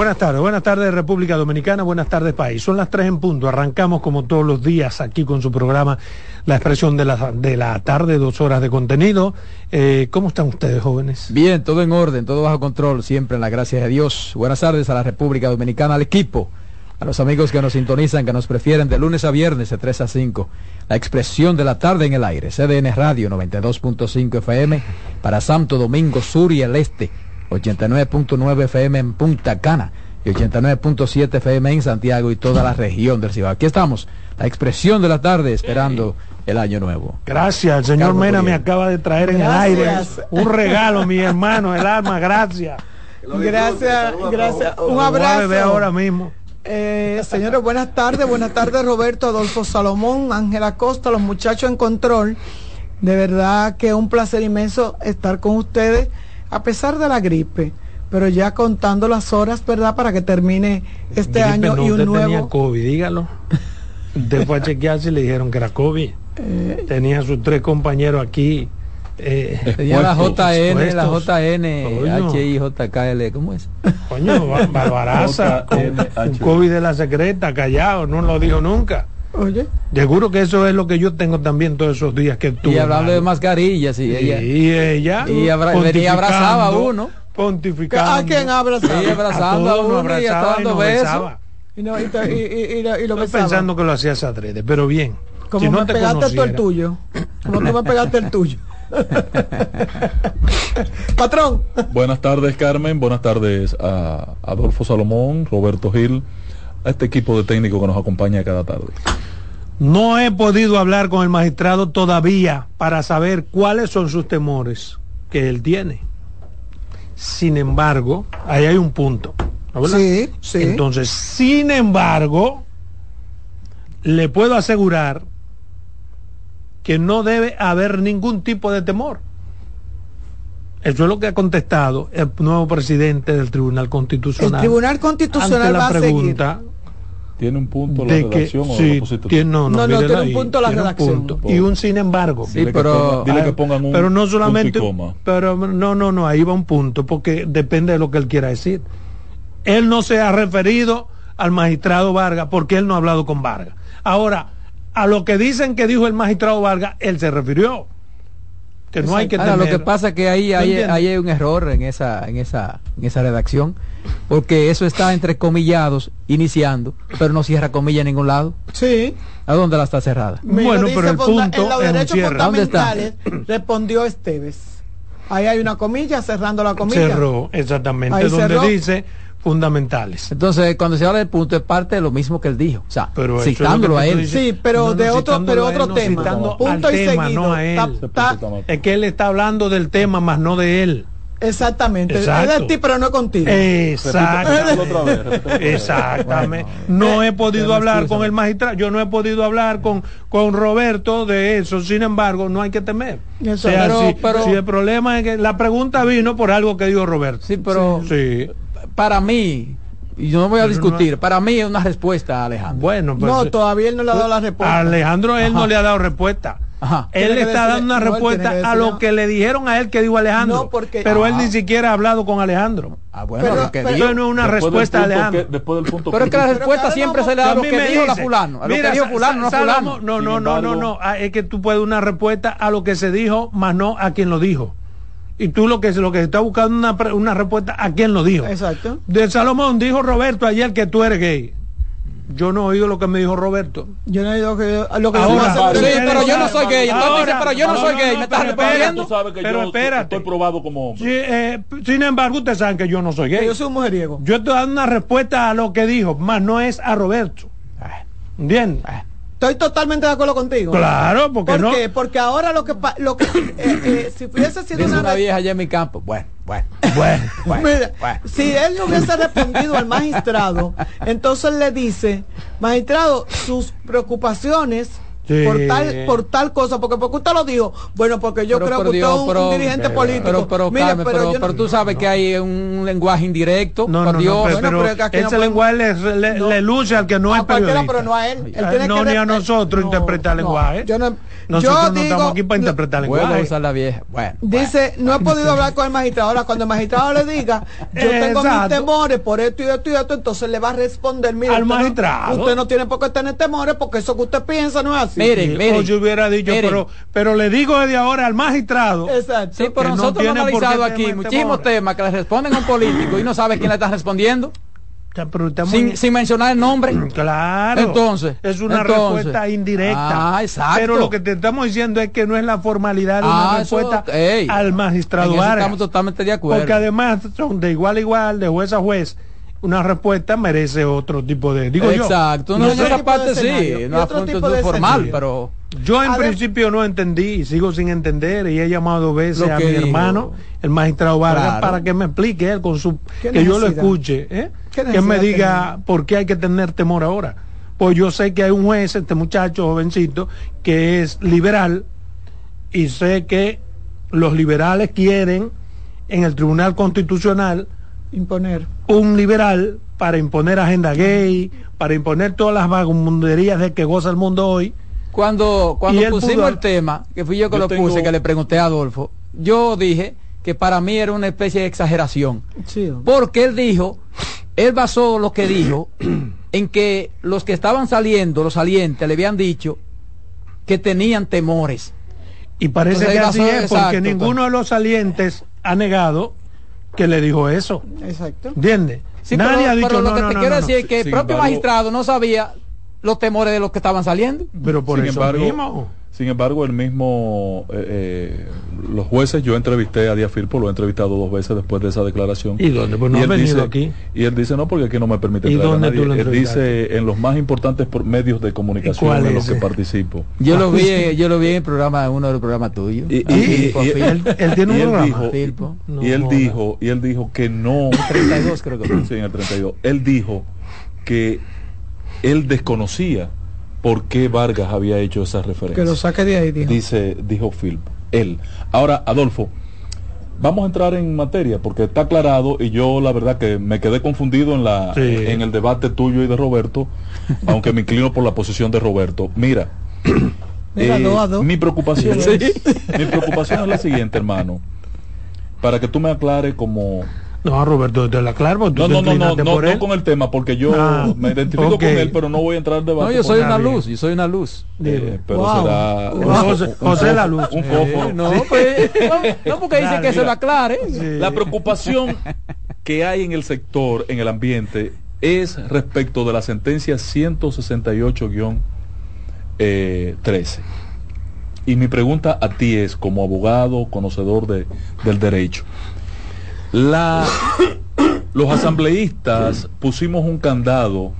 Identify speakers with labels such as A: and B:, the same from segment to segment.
A: Buenas tardes. Buenas tardes República Dominicana, buenas tardes país. Son las tres en punto. Arrancamos como todos los días aquí con su programa La expresión de la, de la tarde, dos horas de contenido. Eh, ¿Cómo están ustedes, jóvenes?
B: Bien, todo en orden, todo bajo control, siempre en la gracia de Dios. Buenas tardes a la República Dominicana, al equipo, a los amigos que nos sintonizan, que nos prefieren de lunes a viernes de 3 a 5. La expresión de la tarde en el aire, CDN Radio 92.5 FM para Santo Domingo Sur y el Este 89.9 FM en Punta Cana y 89.7 FM en Santiago y toda la región del Cibao. Aquí estamos, la expresión de la tarde esperando el año nuevo.
A: Gracias, el señor Mena me acaba de traer en el aire un regalo, mi hermano, el alma, gracias.
C: Gracias, gracias. Un abrazo.
A: ahora mismo.
C: Eh, señores, buenas tardes, buenas tardes Roberto, Adolfo Salomón, Ángela Costa, los muchachos en control. De verdad que un placer inmenso estar con ustedes a pesar de la gripe, pero ya contando las horas, ¿verdad? Para que termine este año y un nuevo...
A: tenía COVID, dígalo. Usted fue a chequearse y le dijeron que era COVID. Eh, tenía sus tres compañeros aquí.
B: Eh, tenía la JN, la JN, HI, JKL, ¿cómo es?
A: Coño, Barbaraza, un COVID de la secreta, callado, no lo dijo nunca. Oye. Seguro que eso es lo que yo tengo también todos esos días que
B: tú. Y hablando de mascarillas, y ella.
A: Y ella.
B: Y abrazaba a uno.
A: Pontificando.
C: ¿A quién abrazaba?
B: Sí, abrazando a, uno, abrazaba, y, dando besos.
C: Y, no, y, y, y, lo
A: besaba. pensando que lo hacías adrede, pero bien.
C: Como si no me te pegaste tú el tuyo. Como tú me pegaste el tuyo. Patrón.
D: Buenas tardes, Carmen. Buenas tardes a Adolfo Salomón, Roberto Gil a este equipo de técnicos que nos acompaña cada tarde.
A: No he podido hablar con el magistrado todavía para saber cuáles son sus temores que él tiene. Sin embargo, ahí hay un punto.
C: Sí, sí.
A: Entonces, sin embargo, le puedo asegurar que no debe haber ningún tipo de temor. Eso es lo que ha contestado el nuevo presidente del Tribunal Constitucional.
C: El Tribunal Constitucional va a pregunta
D: tiene un punto la redacción o
A: sí, tiene, no,
C: no, no, tiene un punto la redacción.
A: y un sin embargo.
D: Sí, pero, dile que pongan un
A: pero no solamente, pero no, no, no, ahí va un punto, porque depende de lo que él quiera decir. Él no se ha referido al magistrado Vargas porque él no ha hablado con Vargas. Ahora, a lo que dicen que dijo el magistrado Vargas, él se refirió. Que no hay que
B: Ahora, lo que pasa es que ahí hay, hay, un error en esa, en esa, en esa redacción porque eso está entre comillados, iniciando, pero no cierra comilla en ningún lado.
C: Sí.
B: ¿A dónde la está cerrada?
A: bueno, pero el punto
C: en los derechos fundamentales respondió Esteves. Ahí hay una comilla cerrando la comilla.
A: Cerró, exactamente, donde dice fundamentales.
B: Entonces, cuando se habla del punto es parte de lo mismo que él dijo, o sea, citándolo a él.
C: Sí, pero de otro, pero otro tema.
A: punto y tema, no a él. es que él está hablando del tema, más no de él.
C: Exactamente. Es de ti, pero no contigo.
A: Exactamente. Exactamente. No he podido hablar con el magistrado. Yo no he podido hablar con, con Roberto de eso. Sin embargo, no hay que temer. pero, si, el problema es que la pregunta vino por algo que dijo Roberto.
B: Sí, pero para mí, y yo no voy a discutir, para mí es una respuesta, Alejandro.
A: Bueno,
C: pues, no, todavía él no le ha dado la respuesta.
A: Alejandro, él no le ha dado respuesta. Él le está dando una respuesta a lo que le dijeron a él que dijo Alejandro. pero él ni siquiera ha hablado con Alejandro.
B: Ah, bueno, lo que
A: dijo. no es una respuesta a Alejandro.
D: después del punto
B: pero es que la respuesta siempre se le da a lo que dijo la fulano. A lo que dijo fulano, no fulano.
A: No, no, no, no, no. Es que tú puedes una respuesta a lo que se dijo, más no a quien lo dijo. Y tú lo que lo que está buscando una, una respuesta a quién lo dijo.
C: Exacto.
A: De Salomón dijo Roberto ayer que tú eres gay. Yo no he oído lo que me dijo Roberto.
C: Yo no digo que lo que
A: Ahora,
C: hacer-
B: Sí, pero yo no soy gay. Entonces
A: Ahora,
B: dice, pero yo no
A: no,
B: soy
A: no,
B: gay.
A: no,
B: ¿Me estás
A: pero espérate,
B: respondiendo?
D: Tú sabes que
A: Pero
D: yo
A: espérate.
D: estoy probado como hombre.
A: Sí, eh, sin embargo, ustedes saben que yo no soy gay.
C: yo soy un mujeriego.
A: Yo estoy dando una respuesta a lo que dijo, más no es a Roberto. ¿Entiendes?
C: Estoy totalmente de acuerdo contigo.
A: Claro, porque
C: ¿Por
A: no.
C: qué? Porque ahora lo que pa- lo que eh, eh, si hubiese sido
B: Dice
C: una,
B: una vieja allá en mi campo. Bueno, bueno.
A: Bueno,
B: bueno,
C: Mira,
B: bueno.
C: si él no hubiese respondido al magistrado, entonces le dice, magistrado, sus preocupaciones
A: Sí.
C: por tal por tal cosa, porque porque usted lo dijo, bueno, porque yo
B: Pero,
C: creo que usted
B: Dios,
C: es un,
B: pero-
C: un dirigente
A: pero-
C: político.
B: Pero,
C: Mire,
B: Carmen,
C: yo no-
B: pero tú sabes que hay un lenguaje indirecto.
A: No,
B: por
A: no,
B: Dios.
A: no, pero,
C: Bueno,
A: pero
C: pero que aquí no
A: ese lenguaje le, le-
C: No.
A: le luce al que no es
C: a cualquiera,
A: periodista.
C: pero no a él. Él tiene
A: no,
C: que
A: ni a nosotros
C: no,
A: interpretar
C: no,
A: lenguaje.
C: yo no-
A: nosotros
C: yo
A: no
C: digo-
A: estamos aquí para
C: no-
A: interpretar
B: Vuelvo a
A: lenguaje.
B: usar la vieja. Bueno.
C: Dice, no he podido hablar con el magistrado. Ahora, cuando el magistrado le diga, yo tengo mis temores por esto y esto y esto, entonces le va a responder, mire,
A: Al
C: usted, no-
A: magistrado.
C: usted no tiene por qué tener temores porque eso que usted piensa no es así.
B: Mire,
A: Sí,
B: miren,
A: o yo hubiera dicho,
B: miren.
A: pero, pero le digo desde ahora al magistrado.
C: Exacto.
B: Sí, pero
A: no
B: nosotros hemos
A: tiene por qué
B: analizado aquí muchísimos temas que le responden a un político y no sabe quién le está respondiendo, Sin,
A: en-
B: sin mencionar el nombre.
A: Claro.
B: Entonces,
A: es una
B: entonces.
A: respuesta indirecta.
B: Ah, exacto.
A: Pero lo que te estamos diciendo es que no es la formalidad de
B: Ah,
A: una
B: eso,
A: respuesta
B: ey,
A: al magistrado
B: en
A: Vargas.
B: estamos totalmente de acuerdo.
A: Porque además son de igual a igual, de juez a juez. Una respuesta merece otro tipo de. Digo yo.
B: Exacto,
C: Y
B: no, en
C: otro
B: esa parte sí, no
C: otro tipo de
B: formal,
C: escenario.
B: pero
A: Yo en
C: A ver-
A: principio no entendí y sigo sin entender y he llamado dos veces a mi
B: dijo.
A: hermano, el magistrado Vargas,
B: Claro.
A: para que me explique él con su
C: ¿Qué
A: que yo lo escuche, ¿eh?
C: ¿Qué
A: que me diga por qué hay que tener temor ahora. Pues yo sé que hay un juez, este muchacho jovencito, que es liberal y sé que los liberales quieren en el Tribunal Constitucional
C: Imponer.
A: un liberal para imponer agenda gay, para imponer todas las vagabunderías de que goza el mundo hoy.
B: Cuando, cuando pusimos
A: pudo-
B: el tema, que fui yo que
D: Yo
B: lo
D: tengo-
B: puse, que le pregunté a Adolfo, yo dije que para mí era una especie de exageración.
C: Sí.
B: Porque él dijo, él basó lo que dijo en que los que estaban saliendo, los salientes, le habían dicho que tenían temores.
A: Y parece
B: Entonces,
A: que así es, porque
B: exacto,
A: ninguno de los salientes ha negado que le dijo eso.
C: Exacto.
A: ¿Entiendes?
B: Sí,
A: Nadie
B: pero,
A: ha dicho
B: pero lo
A: no,
B: que te
A: no,
B: quiero
A: no,
B: decir
A: no.
B: es que el propio
D: embargo-
B: magistrado no sabía los temores de los que estaban saliendo.
A: Pero por
D: sin
A: eso
D: embargo,
A: mismo.
D: sin embargo, el mismo, eh, eh, los jueces, yo entrevisté a Díaz Firpo, lo he entrevistado dos veces después de esa declaración.
A: ¿Y dónde? Pues no
D: Y
A: ha
D: él
A: venido
D: dice-
A: aquí.
D: Y él dice, no, porque aquí no me permite
A: ¿Y
D: traer a
A: dónde
D: nadie".
A: tú lo
D: Él
A: entrevistaste?
D: dice, en los más importantes por- medios de comunicación en los que participo.
B: Yo lo vi, yo lo vi en el programa, en uno de los programas tuyos.
D: Y,
B: Ah,
D: y- y-
A: él- él tiene un
D: y él
A: programa.
D: dijo-.
A: No
D: y él dijo, y él dijo que no
B: 32 creo que fue.
D: Sí, en el 32. Él dijo que él desconocía por qué Vargas había hecho esa referencia.
C: Que lo saque de ahí, dijo.
D: Dice, dijo Phil. Él. Ahora, Adolfo, vamos a entrar en materia porque está aclarado y yo la verdad que me quedé confundido en la
A: Sí.
D: en el debate tuyo y de Roberto, aunque me inclino por la posición de Roberto. Mira,
C: Mira,
D: eh, mi preocupación
C: Sí.
D: es, mi preocupación es la siguiente, hermano. Para que tú me aclares como
A: No, Roberto, te la aclaro,
D: no, no, no, no, no, con el tema, porque yo
A: Ah,
D: me identifico con él, pero no voy a entrar en debate.
B: No, yo soy una luz, yo soy una luz.
D: Eh, pero
C: Wow.
D: será
C: Wow.
A: José- José la luz.
D: Un
B: Eh,
D: fósforo.
B: no, pues, no, porque dice
A: Claro,
B: que se
A: mira.
B: lo aclare.
A: Sí.
D: La preocupación que hay en el sector, en el ambiente, es respecto de la sentencia 168-13. Y mi pregunta a ti es, como abogado, conocedor de- del derecho, la, los asambleístas pusimos un candado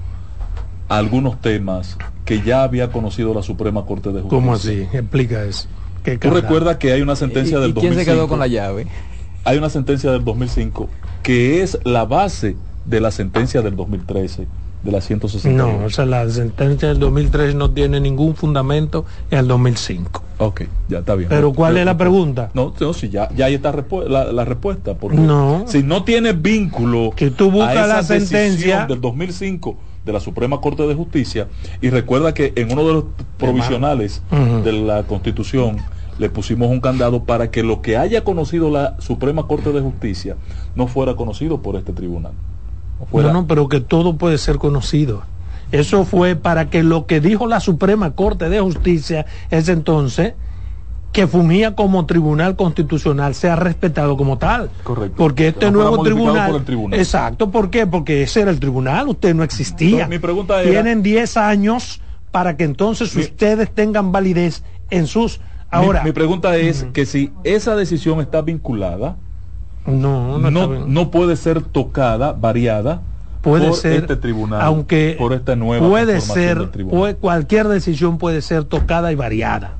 D: a algunos temas que ya había conocido la Suprema Corte de Justicia.
A: ¿Cómo así? Explica eso. ¿Qué
D: Tú recuerdas que hay una
B: ¿Y,
D: sentencia
B: y
D: del
B: quién
D: 2005.
B: se quedó con la llave?
D: Hay una sentencia del 2005 que es la base de la sentencia del 2013, de la 168.
A: No, o sea, la sentencia del 2003 no tiene ningún fundamento en el 2005.
D: Ok, ya está bien.
A: Pero ¿cuál es la pregunta?
D: No, no si ya, ya ahí está la, la respuesta. Porque
A: No.
D: si no tiene vínculo
A: Si tú buscas
D: a esa
A: la sentencia-
D: del 2005 de la Suprema Corte de Justicia, y recuerda que en uno de los provisionales de la Constitución le pusimos un candado para que lo que haya conocido la Suprema Corte de Justicia no fuera conocido por este tribunal. No fuera-
A: No, pero que todo puede ser conocido. Eso fue para que lo que dijo la Suprema Corte de Justicia ese entonces que fungía como tribunal constitucional sea respetado como tal.
D: Correcto.
A: Porque este nuevo tribunal,
D: por el tribunal.
A: Exacto, ¿por qué? Porque ese era el tribunal, usted no existía.
D: Mi pregunta era-
A: Tienen 10 años para que entonces
D: Mi-
A: ustedes tengan validez en sus... Ahora,
D: mi, mi pregunta es que si esa decisión está vinculada,
A: no, no,
D: no, no puede ser tocada, variada
A: puede
D: por
A: ser
D: este tribunal,
A: aunque
D: por esta nueva
A: puede ser
D: del
A: puede- cualquier decisión puede ser tocada y variada.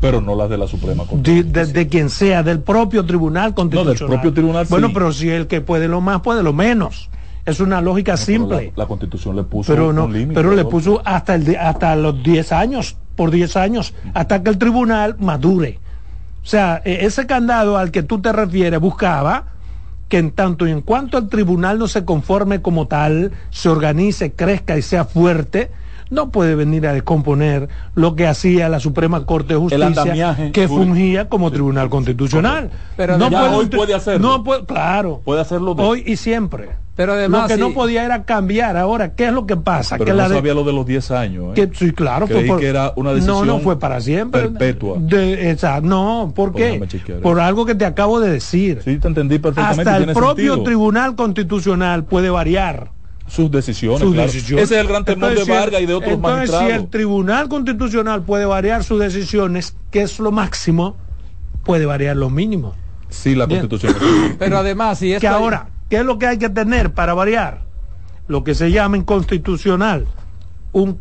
D: Pero no las de la Suprema Corte.
A: de- de quien sea del propio tribunal constitucional
D: propio tribunal,
A: bueno
D: sí.
A: pero si el que puede lo más puede lo menos. Es una lógica simple.
D: La, la Constitución le puso
A: pero no
D: un límite.
A: pero le puso hasta el hasta los 10 años por 10 años hasta que el tribunal madure o sea e- ese candado al que tú te refieres buscaba que en tanto y en cuanto el tribunal no se conforme como tal, se organice, crezca y sea fuerte, no puede venir a descomponer lo que hacía la Suprema Corte de Justicia, que fungía como tribunal constitucional.
B: Pero
A: no
D: ya hoy puede hacerlo.
A: No puede, claro.
D: Puede hacerlo de-
A: hoy y siempre.
B: Pero además,
A: lo que no podía era cambiar. Ahora, ¿qué es lo que pasa?
D: Pero
A: que
D: no
A: la de-
D: sabía lo de los 10 años. ¿eh?
A: que, sí, claro,
D: Creí
A: por-
D: que era una
A: No,
D: decisión
A: no fue para siempre.
D: perpetua.
A: De, esa- no, ¿por
D: Pues
A: qué? Por algo que te acabo de decir.
D: Sí, te entendí perfectamente.
A: Hasta el propio
D: sentido.
A: Tribunal Constitucional puede variar
D: sus decisiones.
A: sus
D: claro.
A: decisiones.
D: Ese es el gran temor
A: Entonces,
D: de Vargas y de otros
A: entonces,
D: magistrados.
A: si el Tribunal Constitucional puede variar sus decisiones, que es lo máximo, puede variar los mínimos.
D: Sí, la
A: Bien.
D: Constitución.
B: Pero además, si esto
A: Que ahora, ¿qué es lo que hay que tener para variar? Lo que se llama en constitucional un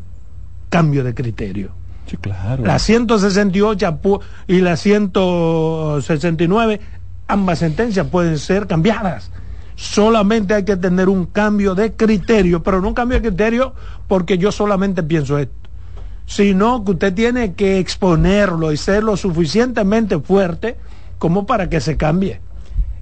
A: cambio de criterio.
D: sí, claro.
A: La 168 pu- y la 169, ambas sentencias pueden ser cambiadas. Solamente hay que tener un cambio de criterio, pero no un cambio de criterio porque yo solamente pienso esto, sino que usted tiene que exponerlo y ser lo suficientemente fuerte como para que se cambie.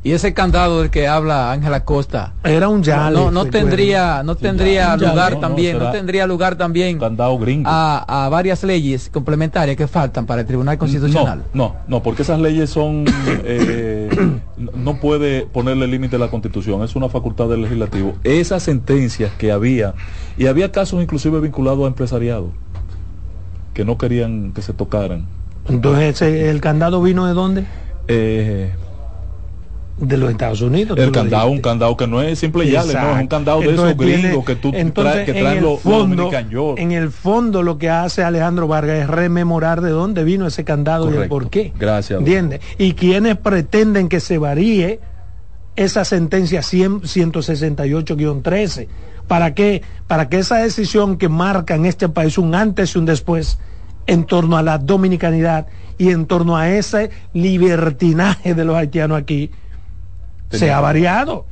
B: Y ese candado del que habla Ángela Costa
A: Era un ya.
B: no, no tendría no tendría lugar
D: no,
B: también no, tendría lugar también
D: Candado gringo.
B: a, a varias leyes complementarias que faltan para el Tribunal Constitucional.
D: No, no, no, porque esas leyes son. eh, no- no puede ponerle límite a la Constitución, es una facultad del legislativo. Esas sentencias que había, y había casos inclusive vinculados a empresariado, que no querían que se tocaran.
A: Entonces, ese- ¿el candado vino de dónde?
D: Eh,
A: De los Estados Unidos.
D: el candado, un candado que no es simple y ya, no, es un
A: Exacto.
D: candado de
A: Entonces
D: esos
A: tiene-
D: gringos que tú
A: entonces,
D: traes, que
A: en
D: traen
A: el
D: los, los
A: fondo,
D: York.
A: En el fondo lo que hace Alejandro Vargas es rememorar de dónde vino ese candado y el por qué.
D: Gracias.
A: ¿Entiendes? Y quienes pretenden que se varíe esa sentencia 100 168-13. ¿Para qué? Para que esa decisión que marca en este país un antes y un después en torno a la dominicanidad y en torno a ese libertinaje de los haitianos aquí se ha variado.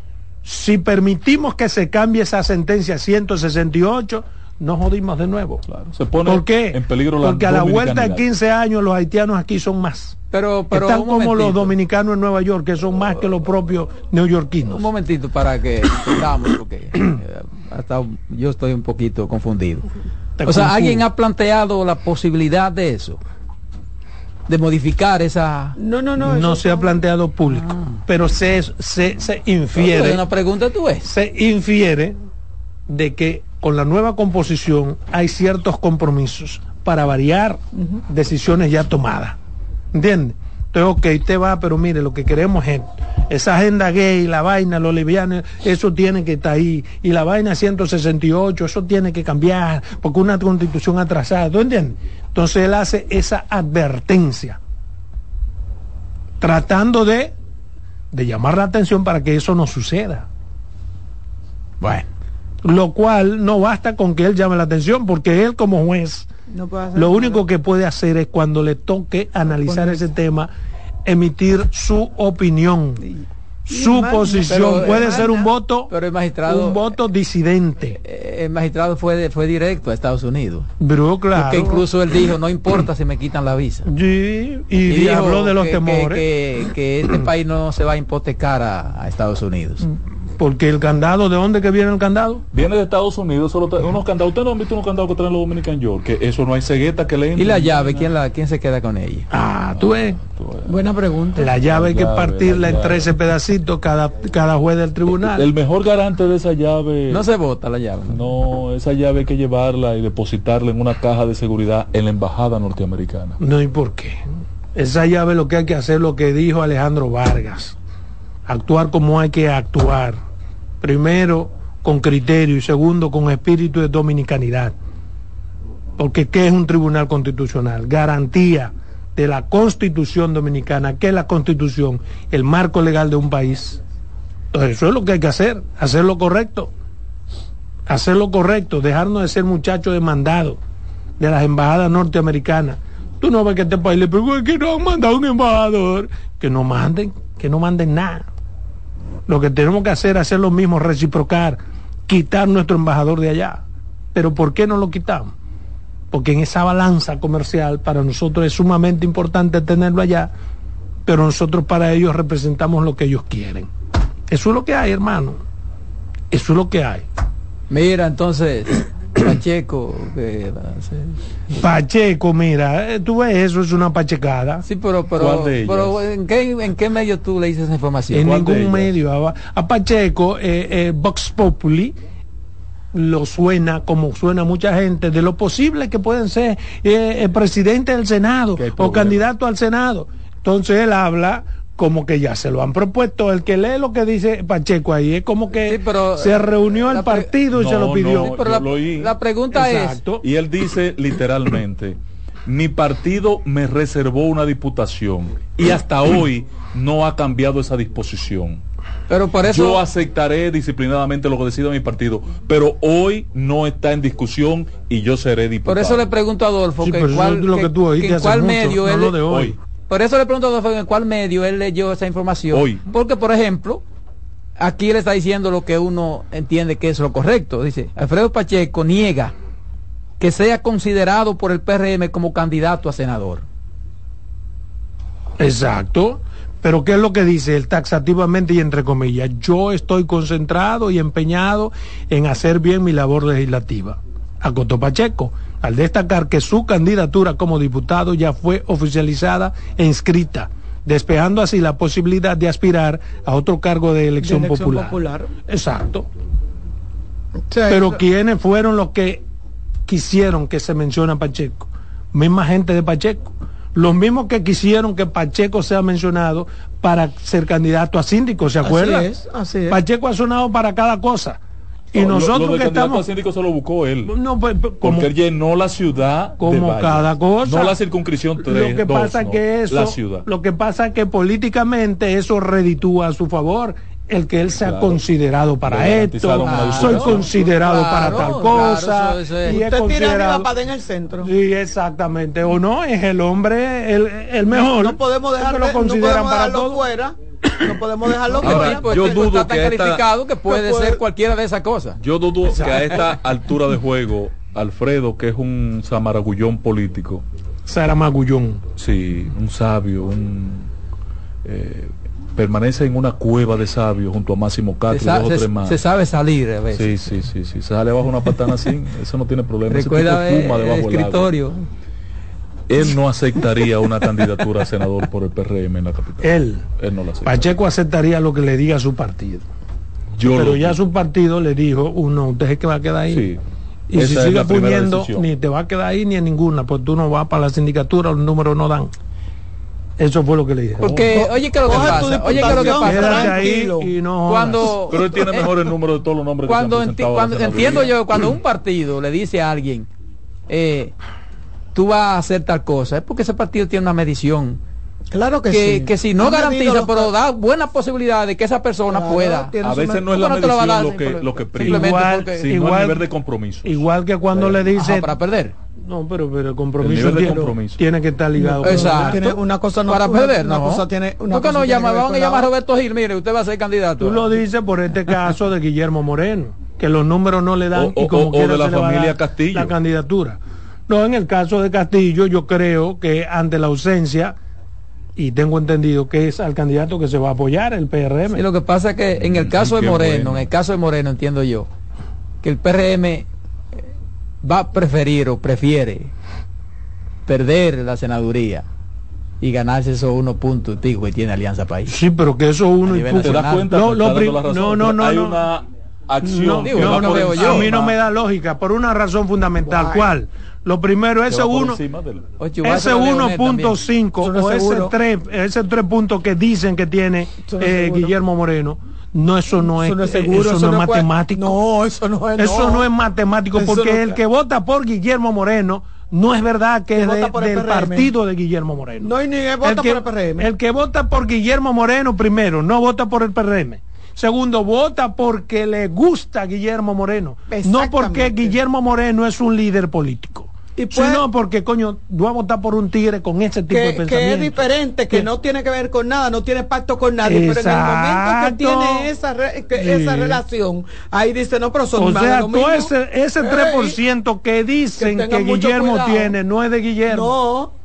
A: Si permitimos que se cambie esa sentencia 168, nos jodimos de nuevo.
D: Claro, se pone
A: ¿Por qué?
D: en peligro la
A: Porque a la vuelta de
D: dominicanidad.
A: 15 años los haitianos aquí son más.
B: Pero, pero
A: Están como los dominicanos en Nueva York, que son más que los propios neoyorquinos.
B: Un momentito para que entendamos, porque eh, hasta yo estoy un poquito confundido.
A: Te
B: O sea. ¿alguien ha planteado la posibilidad de eso? De modificar esa...
C: No, no, no.
A: No se ha planteado público, pero se, se, se infiere,
B: una pregunta tú es.
A: se infiere de que con la nueva composición hay ciertos compromisos para variar decisiones ya tomadas. ¿Entiendes? Entonces, ok, usted va, pero mire, lo que queremos es esa agenda gay, la vaina, lo liviano, eso tiene que estar ahí. Y la vaina 168, eso tiene que cambiar, porque una constitución atrasada, ¿tú entiendes? Entonces él hace esa advertencia, tratando de, de llamar la atención para que eso no suceda.
B: Bueno.
A: Lo cual no basta con que él llame la atención, porque él como juez
C: no puede hacer
A: lo
C: nada.
A: único que puede hacer es cuando le toque analizar ese tema, emitir su opinión, su posición.
B: pero,
A: puede
C: eh,
A: ser un voto,
B: Pero el magistrado...
A: un voto disidente.
B: eh, El magistrado fue, de- fue directo a Estados Unidos.
A: Pero claro.
B: Porque incluso él dijo, no importa si me quitan la visa.
A: Sí, y,
B: Y dijo
A: habló de los
B: que, que-
A: temores.
B: Que, que este país no se va a hipotecar a, a Estados Unidos.
A: Porque el candado, ¿de dónde que viene el candado?
D: Viene de Estados Unidos, solo trae unos candados. ¿Ustedes no han visto unos candados que traen los Dominican York? Que eso no hay cegueta que le entre.
B: ¿Y la llave? ¿Quién, la, quién se queda con ella?
A: Ah, tú ves.
C: Buena pregunta.
A: La llave hay que
D: llave,
A: partirla
D: la
A: en
D: llave.
A: 13 pedacitos cada, cada juez del tribunal.
D: El mejor garante de esa llave.
B: No se vota la llave.
D: No, esa llave hay que llevarla y depositarla en una caja de seguridad en la embajada norteamericana.
A: No, ¿y por qué? Esa llave lo que hay que hacer, lo que dijo Alejandro Vargas. Actuar como hay que actuar. Primero, con criterio y segundo, con espíritu de dominicanidad. Porque ¿qué es un tribunal constitucional? Garantía de la constitución dominicana. ¿Qué es la constitución? El marco legal de un país. Entonces, eso es lo que hay que hacer, hacer lo correcto. Hacer lo correcto, dejarnos de ser muchachos demandados de las embajadas norteamericanas. Tú no ves que este país le pregunta que no han mandado un embajador. Que no manden, que no manden nada. Lo que tenemos que hacer es hacer lo mismo, reciprocar, quitar nuestro embajador de allá. Pero ¿por qué no lo quitamos? Porque en esa balanza comercial para nosotros es sumamente importante tenerlo allá, pero nosotros para ellos representamos lo que ellos quieren. Eso es lo que hay, hermano. Eso es lo que hay.
B: Mira, entonces, Pacheco. Que,
A: Pacheco, mira, eh, tú ves eso, es una pachecada.
B: Sí, pero, pero, pero ¿en, qué, ¿en qué medio tú le dices esa información?
A: En ningún medio. A, a Pacheco, eh, eh, Vox Populi lo suena como suena mucha gente de lo posible que pueden ser eh, el presidente del Senado o candidato al Senado. Entonces él habla como que ya se lo han propuesto. El que lee lo que dice Pacheco ahí es como que se reunió el partido y se lo pidió.
B: pero la, pregunta es...
D: Y él dice literalmente, mi partido me reservó una diputación y hasta hoy no ha cambiado esa disposición.
B: Pero por eso...
D: Yo aceptaré disciplinadamente lo que decida mi partido, pero hoy no está en discusión y yo seré diputado.
B: Por eso le pregunto a Adolfo que, cuál, lo que, tú en cuál medio él, lo de hoy. Por eso le pregunto en cuál medio él leyó esa información. Hoy. Porque, por ejemplo, aquí él está diciendo lo que uno entiende que es lo correcto. Dice, Alfredo Pacheco niega que sea considerado por el PRM como candidato a senador.
A: Exacto. Pero ¿qué es lo que dice él taxativamente y entre comillas? Yo estoy concentrado y empeñado en hacer bien mi labor legislativa. Acotó Pacheco al destacar que su candidatura como diputado ya fue oficializada e inscrita, despejando así la posibilidad de aspirar a otro cargo de elección, popular. Exacto. Pero ¿quiénes fueron los que quisieron que se mencione a Pacheco? Misma gente de Pacheco. Los mismos que quisieron que Pacheco sea mencionado para ser candidato a síndico, ¿se acuerdan? Pacheco ha sonado para cada cosa y nosotros que estamos.
D: síndico se lo buscó él. No, pues, pues como, porque él llenó la ciudad.
A: Como cada cosa.
D: No la circunscripción 3,
A: Lo que pasa que eso. La ciudad. Lo que pasa es que políticamente eso reditúa a su favor el que él sea considerado para esto, soy considerado para tal cosa.
C: y Usted considerado... tira en el centro.
A: Sí, exactamente. O no, es el hombre el, el mejor.
C: No, podemos dejarlo, lo consideran para todo. fuera no podemos dejarlo
D: pues, yo dudo que
B: calificado que puede, ser cualquiera de esas cosas.
D: Yo dudo que a esta altura de juego, Alfredo, que es un samaragullón político.
A: Saramagullón.
D: Sí, un sabio, un eh, permanece en una cueva de sabios junto a Máximo Castro
B: y dos más. Se sabe salir a veces.
D: Sí, sí, sí, sí. Se sale bajo una patana así, eso no tiene problema.
B: Recuerda el escritorio.
D: Él no aceptaría una candidatura a senador por el PRM en la capital.
A: Él. Él no la aceptaría. Pacheco aceptaría lo que le diga a su partido. Yo Pero ya su partido le dijo, uno, usted es que va a quedar ahí. Sí. Y si sigue poniendo, ni te va a quedar ahí ni en ninguna, pues tú no vas para la sindicatura, los números no dan. Eso fue lo que le dije.
B: Porque, oye, ¿qué es lo que pasa? Oye, ¿qué es lo que pasa?
A: Ahí y no
B: cuando,
D: Pero él tiene mejor el número de todos los nombres
B: cuando que se cuando entiendo yo, cuando un partido le dice a alguien, eh, tú vas a hacer tal cosa, es porque ese partido tiene una medición.
C: Claro que,
B: que
C: sí.
B: Que si no garantiza, pero da buena posibilidad de que esa persona pueda.
D: A veces no es la medición lo, que, lo que prima, igual, sino igual, el nivel de compromiso.
A: Igual que cuando le dice...
B: para perder.
A: No, pero, pero el compromiso, el tiene, compromiso, tiene, que estar ligado.
B: Exacto.
C: Tiene una cosa
B: no, para perder,
C: una, cosa tiene una
B: ¿Por qué no llama? Vamos a llamar a Roberto Gil, mire, usted va a ser candidato.
A: Tú lo dices por este caso de Guillermo Moreno, que los números no le dan
D: o,
A: y como
D: o, o de la familia Castillo.
A: La candidatura. No, en el caso de Castillo, yo creo que ante la ausencia, y tengo entendido que es al candidato que se va a apoyar, el PRM.
B: Y lo que pasa es que en el caso de Moreno, en el caso de Moreno, entiendo yo, que el PRM eh, va a preferir o prefiere perder la senaduría y ganarse esos unos puntos digo que tiene Alianza País.
A: Sí, pero que eso uno
D: y.
A: No, no, no, no, no,
D: una acción.
A: No,
B: digo,
A: no,
B: veo yo.
A: a mí no me da lógica, por una razón fundamental. ¿Cuál? Lo primero, ese
D: va por
A: uno,
D: encima del-
B: Ocho, va a
A: ese
B: ser Leonel
A: 1.5
C: también.
A: o ese
C: seguro.
A: 3, ese 3 puntos que dicen que tiene eh. Guillermo Moreno, no, eso no es,
C: Eso no es
A: eh,
C: seguro,
A: eso
C: eso
A: no es
C: no
A: matemático.
C: No, eso no es.
A: Eso no, es matemático,
C: Eso
A: porque
C: no-
A: el que vota por Guillermo Moreno no es verdad que
C: Que
A: es de-
C: vota por el
A: del
C: PRM.
A: partido de Guillermo Moreno.
C: No, y ni que vota
A: el que,
C: por el PRM.
A: el que vota por Guillermo Moreno, primero, no vota por el PRM. Segundo, vota porque le gusta Guillermo Moreno. No porque. Guillermo Moreno es un líder político.
C: Y puede-
A: sino porque, coño, voy a votar por un tigre con ese tipo de pensamiento.
C: que es diferente, que
A: Que-
C: no tiene que ver con nada, no tiene pacto con nadie, pero en el momento que tiene esa, re- que-
A: Sí.
C: esa relación, ahí dice, no, pero son
A: O sea, todo
C: mismo.
A: ese, ese 3% que dicen
C: Que
A: Guillermo
C: cuidado.
A: tiene no es de Guillermo.
C: No.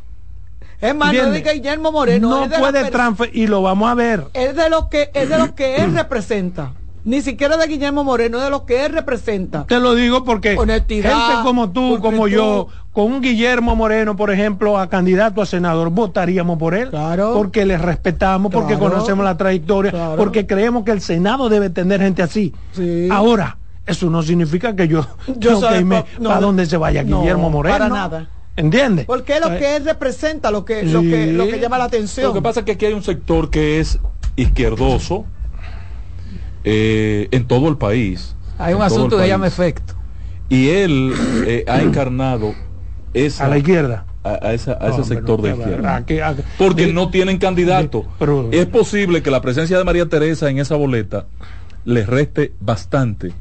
C: Es más, no es de. Guillermo Moreno,
A: no
C: de,
A: puede transferir, y lo vamos a ver.
C: es de lo que es de lo que él representa. Ni siquiera de Guillermo Moreno, es de lo que él representa.
A: Te lo digo porque
C: Honestidad,
A: gente como tú, como yo, con un Guillermo Moreno, por ejemplo, a candidato a senador, votaríamos por él.
C: Claro.
A: Porque le respetamos, porque
C: Claro.
A: conocemos la trayectoria,
C: Claro.
A: porque creemos que el Senado debe tener gente así.
C: Sí.
A: Ahora, eso no significa que yo,
C: Yo
A: que
C: no,
A: para donde se vaya
C: no,
A: Guillermo Moreno.
C: para nada.
A: ¿Entiendes?
C: Porque es lo
A: Eh,
C: que él representa, lo que, lo que, lo que llama la atención.
D: Lo que pasa es que aquí hay un sector que es izquierdoso eh, en todo el país.
B: Hay un asunto que llama efecto.
D: Y él eh, ha encarnado esa,
A: a la izquierda.
D: a, a esa- a ese sector de izquierda. Porque
A: de-
D: no tienen candidato.
A: de- pero-
D: es posible que la presencia de María Teresa en esa boleta le reste bastante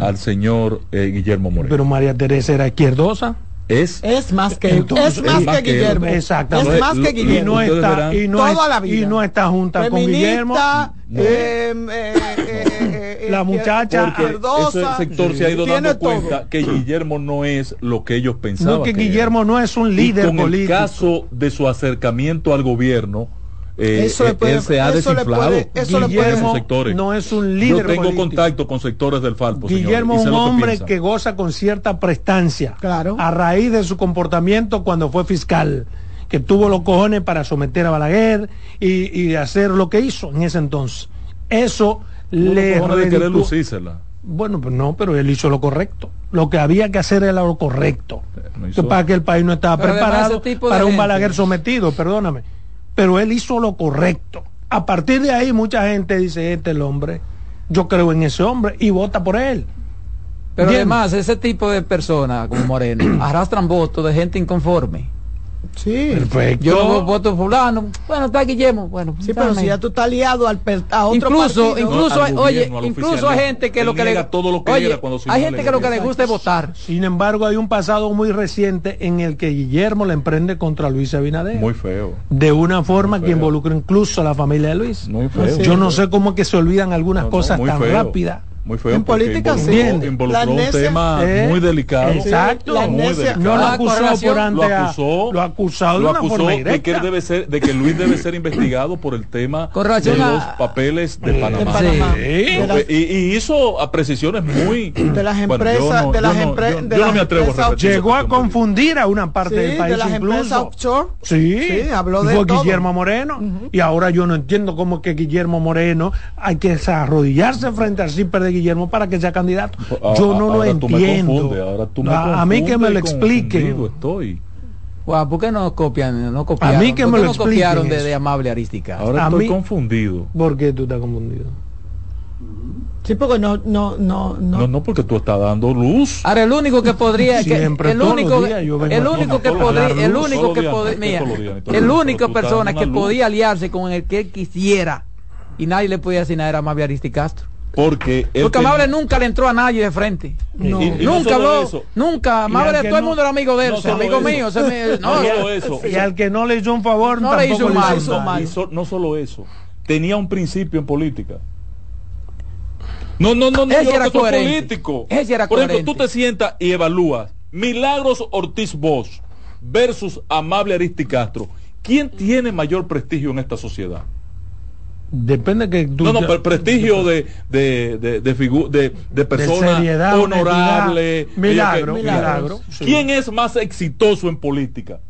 D: al señor eh, Guillermo Moreno.
A: Pero María Teresa era izquierdosa.
D: Es
C: Es más que,
A: Entonces,
C: es más
D: es más
C: que
D: que.
C: Guillermo.
A: Exactamente.
C: Es más que
D: Lo-
A: y
C: Guillermo.
A: no está y no,
C: Toda
A: es-
C: la vida.
A: y no está junta con Guillermo
C: Feminista,
D: No.
C: eh, eh, eh, eh,
A: La
C: eh,
A: muchacha-
D: porque
C: izquierdosa,
D: ese sector se ha ido dando
C: todo.
D: cuenta que Guillermo no es lo que ellos pensaban.
A: no que
D: era.
A: Guillermo no es un
D: Y
A: líder
D: con
A: político
D: el caso de su acercamiento al gobierno, eh,
C: Eso le
D: eh,
C: puede-
D: él se ha
C: eso le
D: desinflado.
C: puede- eso le puede-
A: Guillermo
D: sectores.
A: no es un
D: Yo
A: líder
D: tengo
A: político.
D: contacto con sectores del Falpo.
A: Guillermo es un
D: que
A: hombre que goza con cierta prestancia
C: Claro.
A: a raíz de su comportamiento cuando fue fiscal, que tuvo los cojones para someter a Balaguer y, y hacer lo que hizo en ese entonces. Eso le
D: de querer
A: redituó-
D: lucírsela.
A: Bueno, pues no, pero él hizo lo correcto. Lo que había que hacer era lo correcto.
D: no hizo.
A: Que para que el país no estaba
B: Pero
A: preparado para un
B: gente-
A: Balaguer sometido, perdóname. Pero él hizo lo correcto. A partir de ahí mucha gente dice, este es el hombre, yo creo en ese hombre y vota por él.
B: Pero además, ese tipo de personas como Moreno arrastran votos de gente inconforme.
C: Sí.
A: Perfecto.
B: Yo voto fulano. Bueno, está Guillermo. Bueno,
C: Sí, pero si ya tú estás liado al per- a otro
B: incluso,
C: partido,
B: incluso,
D: No, al
B: hay-
D: gobierno,
B: oye, incluso hay gente que lo que le,
D: todo lo que
B: oye,
D: cuando se
B: hay gente que lo que le gusta es votar.
A: Sin embargo, hay un pasado muy reciente en el que Guillermo le emprende contra Luis Abinader.
D: Muy feo.
A: de una forma que involucra incluso a la familia de Luis.
D: Muy feo.
A: Yo no sé cómo es que se olvidan algunas
D: No, no,
A: cosas tan rápidas.
D: Muy feo.
C: En política, sí.
D: involucró, un tema
A: eh,
D: muy delicado.
A: exacto.
C: La
D: muy delicado.
A: No lo acusó por
D: lo
A: ante a-
D: acusó,
A: lo acusó de
D: lo
A: una
D: acusó
A: forma
D: de que él debe ser, de que Luis debe ser investigado por el tema de
B: a-
D: los papeles de
A: de
D: Panamá.
C: Panamá.
A: Sí.
C: De las-
D: Y, y hizo a precisiones muy
C: De las
D: Bueno, yo
C: empresas-
D: no-
C: de las
D: yo no-
C: empre-
D: yo- no me atrevo a
C: empresas-
A: Llegó a confundir a una parte
C: Sí,
A: del país
C: de las empresas
A: incluso.
C: offshore.
A: Sí,
C: Sí, habló de
A: fue
C: todo.
A: Guillermo Moreno. Y ahora yo no entiendo cómo que Guillermo Moreno hay que arrodillarse frente al CIPER de Guillermo para que sea candidato.
D: A-
A: Yo
D: a-
A: no lo
D: me
A: entiendo.
D: confundes, ahora tú me
A: a, a mí que me lo
D: confundido Estoy.
B: Guau, ¿Por qué no copian? No copiaron,
A: mí que
B: ¿Por
A: me lo
B: no copiaron de, amable arística?
D: Ahora
A: A
D: estoy
A: mí-
D: confundido.
A: ¿Por qué tú estás confundido?
C: Sí, porque no, no, no, no.
D: No, no, porque tú estás dando luz.
B: Ahora el único que podría, que-
A: Siempre,
B: el único,
A: días yo vengo
B: el único que podría, el único que podría, mira,
D: días,
B: el único persona que
D: luz.
B: podía aliarse con el que él quisiera y nadie le podía decir nada era Amable Aristi Castro.
D: Porque
B: Porque
D: ten-
B: Amable nunca le entró a nadie de frente.
A: No.
D: y- y no
B: nunca
D: solo
B: habló,
D: eso,
B: nunca. Amable, todo el
A: no-
B: mundo era amigo de él,
D: no
B: amigo
D: eso.
B: mío. ese mi-
D: No
B: no,
D: solo eso.
A: Y al que no le hizo un favor,
B: No le hizo un mal,
A: hizo
C: hizo
A: un
C: mal.
D: Y so- no solo eso, tenía un principio en política. No, no, no, no,
B: Ese
D: yo
B: era
D: político.
B: Ese era
D: Por ejemplo,
B: coherente.
D: tú te sientas y evalúas Milagros Ortiz Bosch versus Amable Aristi Castro. ¿Quién tiene mayor prestigio en esta sociedad?
A: Depende que tú.
D: No, no, pero prestigio de, de, de, de, figu- de, de persona
A: seriedad,
D: honorable.
A: honestidad. Milagro,
D: que-
A: milagro, sí.
D: ¿Quién es más exitoso en política?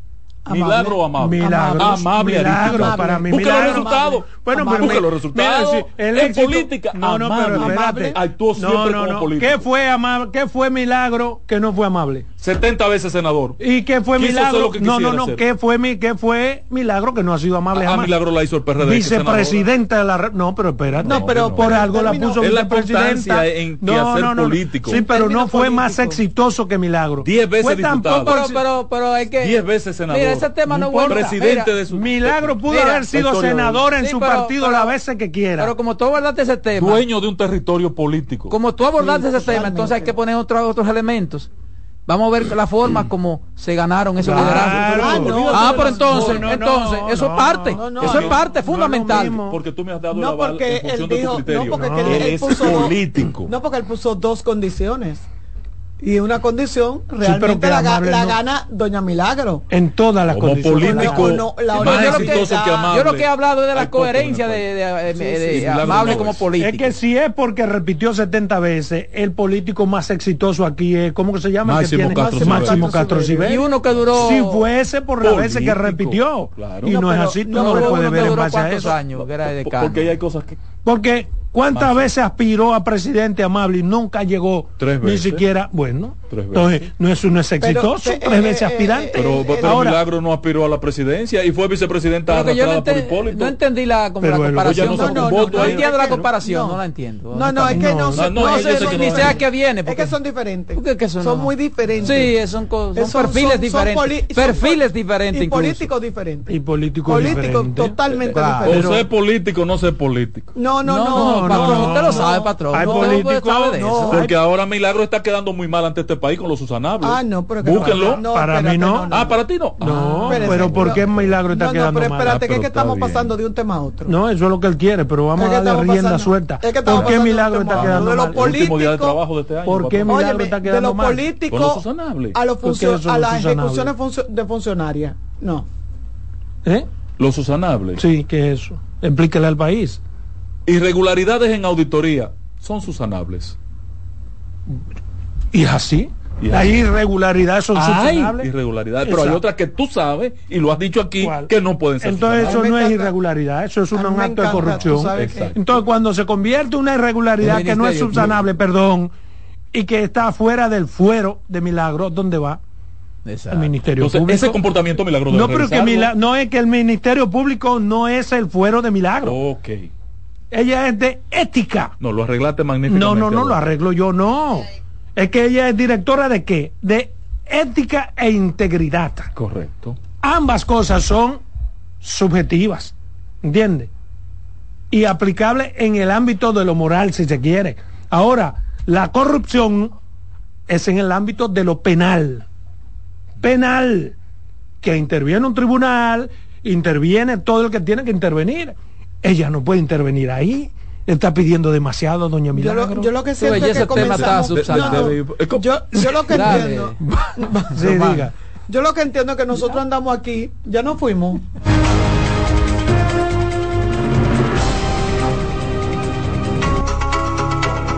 D: Milagro o amable.
A: Milagro.
D: Amable.
A: Milagro,
D: Aristides.
A: para mí.
D: Busca
A: milagro.
D: los resultados.
A: Bueno,
D: Busca
A: pero
D: los resultados.
A: mira, el
D: en
A: éxito-
D: política,
A: No, no, pero
D: amable.
A: espérate.
D: Actuó siempre
A: No, no,
D: como
A: no.
D: político.
A: ¿Qué fue amable? ¿Qué fue milagro que no fue amable?
D: 70 veces senador.
A: ¿Y qué fue
D: Quiso
A: milagro?
D: lo que
A: No, no, no.
D: hacer.
A: ¿Qué fue mi qué fue milagro que no ha sido amable
D: Ah,
A: jamás?
D: milagro la hizo el PRD.
A: Vicepresidenta de la no, pero espérate.
D: No, pero
A: por algo la puso
D: Es la
A: vicepresidenta.
D: en que hacer político.
A: Sí, pero no fue más exitoso que milagro.
D: Diez veces
A: Fue
D: diputado.
A: tampoco
B: Pero,
A: el-
B: pero, pero hay que.
D: Diez veces senador.
B: Mira, ese tema no,
A: No
B: es
A: importa.
D: Presidente
B: Mira,
D: de su
A: Milagro pudo
B: Mira,
A: haber sido senador en
B: Sí,
A: su
B: pero-
A: partido
B: pero-
A: las veces que quiera.
B: Pero como tú abordaste ese tema,
D: dueño de un territorio político.
B: como tú abordaste ese tema, entonces hay que poner otros otros elementos. Vamos a ver la forma como se ganaron esos
A: Claro.
B: liderazgos.
A: Ah, no.
B: ah, pero entonces,
A: No, no,
B: entonces,
A: no,
B: eso es parte,
C: no, no,
B: eso es parte fundamental.
D: Porque tú me has dado
C: No,
D: la
C: porque
D: en función
C: él
D: de tu
C: dijo,
D: criterio.
C: no, porque él,
D: Él
C: él
D: es
C: puso dos-
D: político.
C: no, porque él puso dos condiciones. Y una condición realmente
A: que
C: la,
A: amable
C: la
A: no.
C: gana Doña Milagro.
A: en todas las
D: Como
A: condiciones.
D: político
C: No, no, la
D: más
C: hora-
B: yo lo que-
D: exitoso que amable.
B: Yo lo que he hablado es de la coherencia de, de- de- de-
D: sí, Milagro
B: amable
D: no
B: como
D: es.
B: político.
A: Es que si es porque repitió 70 veces, el político más exitoso aquí es, ¿cómo que se llama? El que
D: Máximo
A: tiene-
D: Castro
A: Máximo. Castro
C: Y
A: Sibeli.
B: y uno que duró
A: Si fuese por las veces que repitió.
D: claro.
A: Y no,
C: No,
A: es
C: pero-
A: así, tú
C: no,
A: lo puedes ver en base a eso.
B: años,
D: Porque hay cosas que
A: Porque ¿cuántas
D: Más.
A: veces aspiró a presidente amable y nunca llegó?
D: Tres
A: Ni
D: veces.
A: siquiera, bueno.
D: Tres
A: Entonces, no es, no es exitoso,
C: Pero,
A: tres
C: eh,
A: veces
C: eh,
A: aspirante.
C: eh,
D: Pero, pero
A: Ahora-
D: Milagro no aspiró a la presidencia y fue vicepresidenta
B: que yo no,
D: arrastrada por Hipólito.
B: no entendí la, como
A: Pero
B: la
A: él-
B: comparación.
D: Ella no
C: No, no, no,
B: entiendo la
C: que
B: comparación, no,
C: No.
B: la entiendo.
C: No, no, es que no,
A: No,
C: son-
D: no, que
B: ni
D: no.
B: sé a qué viene.
C: Es que son diferentes.
B: ¿Por qué que eso
C: son muy diferentes.
B: Sí, son, co- son
C: Son-
B: perfiles diferentes. perfiles diferentes
C: y políticos diferentes.
A: Y político
C: Político
A: diferente.
C: totalmente
A: Claro.
D: O ser político o no ser político.
C: No, no, no,
B: no, patrón,
A: no,
B: usted lo
A: no.
B: sabe, patrón.
A: Hay políticos-
B: de
C: no.
B: eso.
D: Porque ahora Milagro está quedando muy mal ante este país con los susanables.
C: Ah, no, pero que
D: Búsquenlo.
C: no,
A: Para
C: espérate,
A: mí no.
D: Ah, para ti no.
A: No,
C: Espérese,
A: pero ¿por qué Milagro está
C: no,
A: quedando
C: no, pero
A: mal?
C: espérate,
D: Ah,
C: que es que estamos
D: bien.
C: pasando de un tema a otro.
A: No, eso es lo que él quiere, pero vamos
C: Es que
A: a darle rienda suelta. ¿Por qué
C: de
A: Milagro está quedando.
C: De
A: mal?
C: poli-
D: Último día de trabajo de este año.
A: ¿Por qué. Milagro está
C: de
A: quedando mal?
D: Con los
C: político
D: susanables.
C: a, los
A: ¿Por qué
C: funcio-
A: son
C: a
A: los
C: las ejecuciones de funcionarias. No.
A: ¿Eh?
D: Los susanables.
A: Sí, ¿qué es eso? Explíquele al país.
D: Irregularidades en auditoría son susanables.
A: ¿Y es así?
D: Y
A: Las
D: así.
A: irregularidades son
D: Hay irregularidades, pero hay otras que tú sabes y lo has dicho aquí
A: ¿Cuál?
D: que no pueden ser
A: Entonces eso no es irregularidad, eso es un, acto de
C: encanta,
A: corrupción. Entonces cuando se convierte una irregularidad que no es subsanable, perdón, y que está fuera del fuero de milagro, ¿dónde va?
B: Exacto.
A: El Ministerio
D: Entonces,
A: Público.
D: ese comportamiento milagro debe
A: no, pero que
D: revisarlo.
A: Mila- no es que el Ministerio Público no es el fuero de milagro.
D: Ok.
A: Ella es de ética.
D: No, lo arreglaste magníficamente.
A: No, no, no, lo arreglo yo, no. Es que ella es directora de qué? De ética e integridad.
D: Correcto.
A: Ambas cosas son subjetivas, ¿entiendes? Y aplicables en el ámbito de lo moral, si se quiere. Ahora, la corrupción es en el ámbito de lo penal. Penal, que interviene un tribunal, interviene todo el que tiene que intervenir. Ella no puede intervenir ahí. Está pidiendo demasiado, doña
C: Yo
A: Milagro.
C: lo, yo lo que siento es que comenzamos... No, no, yo, yo lo que entiendo...
A: Sí, diga.
C: Yo lo que entiendo es que nosotros andamos aquí, ya no fuimos.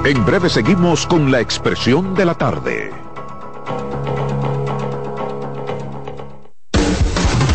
E: En breve seguimos con la expresión de la tarde.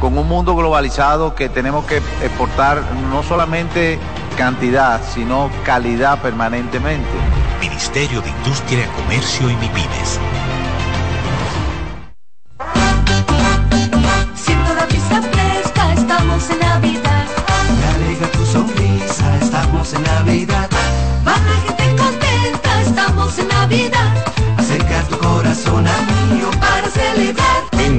F: con un mundo globalizado que tenemos que exportar no solamente cantidad, sino calidad permanentemente.
G: Ministerio de Industria, Comercio y MIPIMES.
H: Siento la pista fresca, estamos en Navidad.
G: Me alegra tu sonrisa,
E: estamos en la Navidad.
H: Baja gente contenta, estamos en Navidad. Acerca tu corazón a mío para celebrar.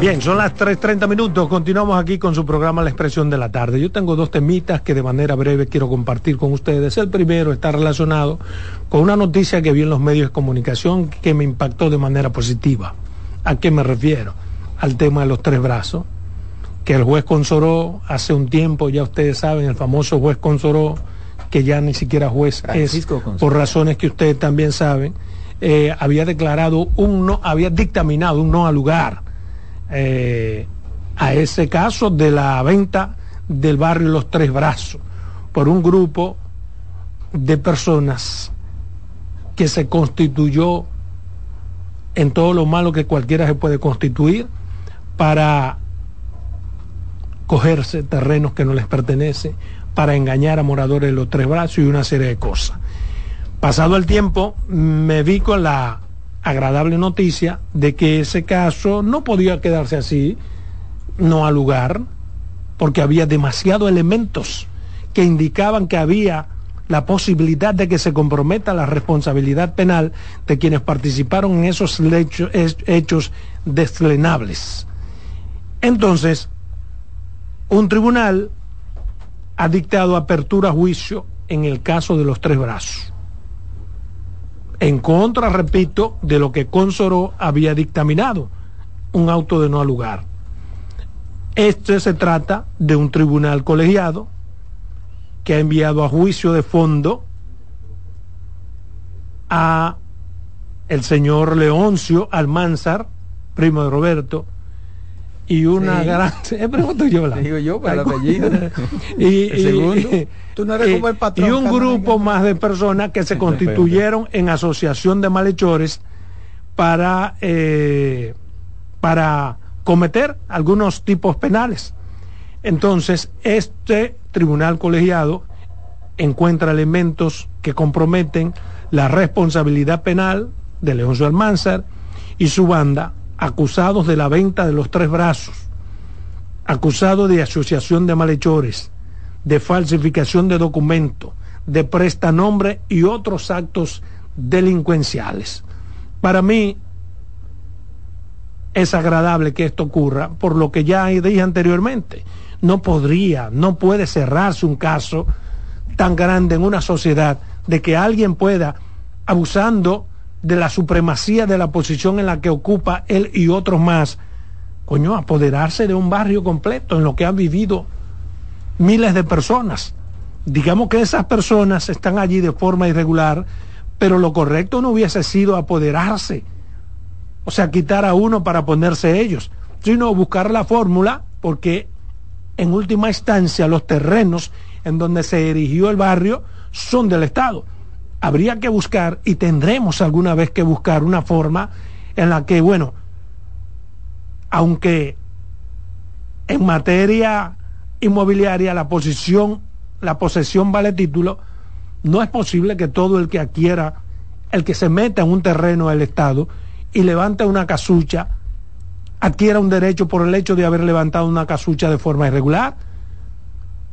A: Bien, son las 3.30 minutos. Continuamos aquí con su programa La Expresión de la Tarde. Yo tengo dos temitas que de manera breve quiero compartir con ustedes. El primero está relacionado con una noticia que vi en los medios de comunicación que me impactó de manera positiva. ¿A qué me refiero? Al tema de los tres brazos. Que el juez Consoró hace un tiempo, ya ustedes saben, el famoso juez Consoró, que ya ni siquiera juez
B: Francisco
A: es,
B: Consoró.
A: por razones que ustedes también saben, eh, había declarado un no, había dictaminado un no al lugar eh, a ese caso de la venta del barrio Los Tres Brazos por un grupo de personas que se constituyó en todo lo malo que cualquiera se puede constituir para cogerse terrenos que no les pertenecen, para engañar a moradores de los tres brazos y una serie de cosas. Pasado el tiempo, me vi con la agradable noticia de que ese caso no podía quedarse así, no al lugar, porque había demasiados elementos que indicaban que había la posibilidad de que se comprometa la responsabilidad penal de quienes participaron en esos hechos deslenables. Entonces, un tribunal ha dictado apertura a juicio en el caso de los tres brazos en contra, repito, de lo que Consoró había dictaminado, un auto de no lugar. Este se trata de un tribunal colegiado que ha enviado a juicio de fondo a el señor Leoncio Almanzar, primo de Roberto, y una
B: Sí.
A: gran... Pregunto yo, Blanco.
B: Digo yo, para el
A: Ay,
B: apellido.
A: y,
B: El
A: y-
B: segundo.
C: Tú no eres
A: y-
C: como el patrón,
A: y un grupo más de personas que se constituyeron en asociación de malhechores para, eh, para cometer algunos tipos penales. Entonces, este tribunal colegiado encuentra elementos que comprometen la responsabilidad penal de Leoncio Almanzar y su banda, acusados de la venta de los tres brazos, acusados de asociación de malhechores, de falsificación de documentos, de prestanombre y otros actos delincuenciales. Para mí es agradable que esto ocurra, por lo que ya dije anteriormente. No podría, no puede cerrarse un caso tan grande en una sociedad de que alguien pueda, abusando de la supremacía de la posición en la que ocupa él y otros más, coño, apoderarse de un barrio completo en lo que han vivido miles de personas. Digamos que esas personas están allí de forma irregular, pero lo correcto no hubiese sido apoderarse, o sea, quitar a uno para ponerse ellos, sino buscar la fórmula, porque en última instancia los terrenos en donde se erigió el barrio son del Estado. Habría que buscar y tendremos alguna vez que buscar una forma en la que, bueno, aunque en materia inmobiliaria la posición, la posesión vale título, no es posible que todo el que adquiera, el que se meta en un terreno del Estado y levanta una casucha, adquiera un derecho por el hecho de haber levantado una casucha de forma irregular.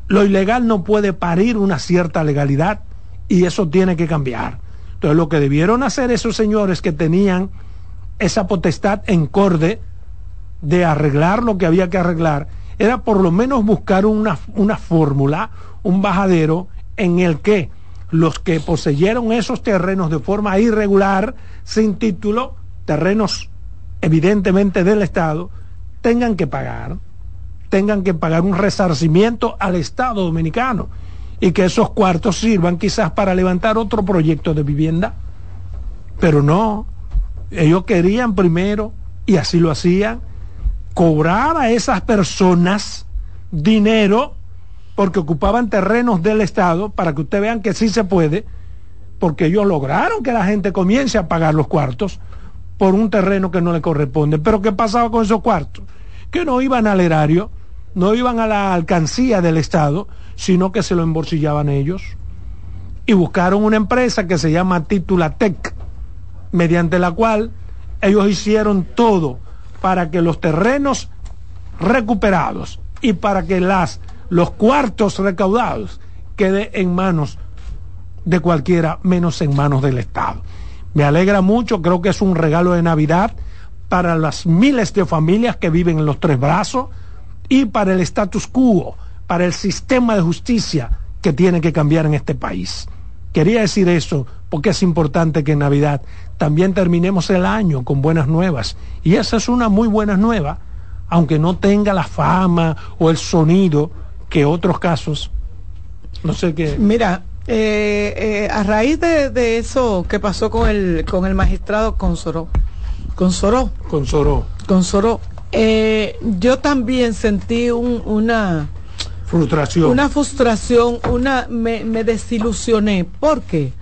A: lo ilegal no puede parir una cierta legalidad y eso tiene que cambiar. Entonces lo que debieron hacer esos señores que tenían esa potestad en corde de arreglar lo que había que arreglar era por lo menos buscar una, una fórmula, un bajadero en el que los que poseyeron esos terrenos de forma irregular, sin título, terrenos evidentemente del Estado, tengan que pagar, tengan que pagar un resarcimiento al Estado dominicano y que esos cuartos sirvan quizás para levantar otro proyecto de vivienda. Pero no, ellos querían primero, y así lo hacían, cobrar a esas personas dinero porque ocupaban terrenos del Estado, para que ustedes vean que sí se puede, porque ellos lograron que la gente comience a pagar los cuartos por un terreno que no le corresponde. Pero ¿qué pasaba con esos cuartos? Que no iban al erario, no iban a la alcancía del Estado, sino que se lo embolsillaban ellos. Y buscaron una empresa que se llama Titulatec, mediante la cual ellos hicieron todo para que los terrenos recuperados y para que las los cuartos recaudados quede en manos de cualquiera, menos en manos del Estado. Me alegra mucho, creo que es un regalo de Navidad para las miles de familias que viven en los tres brazos y para el status quo, para el sistema de justicia que tiene que cambiar en este país. Quería decir eso porque es importante que en Navidad también terminemos el año con buenas nuevas. Y esa es una muy buena nueva, aunque no tenga la fama o el sonido que otros casos. No sé qué.
C: Mira, eh, eh, a raíz de, eso que pasó con el, con el magistrado Consoró, Consoró,
A: Consoró,
C: Consoró, eh, yo también sentí una
A: frustración,
C: una frustración, una me, me desilusioné. ¿Por qué?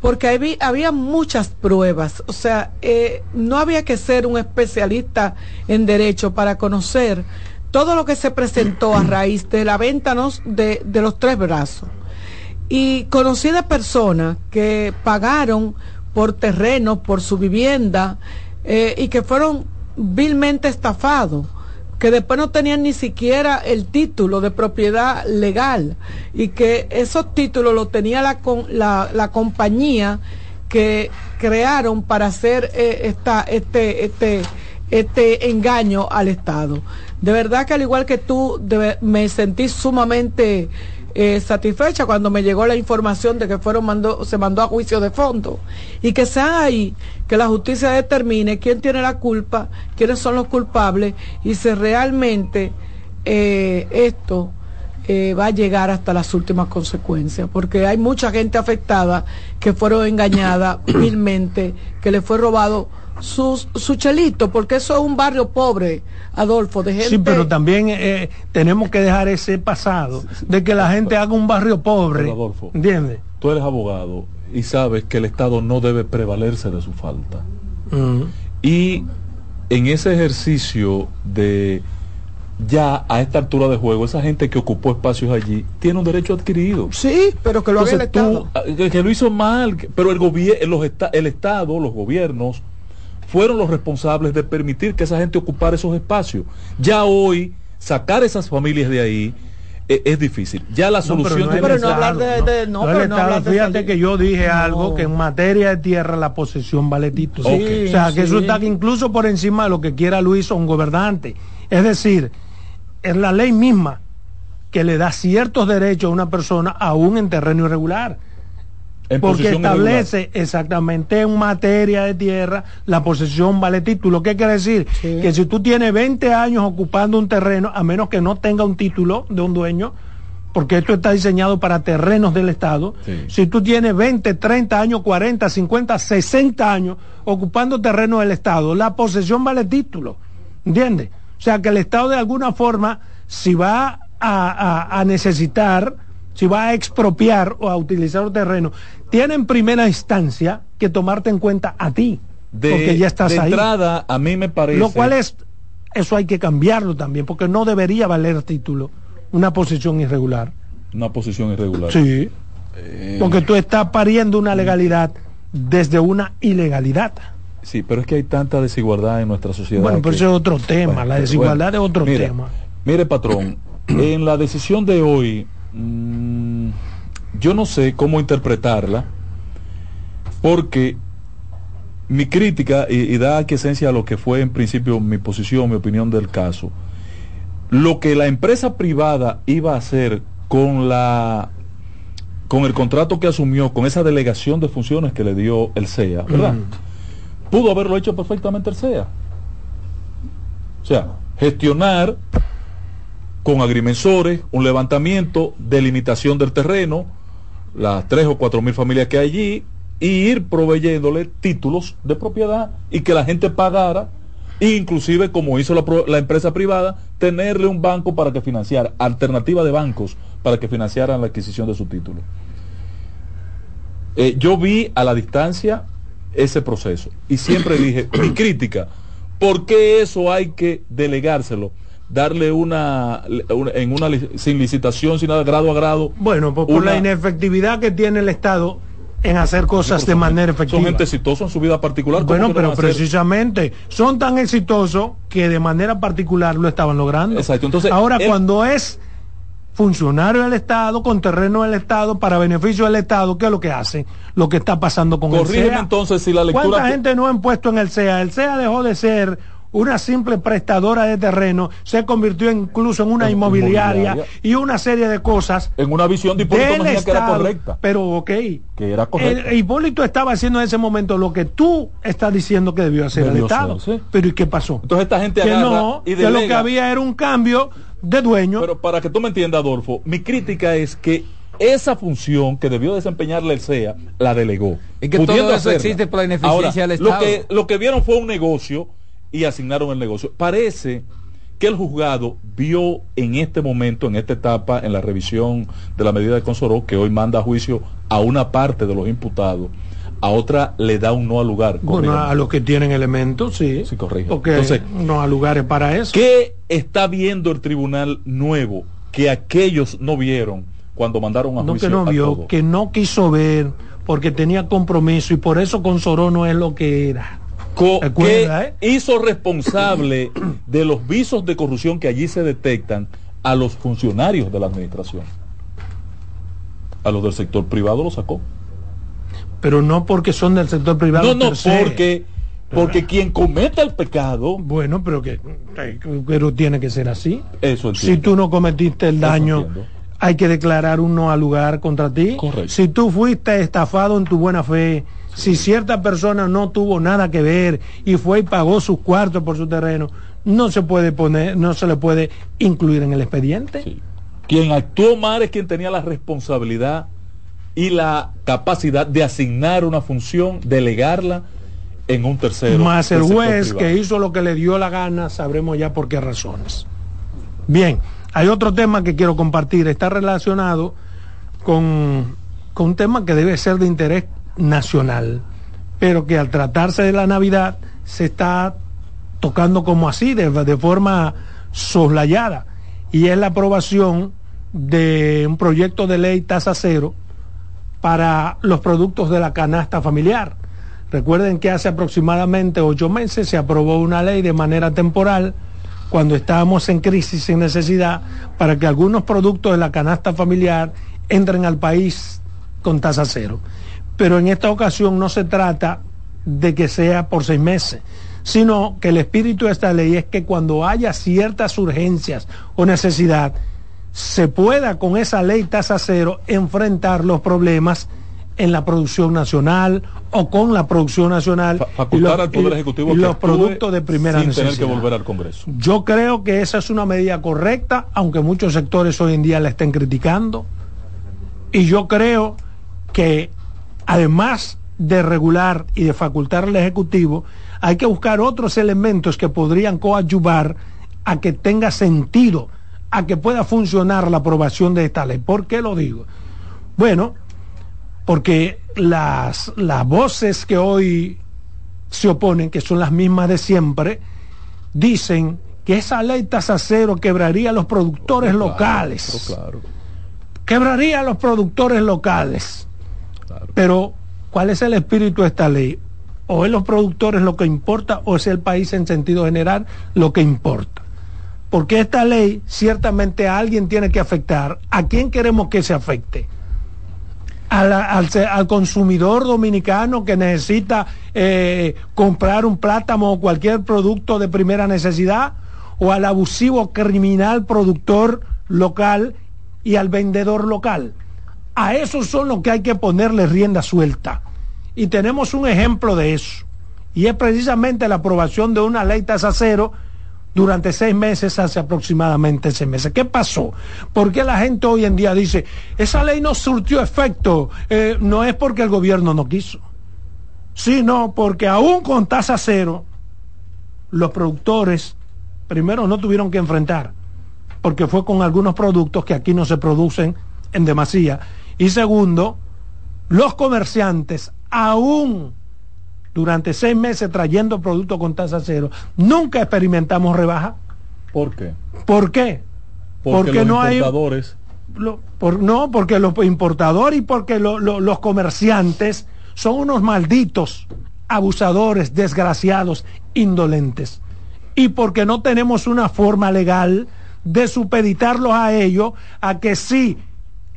C: Porque había, había muchas pruebas, o sea, eh, no había que ser un especialista en derecho para conocer todo lo que se presentó a raíz de la venta de, de los tres brazos. Y conocí de personas que pagaron por terreno, por su vivienda, eh, y que fueron vilmente estafados, que después no tenían ni siquiera el título de propiedad legal, y que esos títulos los tenía la, la, la compañía que crearon para hacer eh, esta, este, este, este engaño al Estado. De verdad que al igual que tú, me sentí sumamente eh, satisfecha cuando me llegó la información de que fueron mandó, se mandó a juicio de fondo. Y que sea ahí que la justicia determine quién tiene la culpa, quiénes son los culpables y si realmente eh, esto eh, va a llegar hasta las últimas consecuencias, porque hay mucha gente afectada que fueron engañadas vilmente, que le fue robado sus, su chelito, porque eso es un barrio pobre, Adolfo, de gente.
A: Sí, pero también eh, tenemos que dejar ese pasado de que la gente haga un barrio pobre.
D: Adolfo, ¿entiendes? Tú eres abogado y sabes que el Estado no debe prevalerse de su falta. Mm. Y en ese ejercicio de ya a esta altura de juego, esa gente que ocupó espacios allí tiene un derecho adquirido.
C: Sí, pero que lo haga el Estado.
D: Ah, que, lo hizo mal, pero el, gobierno el Estado, los gobiernos, fueron los responsables de permitir que esa gente ocupara esos espacios. Ya hoy, sacar esas familias de ahí e, es, difícil. Ya la solución...
A: No, pero no, hablar de... no, pero no hablar de fíjate que yo dije algo que en materia de tierra la posesión vale título. o sea, que eso está incluso por encima de lo que quiera Luis o un gobernante. Es decir, es la ley misma que le da ciertos derechos a una persona aún en terreno irregular porque establece exactamente en materia de tierra la posesión vale título. ¿Qué quiere decir? Que si tú tienes 20 años ocupando un terreno, a menos que no tenga un título de un dueño, porque esto está diseñado para terrenos del Estado, si tú tienes 20, 30 años, 40, 50, 60 años ocupando terreno del Estado, la posesión vale título. ¿Entiendes? O sea que el Estado de alguna forma, si va a, a necesitar si va a expropiar o a utilizar un terreno, tiene en primera instancia que tomarte en cuenta a ti.
D: De, porque ya estás de entrada, a mí me parece.
A: Lo cual es, eso hay que cambiarlo también, porque no debería valer título una posición irregular.
D: Una posición irregular.
A: Sí. Eh, porque tú estás pariendo una legalidad desde una ilegalidad.
D: Sí, pero es que hay tanta desigualdad en nuestra sociedad.
A: Bueno, pero eso es otro tema, la desigualdad es otro tema.
D: Mire, patrón, en la decisión de hoy Mm, yo no sé cómo interpretarla, porque mi crítica, y, y da aquí esencia a lo que fue en principio mi posición, mi opinión del caso, lo que la empresa privada iba a hacer con la con el contrato que asumió, con esa delegación de funciones que le dio el CEA, ¿verdad? Pudo haberlo hecho perfectamente el CEA. O sea, gestionar con agrimensores, un levantamiento, delimitación del terreno, las tres o cuatro mil familias que hay allí, y ir proveyéndole títulos de propiedad y que la gente pagara, e inclusive como hizo la, empresa privada, tenerle un banco para que financiara, alternativa de bancos para que financiaran la adquisición de su título. Eh, yo vi a la distancia ese proceso y siempre dije, mi crítica, ¿por qué eso hay que delegárselo? Darle una, en una sin licitación, sin nada, grado a grado.
A: Bueno, pues por
D: una-
A: la inefectividad que tiene el Estado en hacer cosas de manera
D: Son
A: efectiva.
D: gente exitosa en su vida particular. ¿cómo
A: Bueno, pero precisamente son tan exitosos que de manera particular lo estaban logrando.
D: Exacto, entonces,
A: Ahora, cuando es funcionario del Estado, con terreno del Estado, para beneficio del Estado, ¿qué es lo que hace? Lo que está pasando con
D: Corrígeme
A: el CEA.
D: entonces si la lectura
A: ¿Cuánta
D: que-
A: gente no han puesto en el CEA? El CEA dejó de ser una simple prestadora de terreno, se convirtió incluso en una
D: En
A: inmobiliaria,
D: inmobiliaria.
A: y una serie de cosas
D: En una visión de Hipólito
A: del
D: Mejía que era correcta.
A: Pero ok.
D: Que era correcta.
A: El- Hipólito estaba haciendo en ese momento lo que tú estás diciendo que debió hacer
D: Debió
A: el Estado.
D: ser, sí.
A: Pero ¿y qué pasó?
D: Entonces esta gente
A: que no,
D: y
A: que lo que había era un cambio de dueño.
D: Pero para que tú me entiendas, Adolfo, mi crítica es que esa función que debió desempeñarle el CEA la delegó.
B: Y que
D: pudiendo
B: todo eso
D: hacerla.
B: existe por la ineficiencia
D: Ahora,
B: del
D: lo
B: Estado.
D: que, lo que vieron fue un negocio y asignaron el negocio. Parece que el juzgado vio en este momento, en esta etapa, en la revisión de la medida de Consoró, que hoy manda a juicio a una parte de los imputados, a otra le da un no al lugar.
A: bueno, a los que tienen elementos, sí.
D: Sí, corrige.
A: Porque
D: Entonces,
A: no a lugares para eso.
D: ¿Qué está viendo el tribunal nuevo que aquellos no vieron cuando mandaron a
A: No
D: juicio
A: que no
D: a
A: vio,
D: todos?
A: que no quiso ver, porque tenía compromiso y por eso Consoró no es lo que era. Recuerda,
D: que hizo responsable de los visos de corrupción que allí se detectan a los funcionarios de la administración. A los del sector privado lo sacó.
A: Pero no porque son del sector privado.
D: No, no, porque, porque quien cometa el pecado,
A: Bueno, pero que pero tiene que ser así.
D: eso
A: Si
D: entiendo.
A: tú no cometiste el daño, hay que declarar un no al lugar contra ti.
D: Correcto.
A: Si tú fuiste estafado en tu buena fe, si cierta persona no tuvo nada que ver y fue y pagó sus cuartos por su terreno, no se puede poner, no se le puede incluir en el expediente.
D: Sí. Quien actuó mal es quien tenía la responsabilidad y la capacidad de asignar una función, delegarla en un tercero.
A: Más el juez
D: privado.
A: que hizo lo que le dio la gana, sabremos ya por qué razones. Bien, hay otro tema que quiero compartir, está relacionado con, con un tema que debe ser de interés nacional, pero que al tratarse de la Navidad se está tocando como así, de, de forma soslayada, y es la aprobación de un proyecto de ley tasa cero para los productos de la canasta familiar. Recuerden que hace aproximadamente ocho meses se aprobó una ley de manera temporal cuando estábamos en crisis, en necesidad, para que algunos productos de la canasta familiar entren al país con tasa cero. Pero en esta ocasión no se trata de que sea por seis meses, sino que el espíritu de esta ley es que cuando haya ciertas urgencias o necesidad, se pueda con esa ley tasa cero enfrentar los problemas en la producción nacional o con la producción nacional
D: facultar
A: los-
D: al Poder Ejecutivo que
A: productos de primera
D: sin
A: necesidad.
D: tener que volver al Congreso.
A: Yo creo que esa es una medida correcta, aunque muchos sectores hoy en día la estén criticando. Y yo creo que además de regular y de facultar al Ejecutivo, hay que buscar otros elementos que podrían coadyuvar a que tenga sentido, a que pueda funcionar la aprobación de esta ley. ¿Por qué lo digo? Bueno, porque las, las voces que hoy se oponen, que son las mismas de siempre, dicen que esa ley tasa cero quebraría a los productores
D: Claro,
A: locales.
D: claro.
A: Quebraría a los productores locales. Pero, ¿cuál es el espíritu de esta ley? ¿O es los productores lo que importa o es el país en sentido general lo que importa? porque esta ley ciertamente a alguien tiene que afectar. ¿A quién queremos que se afecte? al, al, al, consumidor dominicano que necesita eh, comprar un plátano o cualquier producto de primera necesidad, o al abusivo criminal productor local y al vendedor local. A esos son los que hay que ponerle rienda suelta. Y tenemos un ejemplo de eso. Y es precisamente la aprobación de una ley tasa cero durante seis meses, hace aproximadamente seis meses. ¿Qué pasó? Porque la gente hoy en día dice, esa ley no surtió efecto? Eh, no es porque el gobierno no quiso, sino porque aún con tasa cero, los productores primero no tuvieron que enfrentar, porque fue con algunos productos que aquí no se producen en demasía. Y segundo, los comerciantes aún durante seis meses trayendo productos con tasa cero, nunca experimentamos rebaja.
D: ¿Por qué?
A: ¿Por qué?
D: Porque, los no importadores...
A: hay... Lo, por, no, porque los importadores y porque lo, lo, los comerciantes son unos malditos abusadores, desgraciados, indolentes. Y porque no tenemos una forma legal de supeditarlos a ellos a que sí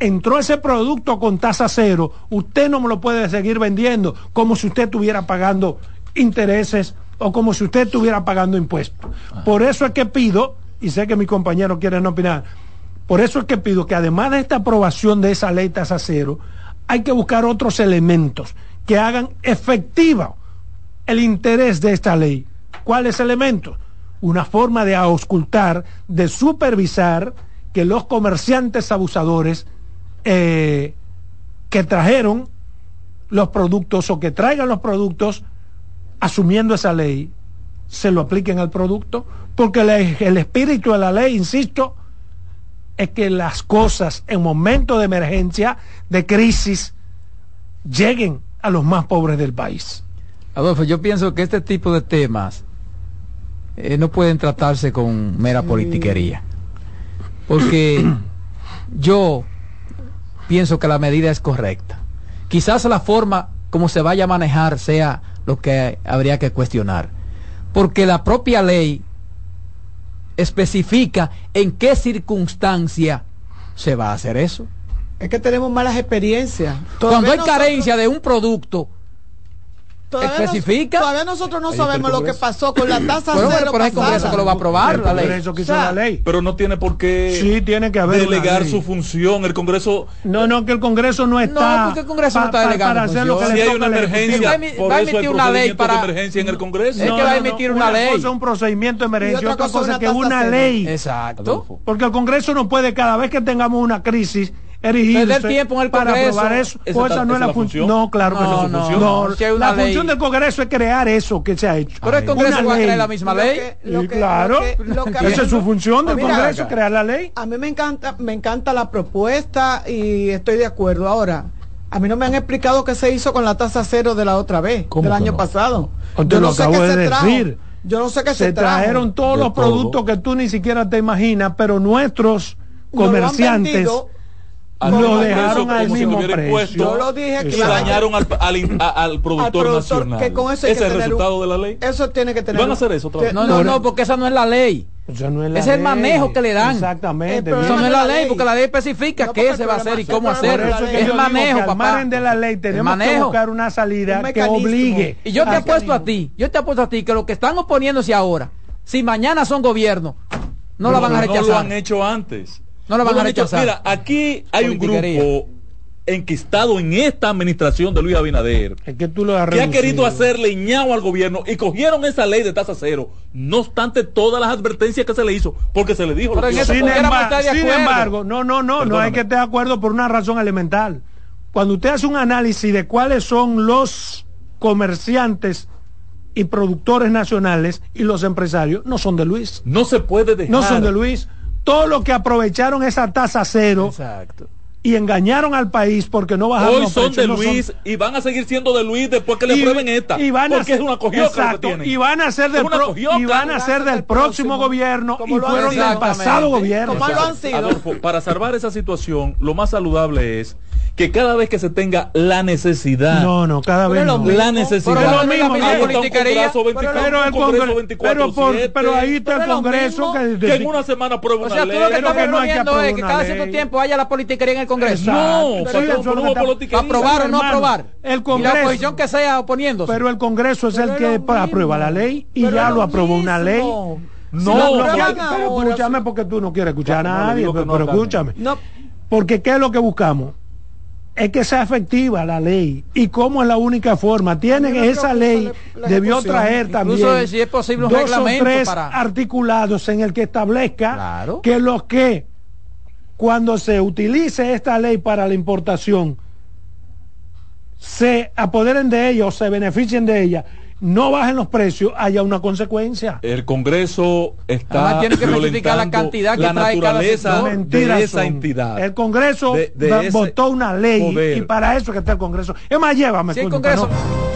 A: entró ese producto con tasa cero, usted no me lo puede seguir vendiendo como si usted estuviera pagando intereses o como si usted estuviera pagando impuestos. Por eso es que pido, y sé que mis compañeros quieren opinar, por eso es que pido que además de esta aprobación de esa ley tasa cero, hay que buscar otros elementos que hagan efectiva el interés de esta ley. ¿Cuáles elementos? Una forma de auscultar, de supervisar que los comerciantes abusadores eh, que trajeron los productos o que traigan los productos asumiendo esa ley, se lo apliquen al producto, porque le, el espíritu de la ley, insisto, es que las cosas en momentos de emergencia, de crisis, lleguen a los más pobres del país.
B: Adolfo, yo pienso que este tipo de temas eh, no pueden tratarse con mera politiquería. Porque yo pienso que la medida es correcta. Quizás la forma como se vaya a manejar sea lo que habría que cuestionar. Porque la propia ley especifica en qué circunstancia se va a hacer eso.
C: Es que tenemos malas experiencias.
B: Cuando hay carencia de un producto,
C: Todavía
B: especifica.
C: Nos, todavía nosotros no sabemos lo que pasó con la tasa
B: bueno,
C: cero.
B: Pero es el Congreso que lo va a aprobar
A: el
B: la ley.
A: Congreso que hizo o sea, la ley.
D: Pero no tiene por qué
A: sí, tiene que haber
D: delegar su función. El Congreso.
A: No, no, que el Congreso no está.
B: No, porque el Congreso no está delegando.
A: Para hacer lo que
D: si
A: le
D: hay una emergencia,
B: va, a,
D: por
B: va a
D: eso
B: emitir una ley para.
D: emergencia en el Congreso.
B: Es
A: no,
B: que va a emitir una,
A: una
B: ley.
A: cosa es un procedimiento de emergencia y otra, cosa, es que una ley.
B: Exacto.
A: Porque el Congreso no puede, cada vez que tengamos una crisis, erigirse
B: tiempo en el
A: para aprobar eso.
D: Esa
A: Pues
D: está-
A: esa no es la función. No, claro que
B: No,
A: no es su
B: no,
A: función.
B: no.
A: No,
B: Si hay una
A: la
B: ley.
A: función del Congreso es crear eso que se ha hecho.
B: Pero el Congreso
A: Una
B: va a crear la misma
C: Lo
B: ley.
C: que- lo
A: Sí,
C: que-
A: claro.
C: lo que-
A: Esa es su función del
C: mira,
A: Congreso, crear la ley.
C: A mí me encanta, me encanta la propuesta y estoy de acuerdo. Ahora, a mí no me han explicado qué se hizo con la tasa cero de la otra vez,
D: ¿Cómo
C: del año
D: no?
C: pasado.
A: Te
C: Yo
A: lo
C: no sé
A: acabo
C: qué
A: de
C: se trajo.
A: decir.
C: Yo no sé qué se,
A: Se
C: trajo.
A: trajeron todos
D: De
A: los
D: todo.
A: productos que tú ni siquiera te imaginas, pero nuestros comerciantes. Lo dejaron
D: precio,
A: al
D: como si
A: mismo
D: tuviera
A: precio.
D: impuesto,
C: Yo lo dije
D: y
C: que la-
D: dañaron al, al, al productor,
C: al productor,
D: nacional.
C: que con eso hay
D: Ese
C: que
D: es el
C: tener un-
D: resultado de la ley.
C: Eso tiene que tener.
D: ¿Van a hacer eso otra vez?
B: No, no, no, porque esa no es la ley.
A: O sea, no es la
B: Ese es el
A: ley.
B: manejo que le dan.
A: Exactamente.
C: El
B: Eso no es la ley, porque la ley especifica
C: No,
B: qué se va a
C: el
B: hacer y cómo
C: el
A: eso
C: de
A: es que
B: el manejo,
A: que al
B: papá.
A: margen de la ley tenemos que
B: manejo.
A: buscar una salida
C: Un
A: que obligue.
B: Y yo te apuesto a ti, yo te apuesto a ti que los que están oponiéndose ahora, si mañana son gobierno, no la van a
D: Pero No lo
B: rechazar.
D: han hecho antes.
B: No la van a rechazar.
D: Mira, aquí hay un grupo enquistado en esta administración de Luis Abinader
A: Es que tú lo has
D: que ha querido hacerle ñao al gobierno y cogieron esa ley de tasa cero, no obstante todas las advertencias que se le hizo, porque se le dijo lo que
A: Sin,
D: pasar.
B: pudiéramos
A: emba-
B: estar de
A: sin embargo, no, no, no, no hay que estar de acuerdo por una razón elemental. Cuando usted hace un análisis de cuáles son los comerciantes y productores nacionales y los empresarios, no son de Luis.
D: No se puede dejar.
A: No son de Luis. Todos los que aprovecharon esa tasa cero
B: Exacto.
A: y engañaron al país porque no bajaron
D: Hoy
A: los
D: son
A: precios,
D: de
A: no
D: Luis y van a seguir siendo de Luis después que le
A: y,
D: aprueben esta.
A: y van a
D: porque
A: ser,
D: es una cogioca lo que
A: exacto,
D: tienen.
A: y van a ser
D: Es
A: del
D: una
A: pro-
D: cogioca.
A: y van a ser del próximo gobierno y fueron del pasado gobierno.
C: Como lo han sido.
D: Adolfo, para salvar esa situación, lo más saludable es que cada vez que se tenga la necesidad.
A: No, no, cada vez no.
D: La necesidad.
A: Pero lo mismo,
D: Ahí
A: Miguel.
D: está un Congreso 24,
A: Pero el
D: un Congreso
A: Congreso-
D: 24,
A: pero por- pero ahí está el Congreso que-
D: que en una semana aprueba
H: O
D: una
H: sea, tú
D: ley.
H: lo que estás
A: no
H: proponiendo es que cada cierto
A: ley.
H: tiempo haya la politiquería en el Congreso.
A: Exacto.
D: No, politiquería.
H: Aprobar o no aprobar.
A: el
H: Y la
A: Congreso-
H: oposición que sea oponiéndose.
A: Pero el Congreso es el que aprueba la ley y
C: Pero
A: ya lo aprobó una ley.
D: No,
C: hagan
A: pero escúchame porque tú no quieres escuchar a
D: No, no,
A: nadie, pero,
D: no,
A: escúchame.
C: No,
A: Porque ¿qué es lo que buscamos? Es que sea efectiva la ley. ¿Y cómo es la única forma? Tienen
C: no
A: esa ley,
C: sea la- la
A: debió traer también
H: de si es posible un
A: dos o tres
H: para-
A: articulados en el que establezca
H: Claro.
A: que los que cuando se utilice esta ley para la importación se apoderen de ella o se beneficien de ella, no bajen los precios, haya una consecuencia.
D: El Congreso está
H: Además, tiene que especificar la cantidad que
D: la
H: trae cada
D: naturaleza.
A: Mentiras
D: de esa
A: son.
D: entidad.
A: El Congreso
D: De- de
A: votó una ley
D: poder.
A: y para eso que está el Congreso. Es más, llévame.
H: Si el Congreso-
A: no-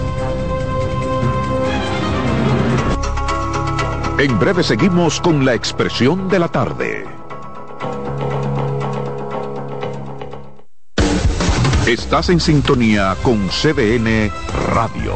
E: En breve seguimos con la expresión de la tarde. Estás en sintonía con CDN Radio.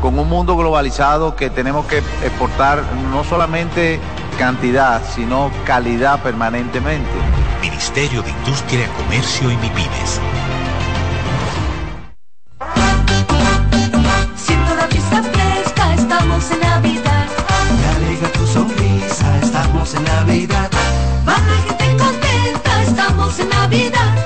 F: con un mundo globalizado que tenemos que exportar no solamente cantidad, sino calidad permanentemente.
G: Ministerio de Industria, Comercio y MIPIMES.
I: Siento la vista fresca, estamos en Navidad.
J: Me alegra tu sonrisa, estamos en Navidad.
I: Va la gente contenta, estamos en Navidad.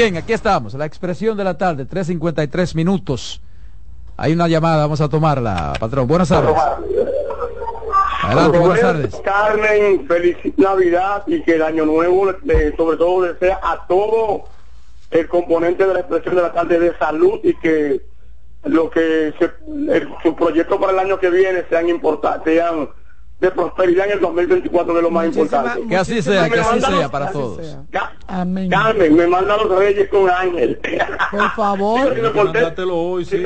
B: Bien, aquí estamos, la expresión de la tarde, 3.53 minutos. Hay una llamada, vamos a tomarla, patrón. Buenas tardes. Adelante, buenas tardes.
K: Carmen, feliz Navidad y que el año nuevo, eh, sobre todo, desea a todo el componente de la expresión de la tarde de salud y que lo que se, el- su proyecto para el año que viene sean importantes, sean de prosperidad en el 2024 de lo más importante.
B: Que así sea, que así sea
K: los-
B: para todos.
C: Amén.
K: Carmen, me manda los reyes con Ángel.
C: Por favor.
K: Porté-
D: hoy, sí.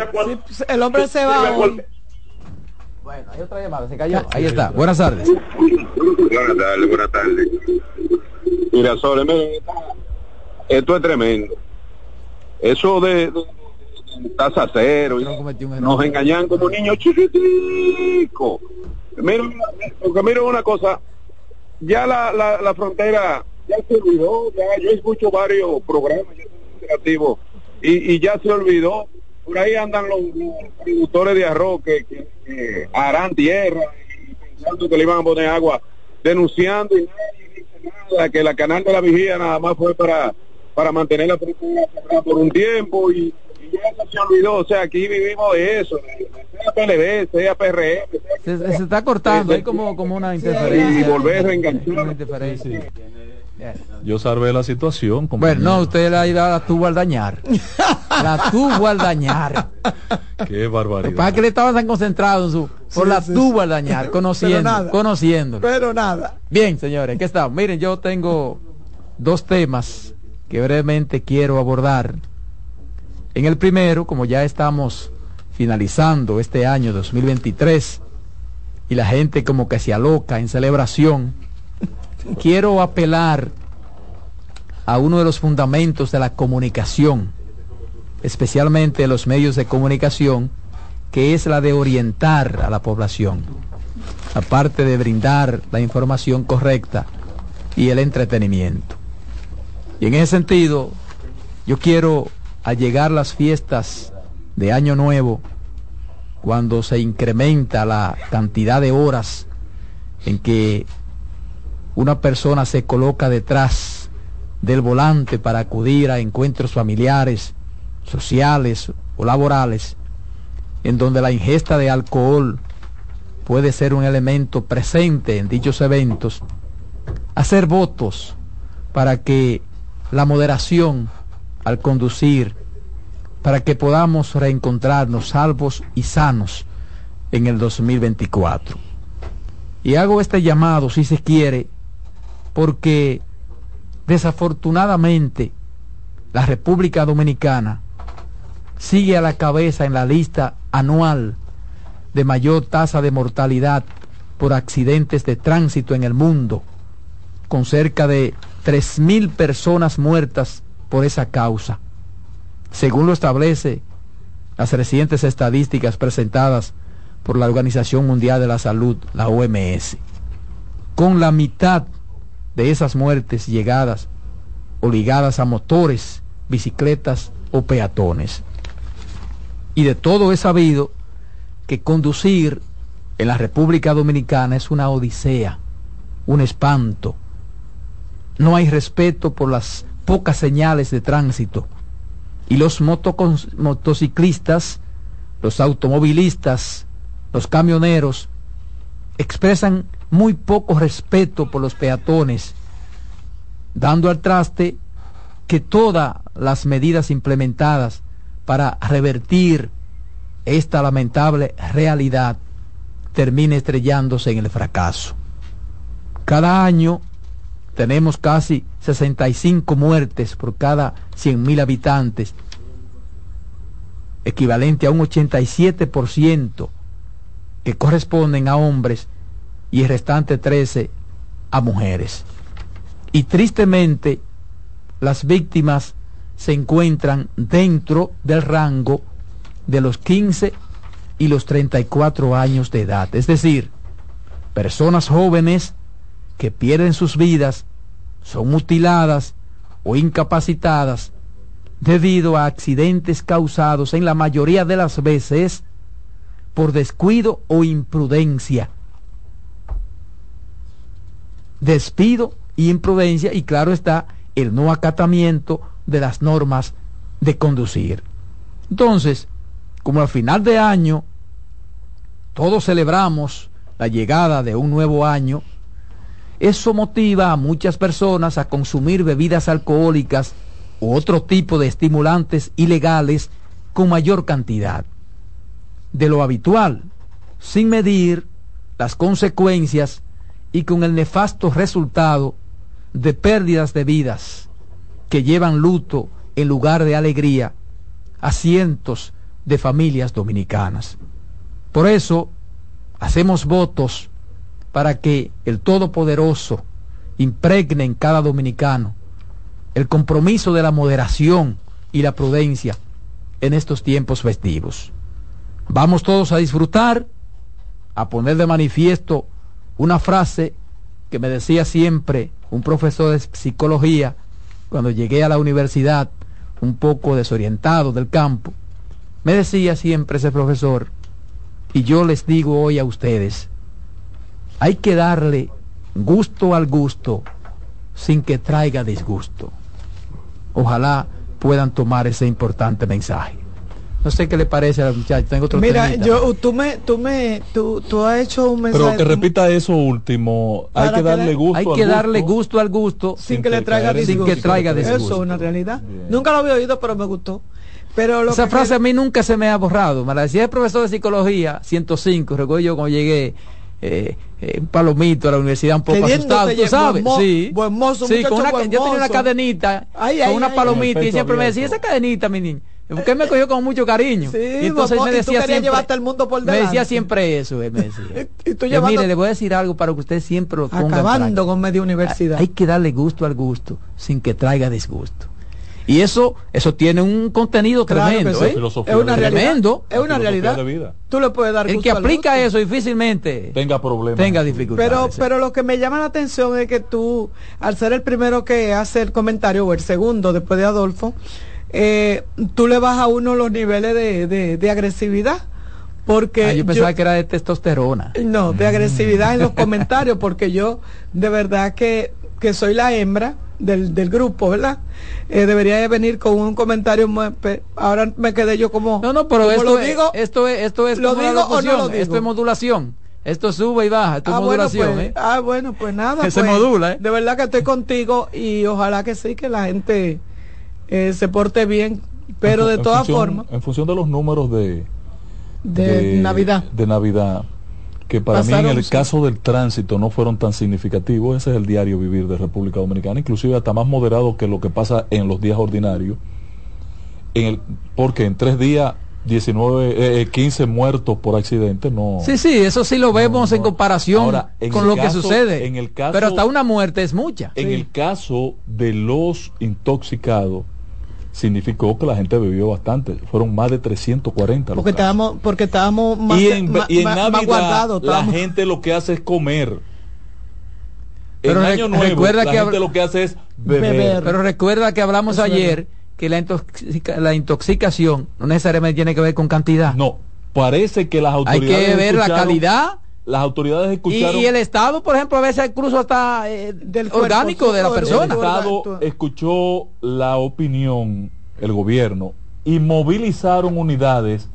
C: el hombre se va hoy.
B: Bueno, hay otra llamada, se cayó. Ahí está, buenas tardes.
L: Buenas tardes, buenas tardes. Mira, miren, esto es tremendo. Eso de, de- de tasa cero, y nos engañan como niños chiquiticos. Mira, porque mira una cosa, ya la, la, frontera ya se olvidó, ya yo escucho varios programas interactivos, y, y ya se olvidó. Por ahí andan los, productores de arroz que, que- harán tierra y pensando que le iban a poner agua, denunciando y nadie dice nada, que la canal de la vigía nada más fue para, para mantener la frontera por un tiempo y, eso se olvidó. O sea, aquí vivimos de eso, sea PLD, sea PRM,
B: Se, se está cortando, hay como, como una interferencia.
L: y volver a reenganchar.
B: Interferencia.
D: Yo salvé la situación.
B: Bueno, no, usted la, la tuvo al dañar. La tuvo al dañar.
D: Qué barbaridad.
B: Para que le estaba tan concentrado en su. Por
C: Sí,
B: la
C: sí,
B: tuvo
C: sí.
B: al dañar,
C: Pero
B: conociendo,
C: nada.
B: conociéndolo.
C: Pero nada.
B: Bien, señores, ¿qué estamos? Miren, yo tengo dos temas que brevemente quiero abordar. En el primero, como ya estamos finalizando este año 2023 y la gente como que se aloca en celebración, quiero apelar a uno de los fundamentos de la comunicación, especialmente los medios de comunicación, que es la de orientar a la población aparte de brindar la información correcta y el entretenimiento. Y en ese sentido, yo quiero allegar las fiestas de Año Nuevo, cuando se incrementa la cantidad de horas en que una persona se coloca detrás del volante para acudir a encuentros familiares, sociales o laborales, en donde la ingesta de alcohol puede ser un elemento presente en dichos eventos, hacer votos para que la moderación al conducir, para que podamos reencontrarnos salvos y sanos en el 2024. Y hago este llamado, si se quiere, porque desafortunadamente la República Dominicana sigue a la cabeza en la lista anual de mayor tasa de mortalidad por accidentes de tránsito en el mundo, con cerca de 3.000 personas muertas por esa causa, según lo establece las recientes estadísticas presentadas por la Organización Mundial de la Salud, la OMS. Con la mitad de esas muertes llegadas o ligadas a motores, bicicletas o peatones. Y de todo es sabido que conducir en la República Dominicana es una odisea, un espanto. No hay respeto por las pocas señales de tránsito. Y los motociclistas, los automovilistas, los camioneros, expresan muy poco respeto por los peatones, dando al traste que todas las medidas implementadas para revertir esta lamentable realidad termine estrellándose en el fracaso. Cada año tenemos casi 65 muertes por cada 100.000 habitantes, equivalente a un 87% que corresponden a hombres y el restante 13 a mujeres. Y tristemente, las víctimas se encuentran dentro del rango de los 15 y los 34 años de edad. Es decir, personas jóvenes que pierden sus vidas, son mutiladas o incapacitadas debido a accidentes causados en la mayoría de las veces por descuido o imprudencia. Despido y imprudencia y claro está el no acatamiento de las normas de conducir. Entonces, como al final de año todos celebramos la llegada de un nuevo año, eso motiva a muchas personas a consumir bebidas alcohólicas u otro tipo de estimulantes ilegales con mayor cantidad de lo habitual, sin medir las consecuencias y con el nefasto resultado de pérdidas de vidas que llevan luto en lugar de alegría a cientos de familias dominicanas. Por eso hacemos votos para que el Todopoderoso impregne en cada dominicano el compromiso de la moderación y la prudencia en estos tiempos festivos. Vamos todos a disfrutar, a poner de manifiesto una frase que me decía siempre un profesor de psicología cuando llegué a la universidad un poco desorientado del campo. Me decía siempre ese profesor, y yo les digo hoy a ustedes, hay que darle gusto al gusto sin que traiga disgusto. Ojalá puedan tomar ese importante mensaje. No sé qué le parece a la muchacha. Tengo otro
C: Mira,
B: temita.
C: yo, tú me, tú me, tú, tú has hecho un mensaje.
D: Pero que repita eso último. Hay que
C: que
D: darle
C: le-
D: gusto
B: Hay
D: al
B: que darle
D: gusto.
B: gusto al gusto
C: sin que le traiga
D: en
B: sin
C: disgusto.
B: que traiga
C: Eso
B: disgusto.
C: es una realidad. Nunca lo había oído, pero me gustó. Pero lo
B: Esa
C: que
B: frase a mí nunca se me ha borrado. Me la decía el profesor de psicología, 105. Recuerdo yo cuando llegué eh, eh, palomito a la universidad un poco
C: Queriéndote
B: asustado, tú sabes.
C: buen mo-
B: sí,
C: buen mozo,
B: sí con una,
C: buen
B: yo tenía una cadenita
C: Ay,
B: con
C: ay,
B: una
C: ay.
B: palomita y
D: el
B: siempre me decía, esa cadenita, mi niño. Porque me cogió con mucho cariño.
C: Sí,
B: y entonces me
C: y tú
B: decía
C: querías
B: siempre,
C: llevarte al mundo por
B: me
C: delante.
B: decía siempre eso, él me decía.
C: Y tú
B: Yo,
C: llevando-
B: mire, le voy a decir algo para que usted siempre lo ponga
C: acabando con media universidad.
B: Hay que darle gusto al gusto sin que traiga disgusto. Y eso, eso tiene un contenido
C: Claro que
B: tremendo,
C: sí.
B: ¿eh?
D: Filosofía
C: Es una realidad.
B: Tremendo.
C: Es una realidad.
D: de vida.
C: Tú le puedes dar
B: El que aplica eso difícilmente
D: Tenga problemas.
B: tenga dificultades.
C: Pero, pero lo que me llama la atención es que tú, al ser el primero que hace el comentario, o el segundo después de Adolfo, eh, tú le bajas a uno los niveles de, de- de agresividad. Porque
B: Ah, yo pensaba que era de testosterona.
C: No, de agresividad en los comentarios, porque yo de verdad que, que soy la hembra del, del grupo, ¿verdad? Eh, debería de venir con un comentario, ahora me quedé yo como...
B: No, no, pero esto,
C: lo
B: es,
C: digo,
B: esto es, esto es
C: ¿lo digo o no
B: locución,
C: lo digo?
B: esto es modulación. Esto sube y baja, esto
C: ah,
B: es
C: bueno,
B: modulación,
C: pues,
B: ¿eh?
C: ah, bueno, pues nada.
B: Se
C: pues,
B: modula, ¿eh?
C: De verdad que estoy contigo y ojalá que sí, que la gente eh, se porte bien, pero
D: En
C: de todas formas,
D: En función de los números de,
C: de, Navidad.
D: de Navidad, que para mí en el
C: sí.
D: caso del tránsito no fueron tan significativos, ese es el diario vivir de República Dominicana, inclusive hasta más moderado que lo que pasa en los días ordinarios, en el, porque en tres días 19, eh, eh, 15 muertos por accidente, no.
B: Sí, sí, eso sí lo vemos en comparación
D: Ahora, en
B: con lo que sucede.
D: en el caso-
B: pero hasta una muerte es mucha.
D: En el caso de los intoxicados, significó que la gente bebió bastante, fueron más de 340 los
C: porque estábamos, porque estábamos más,
D: y en,
C: ma-
D: y en
C: ma- más
D: Navidad
C: guardados.
D: la
C: estábamos-
D: gente lo que hace es comer.
B: Pero
D: en Año Nuevo
B: recuerda
D: la
B: que
D: gente lo que hace es beber.
C: Beber.
B: Pero recuerda que hablamos
C: Eso
B: ayer que la, intoxica- la intoxicación no necesariamente tiene que ver con cantidad.
D: No, parece que las
B: Hay
D: autoridades
B: que ver la calidad
D: Las autoridades
B: y,
D: escucharon
B: y el Estado, por ejemplo, a veces incluso hasta eh,
C: Del cuerpo,
B: orgánico de la
C: el
D: el
B: persona.
C: cuerpo.
D: Estado escuchó la opinión, el gobierno, y movilizaron unidades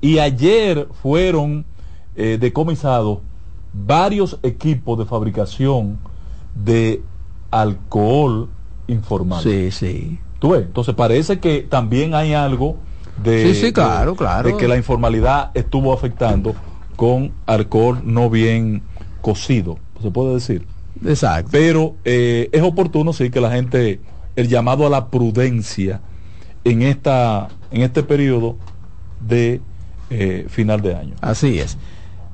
D: y ayer fueron eh, decomisados varios equipos de fabricación de alcohol informal.
B: Sí, sí.
D: ¿Tú ves? Entonces parece que también hay algo de,
B: Sí, sí, claro,
D: de-
B: claro.
D: de que la informalidad estuvo afectando con alcohol no bien cocido, se puede decir.
B: Exacto.
D: Pero eh, es oportuno, sí, que la gente, el llamado a la prudencia en, esta, en este periodo de eh, final de año.
B: Así es.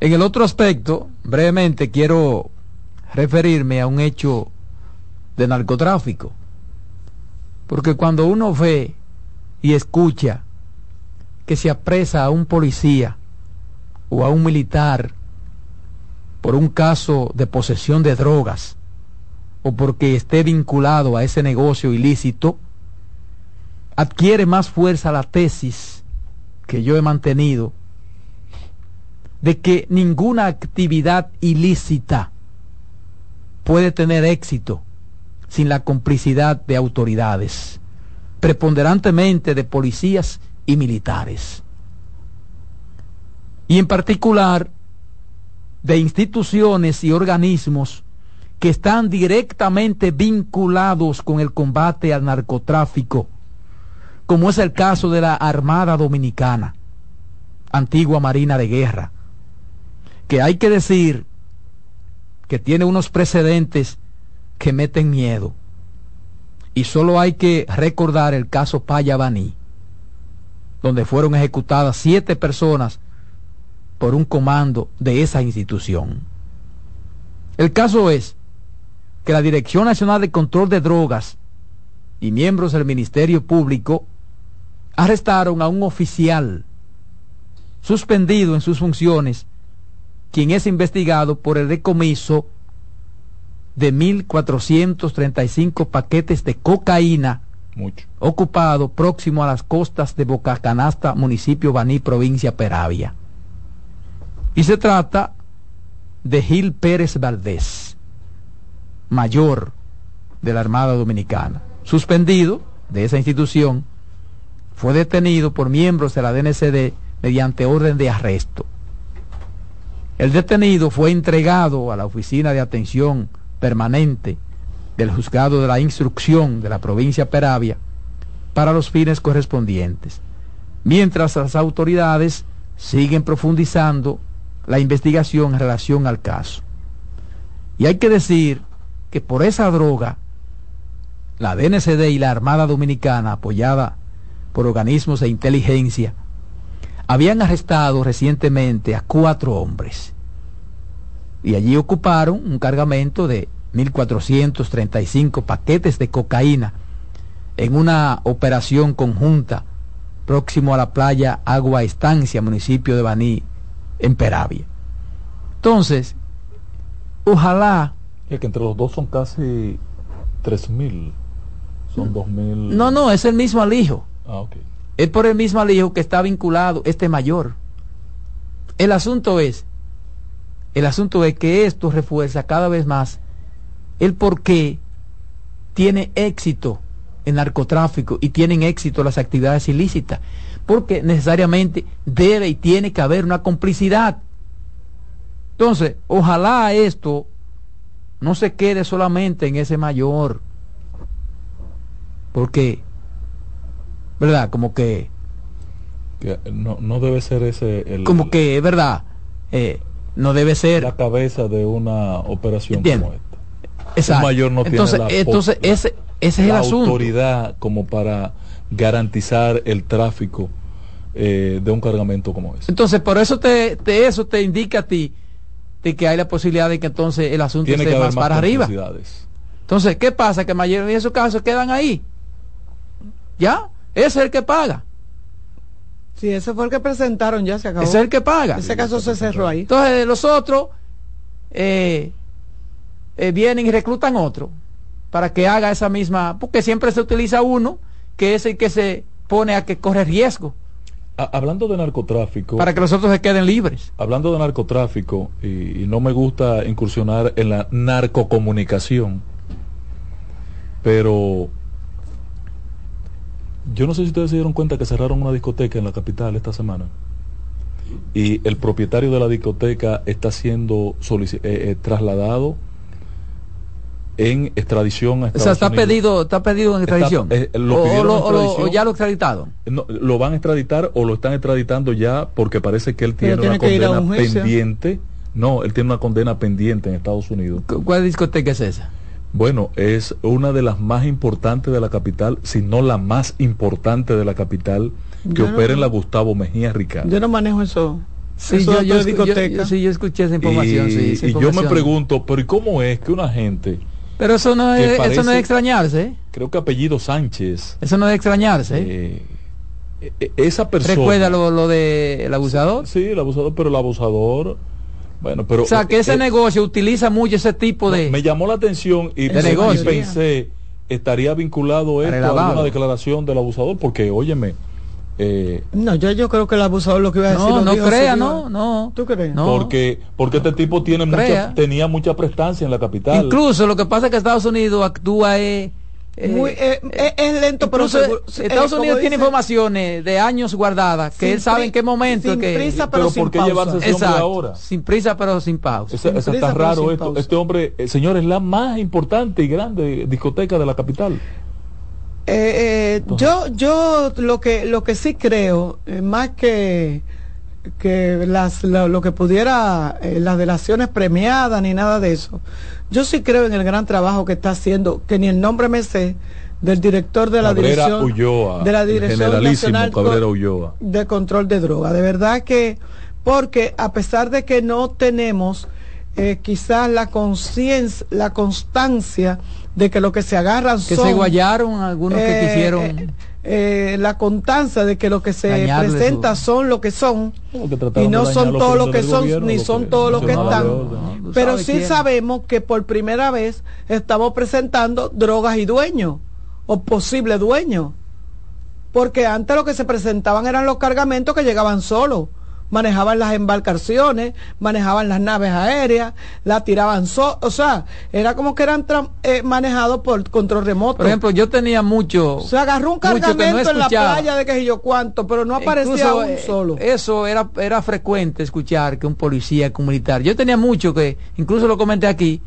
B: En el otro aspecto, brevemente quiero referirme a un hecho de narcotráfico. Porque cuando uno ve y escucha que se apresa a un policía o a un militar por un caso de posesión de drogas o porque esté vinculado a ese negocio ilícito, adquiere más fuerza la tesis que yo he mantenido de que ninguna actividad ilícita puede tener éxito sin la complicidad de autoridades, preponderantemente de policías y militares, y en particular de instituciones y organismos que están directamente vinculados con el combate al narcotráfico, como es el caso de la Armada Dominicana, antigua Marina de Guerra, que hay que decir que tiene unos precedentes que meten miedo. Y solo hay que recordar el caso Payabaní, donde fueron ejecutadas siete personas por un comando de esa institución. El caso es que la Dirección Nacional de Control de Drogas y miembros del Ministerio Público arrestaron a un oficial suspendido en sus funciones, quien es investigado por el decomiso de 1.435 paquetes de cocaína
D: Mucho.
B: ocupado próximo a las costas de Boca Canasta, municipio Baní, provincia Peravia. Y se trata de Gil Pérez Valdés, mayor de la Armada Dominicana, suspendido de esa institución fue detenido por miembros de la DNCD mediante orden de arresto. El detenido fue entregado a la Oficina de Atención Permanente del Juzgado de la Instrucción de la provincia Peravia para los fines correspondientes, mientras las autoridades siguen profundizando la investigación en relación al caso. Y hay que decir que por esa droga, la DNCD y la Armada Dominicana, apoyada por organismos de inteligencia, habían arrestado recientemente a cuatro hombres. Y allí ocuparon un cargamento de 1.435 paquetes de cocaína en una operación conjunta próximo a la playa Agua Estancia, municipio de Baní, en Peravia. Entonces, ojalá...
D: Es que entre los dos son casi 3.000, son 2.000...
B: No, no, es el mismo alijo.
D: Ah, ok.
B: Es por el mismo alijo que está vinculado este mayor. El asunto es, el asunto es que esto refuerza cada vez más el por qué tiene éxito el narcotráfico y tienen éxito las actividades ilícitas, porque necesariamente debe y tiene que haber una complicidad. Entonces, ojalá esto no se quede solamente en ese mayor, porque, ¿verdad? Como que...
D: que no, no, debe ser ese... El,
B: como que, es verdad, eh, no debe ser...
D: La cabeza de una operación como esta.
B: Exacto.
D: Un mayor no
B: entonces,
D: tiene la,
B: entonces ese, ese es
D: la
B: el asunto.
D: autoridad como para garantizar el tráfico eh, de un cargamento como ese.
B: Entonces, por eso te, te, eso te indica a ti de que hay la posibilidad de que entonces el asunto
D: Tiene
B: esté más,
D: más
B: para arriba. Entonces, ¿qué pasa? Que mayor en esos casos quedan ahí. ¿Ya? Ese es el que paga.
C: Sí, ese fue el que presentaron, ya se acabó.
B: Ese es el que paga.
C: Ese caso se cerró ahí.
B: Entonces, los otros eh, eh, vienen y reclutan otro para que haga esa misma, porque siempre se utiliza uno que es el que se pone a que corre riesgo.
D: A- hablando de narcotráfico.
B: Para que los otros se queden libres.
D: Hablando de narcotráfico, y, y no me gusta incursionar en la narcocomunicación, pero yo no sé si ustedes se dieron cuenta que cerraron una discoteca en la capital esta semana. Y el propietario de la discoteca está siendo eh, eh, trasladado en extradición a
B: O
D: Estados
B: sea, está
D: Unidos.
B: pedido, está pedido en
D: Está-
B: extradición.
D: eh, lo
B: o, o
D: en
B: o o ya lo extraditaron.
D: No, lo van a extraditar o lo están extraditando ya porque parece que él tiene una condena
C: un
D: pendiente. No, él tiene una condena pendiente en Estados Unidos.
B: ¿Cu- ¿Cuál discoteca es esa?
D: Bueno, es una de las más importantes de la capital, si no la más importante de la capital, que
C: Yo no-
D: opera en la Gustavo Mejía Ricardo.
C: Yo no manejo eso.
B: Sí,
C: eso
B: yo, yo, yo- sí, yo escuché esa información.
D: y
B: sí, esa
D: y yo me pregunto, pero ¿y cómo es que una gente,
B: Pero eso no es, eso no es extrañarse. ¿eh?
D: creo que apellido Sánchez,
B: Eso no es extrañarse. ¿eh?
D: eh, eh, esa persona...
B: ¿Recuerda lo, lo de el abusador?
D: Sí, el abusador, pero el abusador... Bueno, pero...
B: o sea, que ese
D: eh,
B: negocio utiliza mucho ese tipo de...
D: Me llamó la atención y,
B: De
D: pensé, estaría vinculado esto a alguna declaración del abusador, porque, óyeme, eh,
C: No, yo, yo creo que el abusador lo que iba a decir.
B: no,
C: lo
B: no
C: dijo
B: crea, no, no.
C: ¿Tú crees?
B: No.
D: porque porque este tipo tiene
B: No
D: mucha, tenía mucha prestancia en la capital.
B: Incluso lo que pasa es que Estados Unidos actúa eh, eh,
C: Muy, eh, eh, es lento, pero seguro.
B: Estados
C: Eh,
B: Unidos tiene
C: dice,
B: informaciones de años guardadas que él sabe en qué momento
C: sin
B: que
C: prisa, pero
D: pero
C: sin
D: ¿por qué
C: pausa.
D: llevarse ese hombre
B: Exacto,
D: ahora?
B: sin prisa pero sin pausa.
C: Sin prisa,
D: está raro esto.
C: pausa.
D: Este hombre, eh, señor, es la más importante y grande discoteca de la capital.
C: Eh, eh, yo, yo lo que, lo que sí creo, eh, más que que las, lo, lo que pudiera, eh, las delaciones premiadas ni nada de eso, yo sí creo en el gran trabajo que está haciendo, que ni el nombre me sé, del director de la
D: Cabrera
C: dirección
D: Ulloa,
C: de la dirección nacional
D: Ulloa.
C: de control de droga. De verdad que, porque a pesar de que no tenemos eh, quizás la conciencia, la constancia de que lo que se agarran
B: que
C: son
B: se guayaron algunos que
C: eh,
B: quisieron
C: eh, eh, la constancia de que lo que se presenta
B: su-
C: son lo que son
D: que
C: y no son todo lo que son
D: gobierno,
C: ni
D: lo
C: son
D: que
C: todo lo que están pero sí
B: quién.
C: sabemos que por primera vez estamos presentando drogas y dueños o posible dueños porque antes lo que se presentaban eran los cargamentos que llegaban solos manejaban las embarcaciones, manejaban las naves aéreas, la tiraban, so o sea, era como que eran eh, manejados por control remoto.
B: Por ejemplo, yo tenía mucho...
C: Se agarró un cargamento en la playa de que yo cuánto, pero no aparecía un
B: eh,
C: solo.
B: Eso era, era frecuente escuchar que un policía, que un militar. Yo tenía mucho que, incluso lo comenté aquí,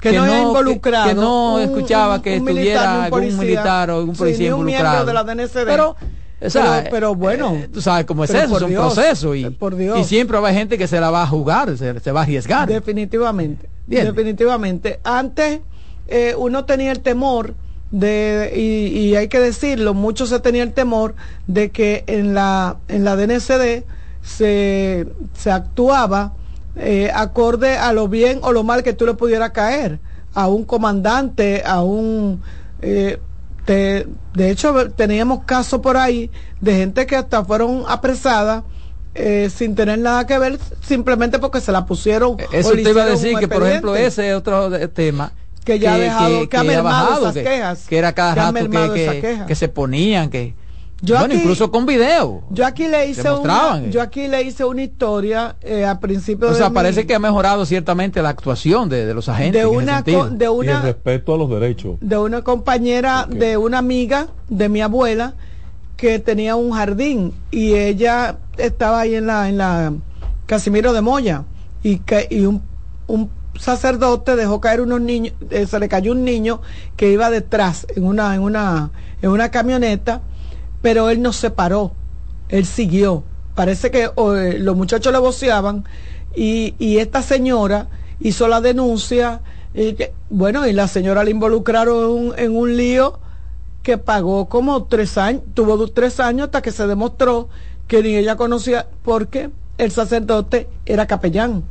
C: que, no, no involucrado.
B: Que, no escuchaba que estuviera algún militar o algún policía sí, un involucrado.
C: de la DNCD.
B: Pero, o sea,
C: pero, bueno,
B: eh, tú sabes cómo es eso, es un proceso y,
C: por Dios.
B: y siempre va a gente que se la va a jugar, se, se va a arriesgar.
C: Definitivamente, definitivamente. Antes eh, uno tenía el temor de, y, y, hay que decirlo, mucho se tenía el temor de que en la, en la DNCD se, se actuaba eh, acorde a lo bien o lo mal que tú le pudieras caer a un comandante, a un... Eh, te, de hecho, teníamos casos por ahí de gente que hasta fueron apresadas eh, sin tener nada que ver, simplemente porque se la pusieron.
B: Eso te iba a decir que, por ejemplo, ese es otro tema.
C: Que ya ha dejado, que, ha mermado esas quejas.
B: Que era cada rato que, que, se ponían, que yo bueno, incluso con video.
C: Yo aquí le hice una, yo aquí le hice una historia eh, al principio.
B: O sea, parece que ha mejorado ciertamente la actuación de, los agentes.
C: De una, de una,
D: y el respeto a los derechos.
C: De una compañera, de una amiga de mi abuela que tenía un jardín y ella estaba ahí en la, en la Casimiro de Moya y que y un, un sacerdote dejó caer unos niños, eh, se le cayó un niño que iba detrás en una, en una, en una camioneta pero él no se paró, él siguió. Parece que eh, los muchachos le voceaban y, esta señora hizo la denuncia y que, bueno, y la señora le involucraron en un, lío que pagó como tres años, tuvo tres años hasta que se demostró que ni ella conocía, porque el sacerdote era capellán,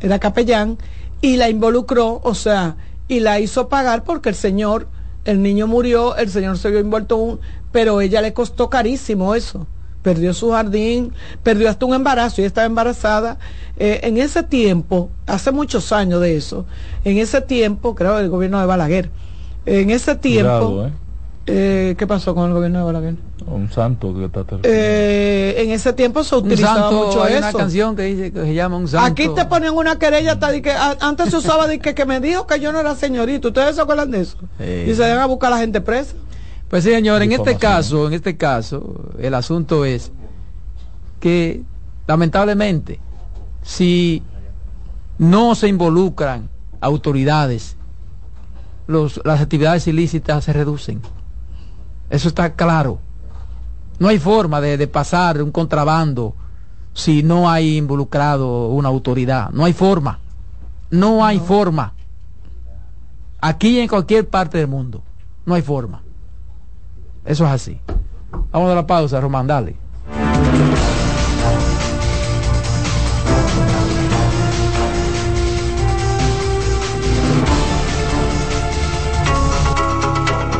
C: era capellán y la involucró, o sea, y la hizo pagar porque el señor, el niño murió, el señor se vio envuelto un, pero ella le costó carísimo eso. Perdió su jardín, perdió hasta un embarazo, y estaba embarazada. Eh, en ese tiempo, hace muchos años de eso, en ese tiempo, creo el gobierno de Balaguer, en ese tiempo,
D: ¿eh?
C: Eh, ¿qué pasó con el gobierno de Balaguer?
D: Un santo que está
C: En ese tiempo se utilizaba mucho
B: hay
C: eso.
B: una canción que dice que se llama un santo.
C: Aquí te ponen una querella hasta de que antes se usaba de que, que me dijo que yo no era señorito. ¿Ustedes se acuerdan de eso? Y se van a buscar a la gente presa.
B: Pues sí, señor, en este caso, en este caso, el asunto es que lamentablemente si no se involucran autoridades, los, las actividades ilícitas se reducen. Eso está claro. No hay forma de, de pasar un contrabando si no hay involucrado una autoridad. No hay forma. No hay forma. Aquí y en cualquier parte del mundo. No hay forma. Eso es así. Vamos a la pausa, Román, dale.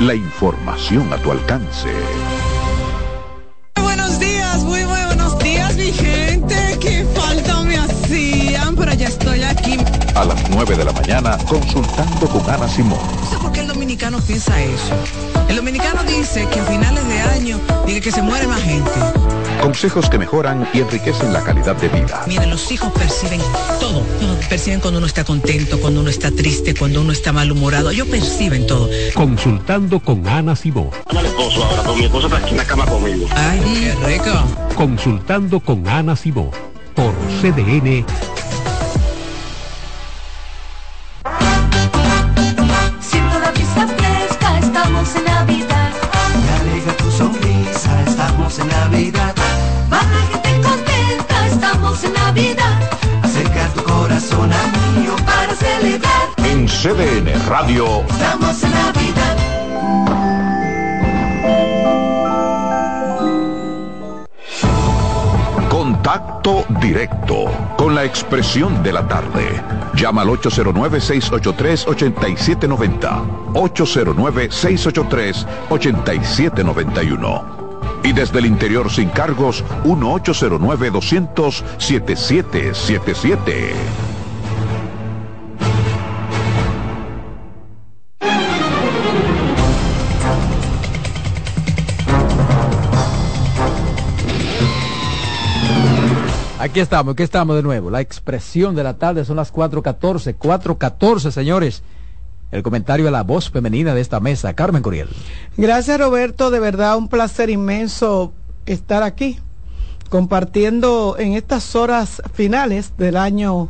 E: la información a tu alcance.
M: Buenos días, muy, muy buenos días, mi gente. Qué falta me hacían, pero ya estoy aquí.
E: A las 9 de la mañana, consultando con Ana Simón.
M: No sé por qué el dominicano piensa eso. El dominicano dice que a finales de año dice que se muere más gente.
E: Consejos que mejoran y enriquecen la calidad de vida.
M: Miren, los hijos perciben todo. Perciben cuando uno está contento, cuando uno está triste, cuando uno está malhumorado. Ellos perciben todo.
N: Consultando con Ana Simón.
O: Ana el esposo ahora, pero mi esposo está aquí en la cama conmigo.
M: Ay, qué rico.
N: Consultando con Ana Simón. Por CDN
I: en Navidad.
J: Acerca tu corazón a mío
I: Para celebrar,
E: En CDN Radio,
I: estamos en Navidad.
E: Contacto directo con la expresión de la tarde. Llama al 809-683-8790. 809-683-8791. Y desde el interior sin cargos, 1-809-200-7777.
B: Aquí estamos, aquí estamos de nuevo. La expresión de la tarde son las 4.14. 4.14, señores. El comentario de la voz femenina de esta mesa, Carmen Curiel.
C: Gracias Roberto, de verdad un placer inmenso estar aquí, compartiendo en estas horas finales del año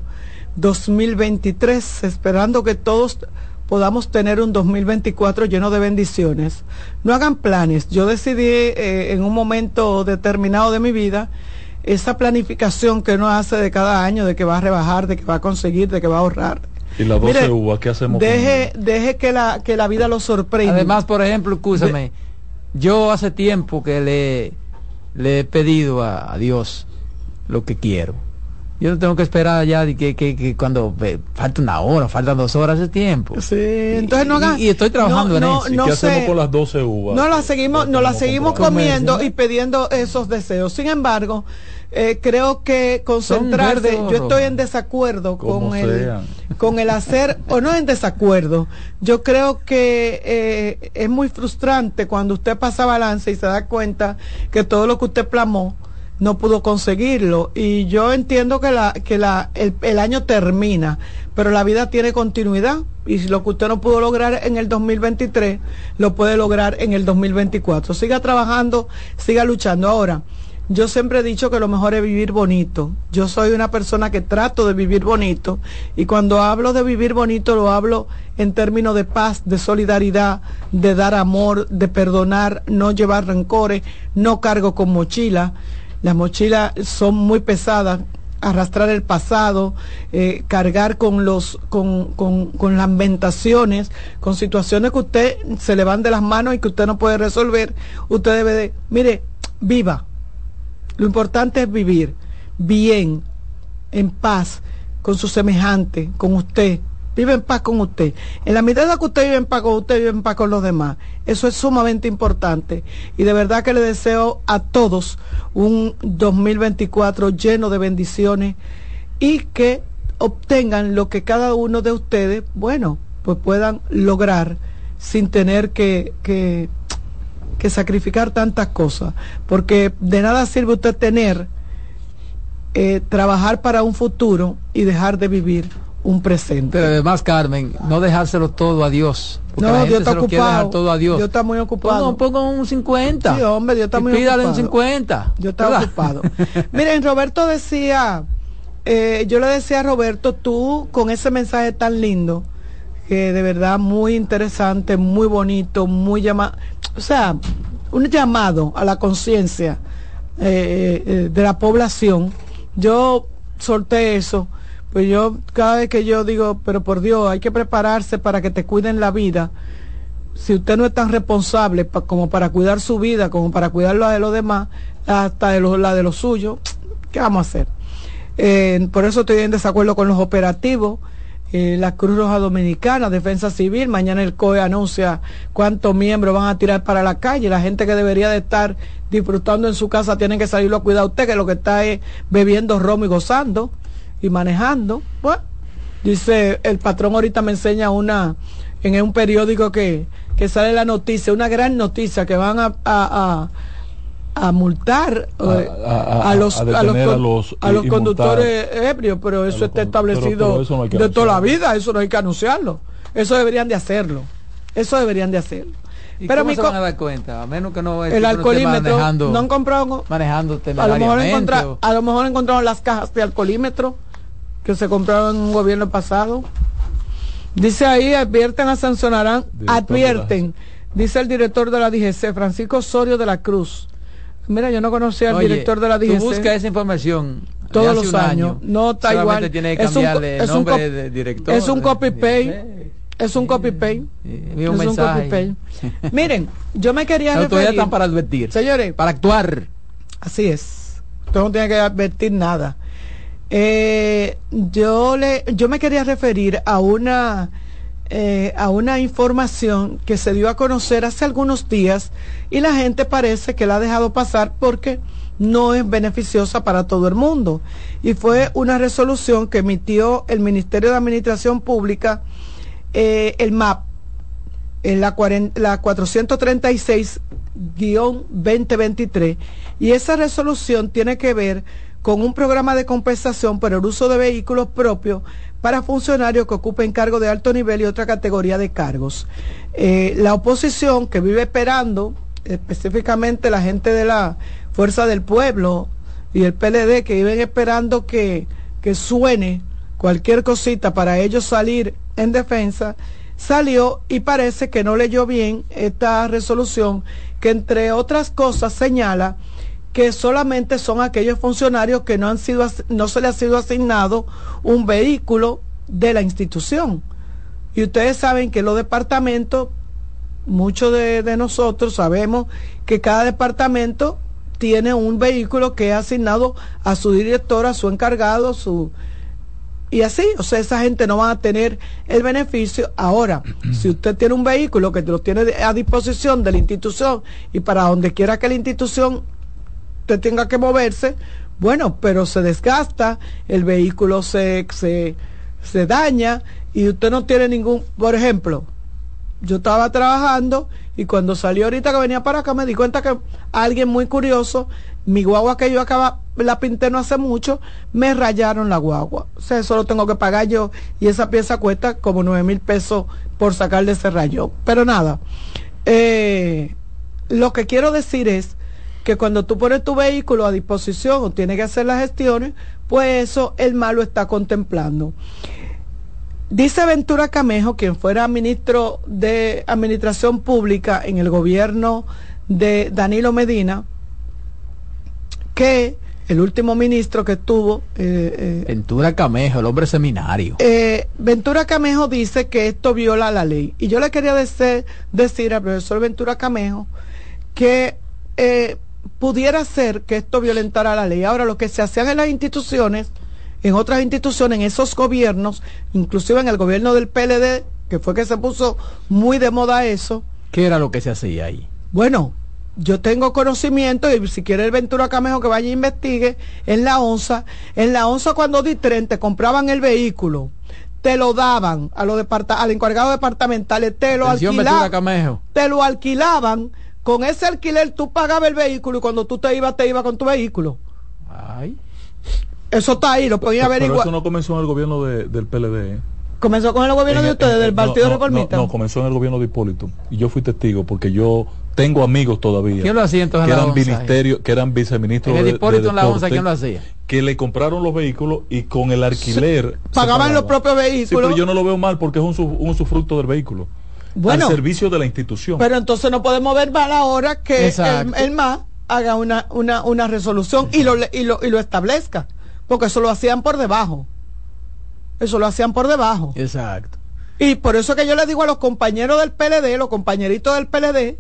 C: 2023, esperando que todos podamos tener un 2024 lleno de bendiciones. No hagan planes. Yo decidí eh, en un momento determinado de mi vida esa planificación que uno hace de cada año, de que va a rebajar, de que va a conseguir, de que va a ahorrar.
D: ¿Y las 12
C: Mire,
D: uvas qué hacemos con
C: Deje, deje que la, que la vida lo sorprenda.
B: Además, por ejemplo, escúchame, yo hace tiempo que le, le he pedido a, a Dios lo que quiero. Yo no tengo que esperar ya que, que, que cuando eh, falta una hora, faltan dos horas de tiempo.
C: Sí, entonces no haga-
B: Y, y estoy trabajando
C: no,
B: en
C: no,
B: eso.
D: ¿Qué
C: sé.
D: hacemos con las 12 uvas?
C: No la seguimos, no la seguimos comiendo y pidiendo esos deseos. Sin embargo, eh, creo que concentrarse,
D: verdes
C: yo estoy en desacuerdo con el,
D: sean.
C: con el hacer, o no en desacuerdo. Yo creo que eh, es muy frustrante cuando usted pasa balance y se da cuenta que todo lo que usted plamó no pudo conseguirlo. Y yo entiendo que, la, que la, el, año termina, pero la vida tiene continuidad. Y si lo que usted no pudo lograr en el 2023, lo puede lograr en el 2024. Siga trabajando, siga luchando. Ahora, yo siempre he dicho que lo mejor es vivir bonito. Yo soy una persona que trato de vivir bonito y cuando hablo de vivir bonito lo hablo en términos de paz, de solidaridad, de dar amor, de perdonar, no llevar rencores, no cargo con mochila. Las mochilas son muy pesadas, arrastrar el pasado, eh, cargar con los con, con, con lamentaciones, con situaciones que usted se le van de las manos y que usted no puede resolver, usted debe de, mire, viva. Lo importante es vivir bien, en paz, con su semejante, con usted. Vive en paz con usted. En la medida que usted vive en paz con usted, vive en paz con los demás. Eso es sumamente importante. Y de verdad que le deseo a todos un 2024 lleno de bendiciones y que obtengan lo que cada uno de ustedes, bueno, pues puedan lograr sin tener que, que, sacrificar tantas cosas. Porque de nada sirve usted tener, eh, trabajar para un futuro y dejar de vivir un presente.
B: Pero además, Carmen, no dejárselo todo a Dios.
C: No,
B: la gente
C: Dios está
B: se lo quiere dejar
C: ocupado.
B: todo a Dios.
C: Dios está muy ocupado.
B: Ponga, ponga un 50.
C: Sí, hombre, Dios está
B: Y
C: muy
B: pídale un
C: ocupado.
B: 50.
C: Yo estaba
B: ¿verdad?
C: ocupado. Miren, Roberto decía, eh, yo le decía a Roberto, tú con ese mensaje tan lindo, que de verdad muy interesante, muy bonito, muy llamado, o sea, un llamado a la conciencia eh, eh, de la población. Yo solté eso, pues yo cada vez que yo digo, pero por Dios, hay que prepararse para que te cuiden la vida si usted no es tan responsable como para cuidar su vida, como para cuidar la de los demás, hasta de lo- la de los suyos, ¿qué vamos a hacer? Eh, por eso estoy en desacuerdo con los operativos. eh, la Cruz Roja Dominicana, Defensa Civil, mañana el COE anuncia cuántos miembros van a tirar para la calle. La gente que debería de estar disfrutando en su casa tiene que salirlo a cuidar a usted, que lo que está es bebiendo romo y gozando y manejando. Bueno, Dice, el patrón ahorita me enseña una, en un periódico que, que sale la noticia, una gran noticia, que van a, a, a- a multar eh,
D: a-
C: a, los,
D: a
C: a los,
D: a los-
C: a los
D: y- y
C: conductores ebrios, pero eso está establecido
D: pero eso no hay que
C: de toda la
D: anunciarlo.
C: vida, eso no hay que anunciarlo. Eso deberían de hacerlo. Eso deberían de hacerlo.
B: ¿Y
C: Pero
B: cómo
C: mi
B: se van a dar cuenta? A menos que no
C: el alcoholímetro
B: manejando,
C: no han comprado
B: manejando
C: a lo mejor encontra- a lo mejor encontraron las cajas de alcoholímetro que se compraron en un gobierno pasado. Dice ahí, advierten a sancionarán, advierten, dice el director de la DGC, Francisco Osorio de la Cruz. Mira, yo no conocía al
B: Oye,
C: director de la
B: tú
C: DGC.
B: busca esa información
C: todos los años.
B: año.
C: No está
B: Solamente
C: igual.
B: tiene que
C: Es un es un
B: nombre de director.
C: Es un copy paste. Es un copy paste. Es un
B: mensaje.
C: copy paste. Miren, yo me quería
B: La autoridad
C: referir.
B: están para advertir.
C: Señores,
B: para actuar.
C: Así es. Usted no tiene que advertir nada. Eh, yo le, yo me quería referir a una eh, a una información que se dio a conocer hace algunos días y la gente parece que la ha dejado pasar porque no es beneficiosa para todo el mundo. Y fue una resolución que emitió el Ministerio de Administración Pública, eh, el MAP, en la, cuaren- la 436-2023. Y esa resolución tiene que ver con un programa de compensación por el uso de vehículos propios para funcionarios que ocupen cargos de alto nivel y otra categoría de cargos. Eh, la oposición que vive esperando, específicamente la gente de la Fuerza del Pueblo y el PLD que viven esperando que, que suene cualquier cosita para ellos salir en defensa, salió y parece que no leyó bien esta resolución que entre otras cosas señala que solamente son aquellos funcionarios que no han sido no se les ha sido asignado un vehículo de la institución. Y ustedes saben que los departamentos, muchos de, de nosotros sabemos que cada departamento tiene un vehículo que es asignado a su director, a su encargado, su y así, o sea, esa gente no va a tener el beneficio. Ahora, si usted tiene un vehículo que lo tiene a disposición de la institución y para donde quiera que la institución usted tenga que moverse, bueno, pero se desgasta, el vehículo se, se, se daña y usted no tiene ningún, por ejemplo, yo estaba trabajando y cuando salió ahorita que venía para acá me di cuenta que alguien muy curioso, mi guagua que yo acaba, la pinté no hace mucho, me rayaron la guagua. O sea, eso lo tengo que pagar yo y esa pieza cuesta como nueve mil pesos por sacarle ese rayón. Pero nada, eh, lo que quiero decir es que cuando tú pones tu vehículo a disposición o tienes que hacer las gestiones, pues eso el malo está contemplando. Dice Ventura Camejo, quien fuera ministro de Administración Pública en el gobierno de Danilo Medina, que el último ministro que estuvo, eh, eh,
B: Ventura Camejo, el hombre seminario.
C: eh, Ventura Camejo dice que esto viola la ley. Y yo le quería dese- decir al profesor Ventura Camejo que pudiera ser que esto violentara la ley. Ahora, lo que se hacían en las instituciones, en otras instituciones, en esos gobiernos, inclusive en el gobierno del PLD, que fue que se puso muy de moda eso,
B: ¿Qué era lo que se hacía ahí?
C: bueno, yo tengo conocimiento y si quiere el Ventura Camejo que vaya e investigue, en la ONSA, en la ONSA cuando Ditren te compraban el vehículo, te lo daban a los departa- al encargado departamentales, te lo
B: Atención,
C: alquilaban,
B: Camejo.
C: te lo alquilaban, con ese alquiler tú pagabas el vehículo y cuando tú te ibas, te ibas con tu vehículo.
B: Ay.
C: Eso está ahí, lo podía
D: Pero
C: averiguar.
D: eso no comenzó en el gobierno de- del PLD. ¿eh?
C: Comenzó con el gobierno de ustedes,
D: en-
C: del Partido
D: no,
C: Reformista.
D: No, no, comenzó en el gobierno de Hipólito. Y yo fui testigo porque yo tengo amigos todavía.
B: ¿Quién lo hacía entonces
D: que
B: en la
D: eran ministerio, que eran viceministros
B: En el
D: de- de
B: Hipólito en la ONSA, ¿quién lo hacía?
D: Que le compraron los vehículos y con el alquiler se
C: Pagaban los propios
D: Sí,
C: vehículos.
D: pero yo no lo veo mal porque es un, su- un usufructo del vehículo.
C: Bueno.
D: al servicio de la institución.
C: Pero entonces no podemos ver mal ahora que el, el MAS haga una, una, una resolución y lo, y, lo, y lo establezca. Porque eso lo hacían por debajo. Eso lo hacían por debajo.
B: Exacto.
C: Y por eso que yo le digo a los compañeros del PLD, los compañeritos del PLD,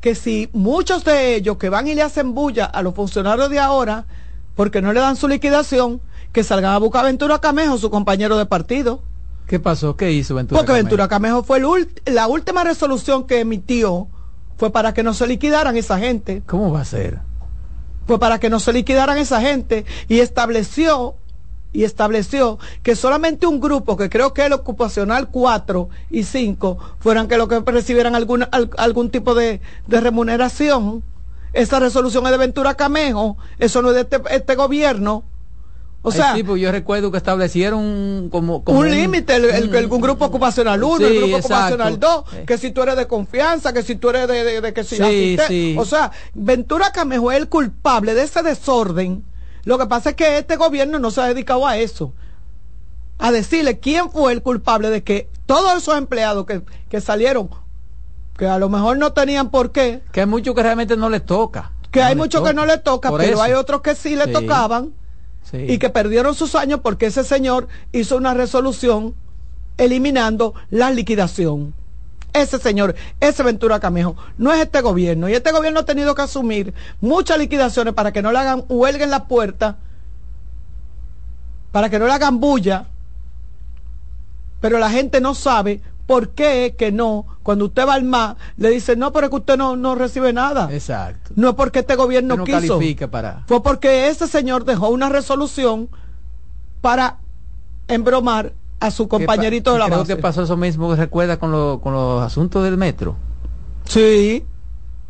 C: que si muchos de ellos que van y le hacen bulla a los funcionarios de ahora, porque no le dan su liquidación, que salgan a buscar a Ventura Camejo, su compañero de partido.
B: ¿Qué pasó? ¿Qué hizo Ventura
C: Porque
B: Camejo?
C: Ventura Camejo fue el la última resolución que emitió fue para que no se liquidaran esa gente.
B: ¿Cómo va a ser?
C: Fue para que no se liquidaran esa gente y estableció y estableció que solamente un grupo, que creo que el ocupacional 4 y 5, fueran que lo que recibieran alguna, algún tipo de, de remuneración. Esa resolución es de Ventura Camejo, eso no es de este, este gobierno. O sea,
B: sí, pues yo recuerdo que establecieron como, como
C: un límite, el, el- el- un grupo ocupacional 1, el
B: Sí,
C: grupo
B: exacto.
C: ocupacional 2, que si tú eres de confianza, que si tú eres de, de- de que si
B: Sí,
C: asiste-
B: sí.
C: O sea, Ventura Camejo es el culpable de ese desorden. Lo que pasa es que este gobierno no se ha dedicado a eso. A decirle quién fue el culpable de que todos esos empleados que, que salieron, que a lo mejor no tenían por qué,
B: Que hay muchos que realmente no les toca.
C: que
B: No
C: hay
B: les
C: muchos que no le toca,
B: Por
C: pero
B: eso.
C: hay otros que sí le tocaban Y que perdieron sus años porque ese señor hizo una resolución eliminando la liquidación. ese señor, ese Ventura Camejo, no es este gobierno. Y este gobierno ha tenido que asumir muchas liquidaciones para que no le hagan huelga en la puerta, para que no le hagan bulla, pero la gente no sabe por qué que no, cuando usted va al MA, le dice, no, pero es que usted no, no recibe nada.
B: Exacto.
C: No es porque este gobierno
B: no
C: quiso.
B: califica para...
C: Fue porque ese señor dejó una resolución para embromar a su compañerito de la
B: Creo
C: base.
B: que pasó eso mismo, recuerda, con, lo- con los asuntos del metro.
C: Sí,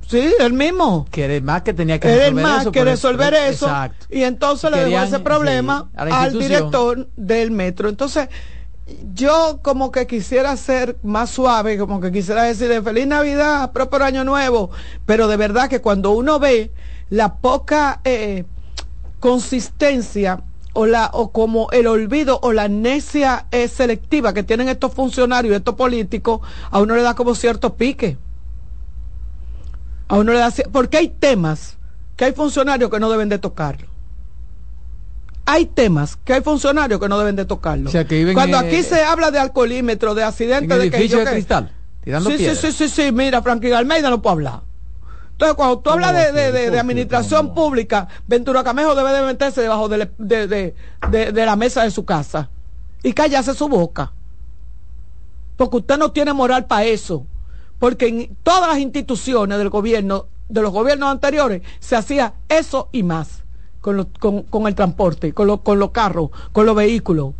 C: sí, el mismo.
B: Que era el más que tenía que
C: Era el
B: resolver
C: más
B: eso.
C: que resolver eso.
B: Exacto.
C: Y entonces le dejó ese problema
B: sí,
C: al director del metro. Entonces, yo como que quisiera ser más suave, como que quisiera decirle feliz Navidad, próspero año nuevo, pero de verdad que cuando uno ve la poca eh, consistencia o la o como el olvido o la necia eh, selectiva que tienen estos funcionarios, estos políticos, a uno le da como cierto pique. A uno le da porque hay temas que hay funcionarios que no deben de tocarlo. Hay temas que hay funcionarios que no deben de tocarlo.
B: O sea, que viven
C: Cuando
B: en-
C: aquí se habla de alcoholímetro, de
B: En
C: accidentes, de que yo
B: de
C: que-
B: cristal, tirando
C: sí, sí,
B: piedras.
C: sí, sí, sí, mira, Franklin Almeida no puede hablar. Entonces, cuando tú hablas de, de- de- de administración pública, Ventura Camejo debe de meterse debajo de la mesa de su casa y callarse su boca. Porque usted no tiene moral para eso. Porque en todas las instituciones del gobierno, de los gobiernos anteriores, se hacía eso y más con, con, con el transporte, con, los- con los carros, con los vehículos.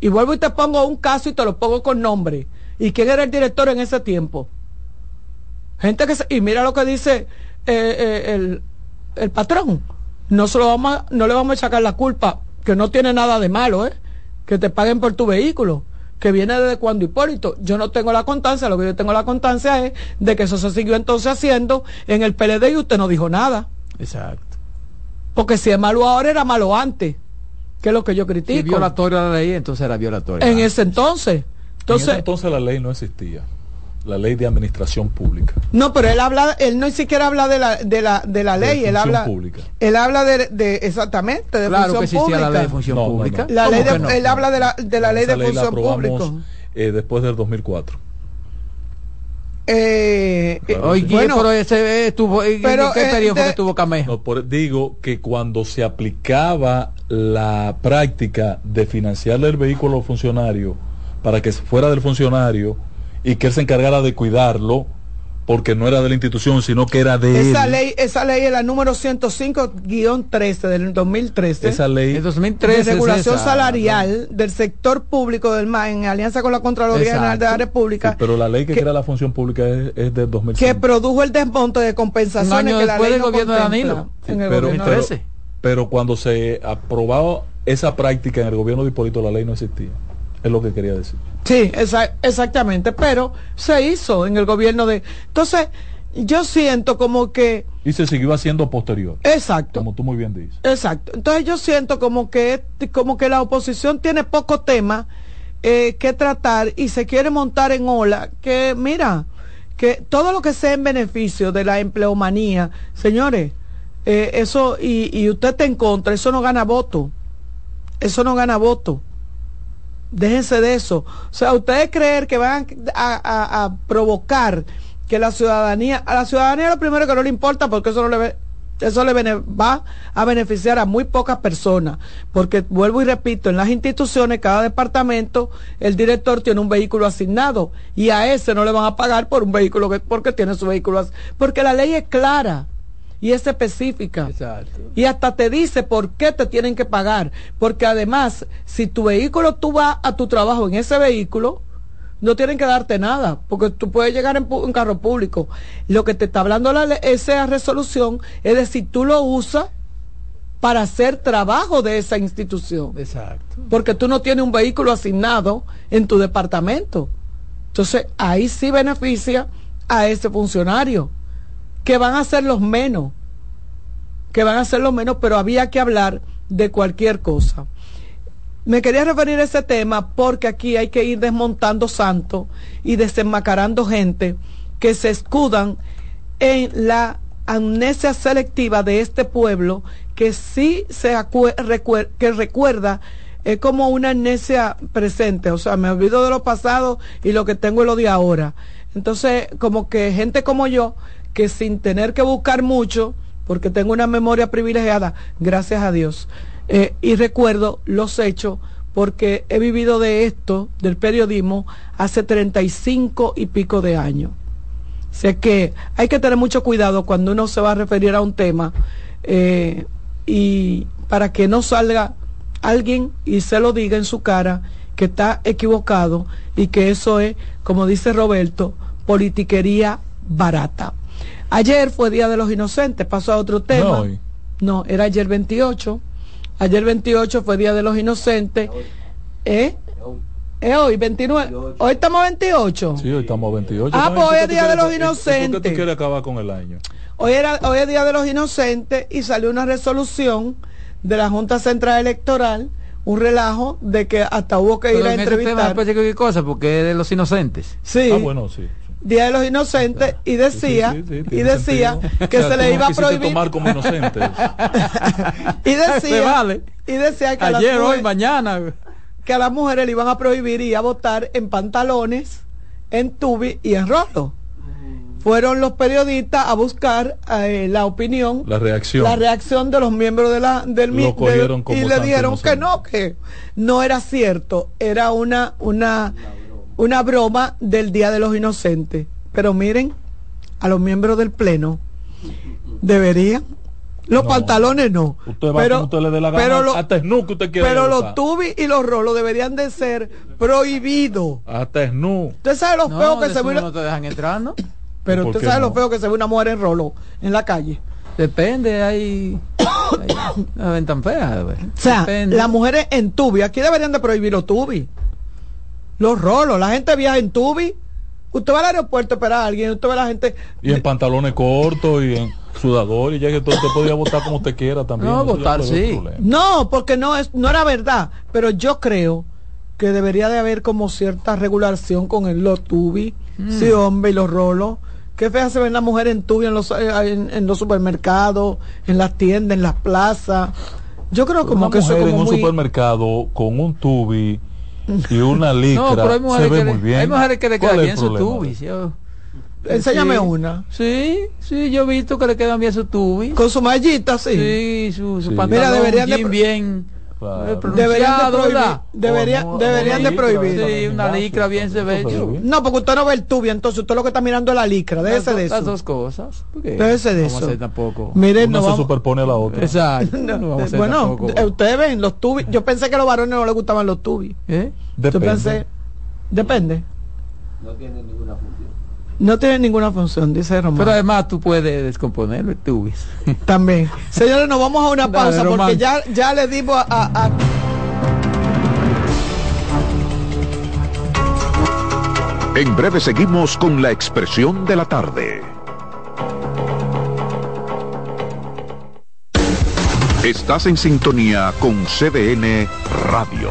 C: Y vuelvo y te pongo un caso y te lo pongo con nombre. ¿Y quién era el director en ese tiempo? Gente que se- y mira lo que dice eh, eh, el, el patrón. No se lo vamos a- no le vamos a sacar la culpa, que no tiene nada de malo, ¿eh? Que te paguen por tu vehículo, que viene desde cuando Hipólito. Yo no tengo la constancia, lo que yo tengo la constancia es de que eso se siguió entonces haciendo en el PLD y usted no dijo nada.
B: Exacto.
C: Porque si es malo ahora, era malo antes, que es lo que yo
B: Si
C: critico.
B: violatoria a la ley, entonces era violatoria.
C: en ese entonces.
D: Entonces,
C: Entonces,
D: entonces la ley no existía. La ley de administración pública.
C: No, pero él habla, él no siquiera habla de la, de la, de la
D: De
C: ley, él
D: función
C: habla,
D: pública.
C: él habla de, de exactamente, de
B: Claro que
C: función
B: existía
C: pública.
B: la ley de función
D: No,
B: pública.
D: no.
C: La
B: ¿Cómo
C: ley de- él habla de la, de la ley de
D: ley la
C: función pública.
D: eh, después del 2004.
C: Eh, eh,
B: Oye,
C: bueno,
B: pero ese estuvo, ¿en
C: pero,
B: qué
C: eh,
B: periodo
C: de-
B: estuvo Camejo?
D: No, por- digo que cuando se aplicaba la práctica de financiarle el vehículo al funcionario para que fuera del funcionario y que él se encargara de cuidarlo, porque no era de la institución, sino que era de
C: esa
D: él.
C: ley, esa ley es la número 105-13 del 2013.
D: Esa ley
B: En 2013
C: de
B: es
C: regulación
B: esa,
C: salarial del sector público del MA en alianza con la Contraloría General de la. República
D: Sí, pero la ley que,
C: que-
D: crea la función pública es, es del 2005.
C: que produjo el desmonte de
B: Un
C: compensaciones
B: año
C: que la
B: después
C: ley
B: del
C: no
B: gobierno de Danilo.
C: en el
D: pero,
C: gobierno
D: pero-
C: de-
B: 2013.
D: pero cuando se aprobaba esa práctica en el gobierno de Hipólito, la ley no existía. Es lo que quería decir.
C: Sí, esa- exactamente, pero se hizo en el gobierno de... Entonces, yo siento como que...
D: Y se siguió haciendo posterior,
C: Exacto.
D: como tú muy bien dices.
C: Exacto. Entonces yo siento como que como que la oposición tiene poco tema eh, que tratar y se quiere montar en ola que mira que todo lo que sea en beneficio de la empleomanía, señores, eh, eso y, y usted está en contra, eso no gana voto, eso no gana voto. Déjense de eso. O sea, ustedes creer que van a, provocar que la ciudadanía, a la ciudadanía lo primero que no le importa porque eso no le ve- eso le va a beneficiar a muy pocas personas, porque vuelvo y repito, en las instituciones, cada departamento, el director tiene un vehículo asignado y a ese no le van a pagar por un vehículo que, porque tiene su vehículo, porque la ley es clara y es específica.
B: Exacto.
C: Y hasta te dice por qué te tienen que pagar. Porque además, si tu vehículo, tú vas a tu trabajo en ese vehículo, no tienen que darte nada, porque tú puedes llegar en un carro público. Lo que te está hablando la, esa resolución es de si tú lo usas para hacer trabajo de esa institución.
B: Exacto.
C: Porque tú no tienes un vehículo asignado en tu departamento. Entonces, ahí sí beneficia a ese funcionario, que van a ser los menos, que van a ser los menos, pero había que hablar de cualquier cosa. Me quería referir a ese tema porque aquí hay que ir desmontando santos y desenmacarando gente que se escudan en la amnesia selectiva de este pueblo que sí se recuer- que recuerda es como una amnesia presente, o sea, me olvido de lo pasado y lo que tengo es lo de ahora. Entonces, como que gente como yo, que sin tener que buscar mucho, porque tengo una memoria privilegiada, gracias a Dios, eh, y recuerdo los hechos, porque he vivido de esto, del periodismo, hace 35 y pico de años. Sé que hay que tener mucho cuidado cuando uno se va a referir a un tema eh, y para que no salga alguien y se lo diga en su cara que está equivocado y que eso es, como dice Roberto, politiquería barata. Ayer fue Día de los Inocentes, pasó a otro tema.
D: No, hoy.
C: No, era ayer 28. Ayer 28 fue Día de los Inocentes. ¿Eh? ¿Es hoy 29? Hoy estamos 28.
D: Sí, hoy estamos a 28.
C: Ah,
D: No,
C: pues
D: ¿y
C: hoy es
D: qué
C: Día de los
D: y ¿Por qué
C: Inocentes.
D: tú quieres acabar con el año?
C: Hoy, era, hoy es Día de los Inocentes y salió una resolución de la Junta Central Electoral, un relajo de que hasta hubo que ir
B: Pero
C: a
B: en ese tema
C: entrevistar.
B: después de cualquier cosa, porque es de los inocentes.
C: Sí.
D: Ah, bueno, sí.
C: Día de los Inocentes y decía,
D: Sí, sí, sí,
C: y decía
D: sentido.
C: que
D: O sea,
C: se le iba a prohibir
D: tomar como inocente.
C: y decía,
B: vale.
C: y decía que a las
B: Ayer, hoy,
C: mujeres-
B: mañana.
C: que a las mujeres le iban a prohibir ir a votar en pantalones, en tubi y en rolo. Fueron los periodistas a buscar eh, la opinión,
D: La reacción.
C: la reacción de los miembros de la, del
D: Lo
C: mi- de-
D: cogieron como
C: y le dijeron que no, que no era cierto, era una, una, una broma del Día de los Inocentes. Pero miren, a los miembros del Pleno deberían. Los
D: No.
C: pantalones no.
D: Usted va
C: pero,
D: como usted le dé la gana.
C: pero lo-
D: hasta snu que usted quiere
C: pero los tubis y los rolos deberían de ser prohibidos.
D: Hasta snu.
C: Usted sabe lo
B: No,
C: feo que se ve
B: no
C: una-
B: te dejan entrar, ¿no?
C: pero
D: ¿Por
C: usted sabe lo
D: no?
C: feo que se ve una mujer en rolo en la calle.
B: Depende, hay. hay no ven tan feas. güey.
C: O sea,
B: Depende.
C: las mujeres en tubi, aquí deberían de prohibir los tubis. Los rolos, la gente viaja en tubi. Usted va al aeropuerto a esperar a alguien, usted ve a la gente
D: Y en pantalones cortos y en sudador y ya que todo usted podía votar como usted quiera también.
B: No,
D: Eso
B: votar, sí.
C: No, porque no es, no era verdad. Pero yo creo que debería de haber como cierta regulación con el los tubi,
B: Mm.
C: sí hombre, y los rolos. Qué fea se ven las mujeres en tubi en los, eh, en, en los supermercados, en las tiendas, en las plazas. Yo creo como
D: Una
C: que eso
D: mujer en un
C: muy...
D: supermercado con un tubi y una licra
B: No, pero hay
D: se
B: mujeres,
D: ve
B: que,
D: muy
B: le-
D: bien.
B: hay mujeres que le
D: ¿Cuál
B: quedan bien sus tubis. yo-
C: Enséñame
B: Sí.
C: una.
B: Sí, sí, yo he visto que le quedan bien sus tubis.
C: Con su mallita, sí.
B: Sí, su, su
D: Sí.
B: pantalón
C: Mira, deberían de
B: bien.
D: Claro.
B: eh,
C: Deberían de
B: pronunciado,
C: prohibir. Debería-
D: no,
C: deberían de prohibir.
B: Sí, una licra bien se ve.
C: No, porque usted no ve el tubi, entonces usted lo que está mirando es la licra.
B: Las,
C: Déjese de
B: las
C: eso.
B: dos cosas.
C: Déjese de
B: Vamos a
C: eso.
B: hacer tampoco.
C: Miren,
D: Una
C: no
D: se
C: vamos-
D: superpone a la otra.
B: Exacto.
C: No,
B: no vamos a hacer
C: bueno,
B: tampoco.
C: eh, ustedes ven los tubis. Yo pensé que a los varones no les gustaban los tubis.
B: ¿Eh?
C: Yo
D: Depende.
C: pensé, depende. No tiene ninguna función, dice Román.
B: Pero además tú puedes descomponer los tubis.
C: También. Señores, nos vamos a una
B: Dale,
C: pausa porque ya, ya le dimos a, a- a-
E: En breve seguimos con la expresión de la tarde. Estás en sintonía con CDN Radio.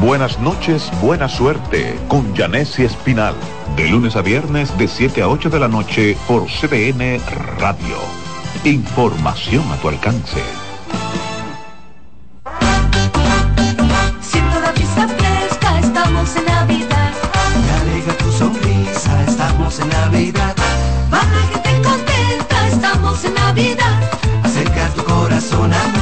E: Buenas noches, buena suerte con Janessi Espinal. De lunes a viernes de 7 a 8 de la noche por CDN Radio. Información a tu alcance.
I: Siento la vista fresca, estamos en Navidad.
J: Me alegra tu sonrisa, estamos en Navidad.
I: Baja gente contenta, estamos en Navidad.
J: Acerca tu corazón a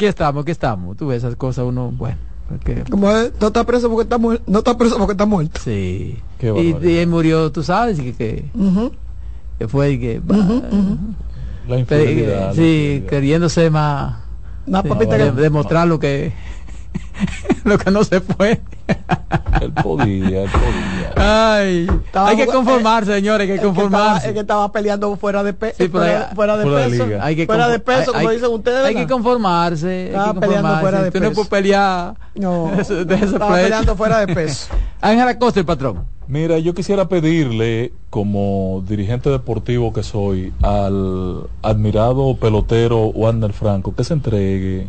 B: Aquí estamos, aquí estamos. Tú ves esas cosas, uno, bueno. porque-
C: Como es, no está preso porque está muerto. No está preso porque está muerto.
B: Sí.
D: Qué
B: Y, él murió, tú sabes, que, que, que fue y que...
D: La la
B: sí,
D: infidelidad.
B: queriéndose más
C: Más
B: sí,
C: papita
B: de-
C: que-
B: demostrar lo que lo que no se puede.
D: Él podía, él podía.
B: Ay,
C: Estaba
B: hay que conformarse, señores, hay que conformarse.
C: Es que estaba peleando fuera de, pe-
B: Sí,
C: fuera,
B: hay-
C: fuera de
D: fuera
C: peso.
D: liga.
B: Hay que
C: fuera de peso,
B: hay-
C: como
B: hay-
C: dicen ustedes.
B: Hay que conformarse. hay
C: Estaba
B: que
C: peleando
B: conformarse.
C: fuera de
B: Tú no
C: peso.
B: puedes pelear.
C: No,
B: de ese- de ese
C: estaba
B: pleito.
C: peleando fuera de peso.
B: Ángel Acosta, el patrón.
D: Mira, yo quisiera pedirle, como dirigente deportivo que soy, al admirado pelotero Warner Franco, que se entregue.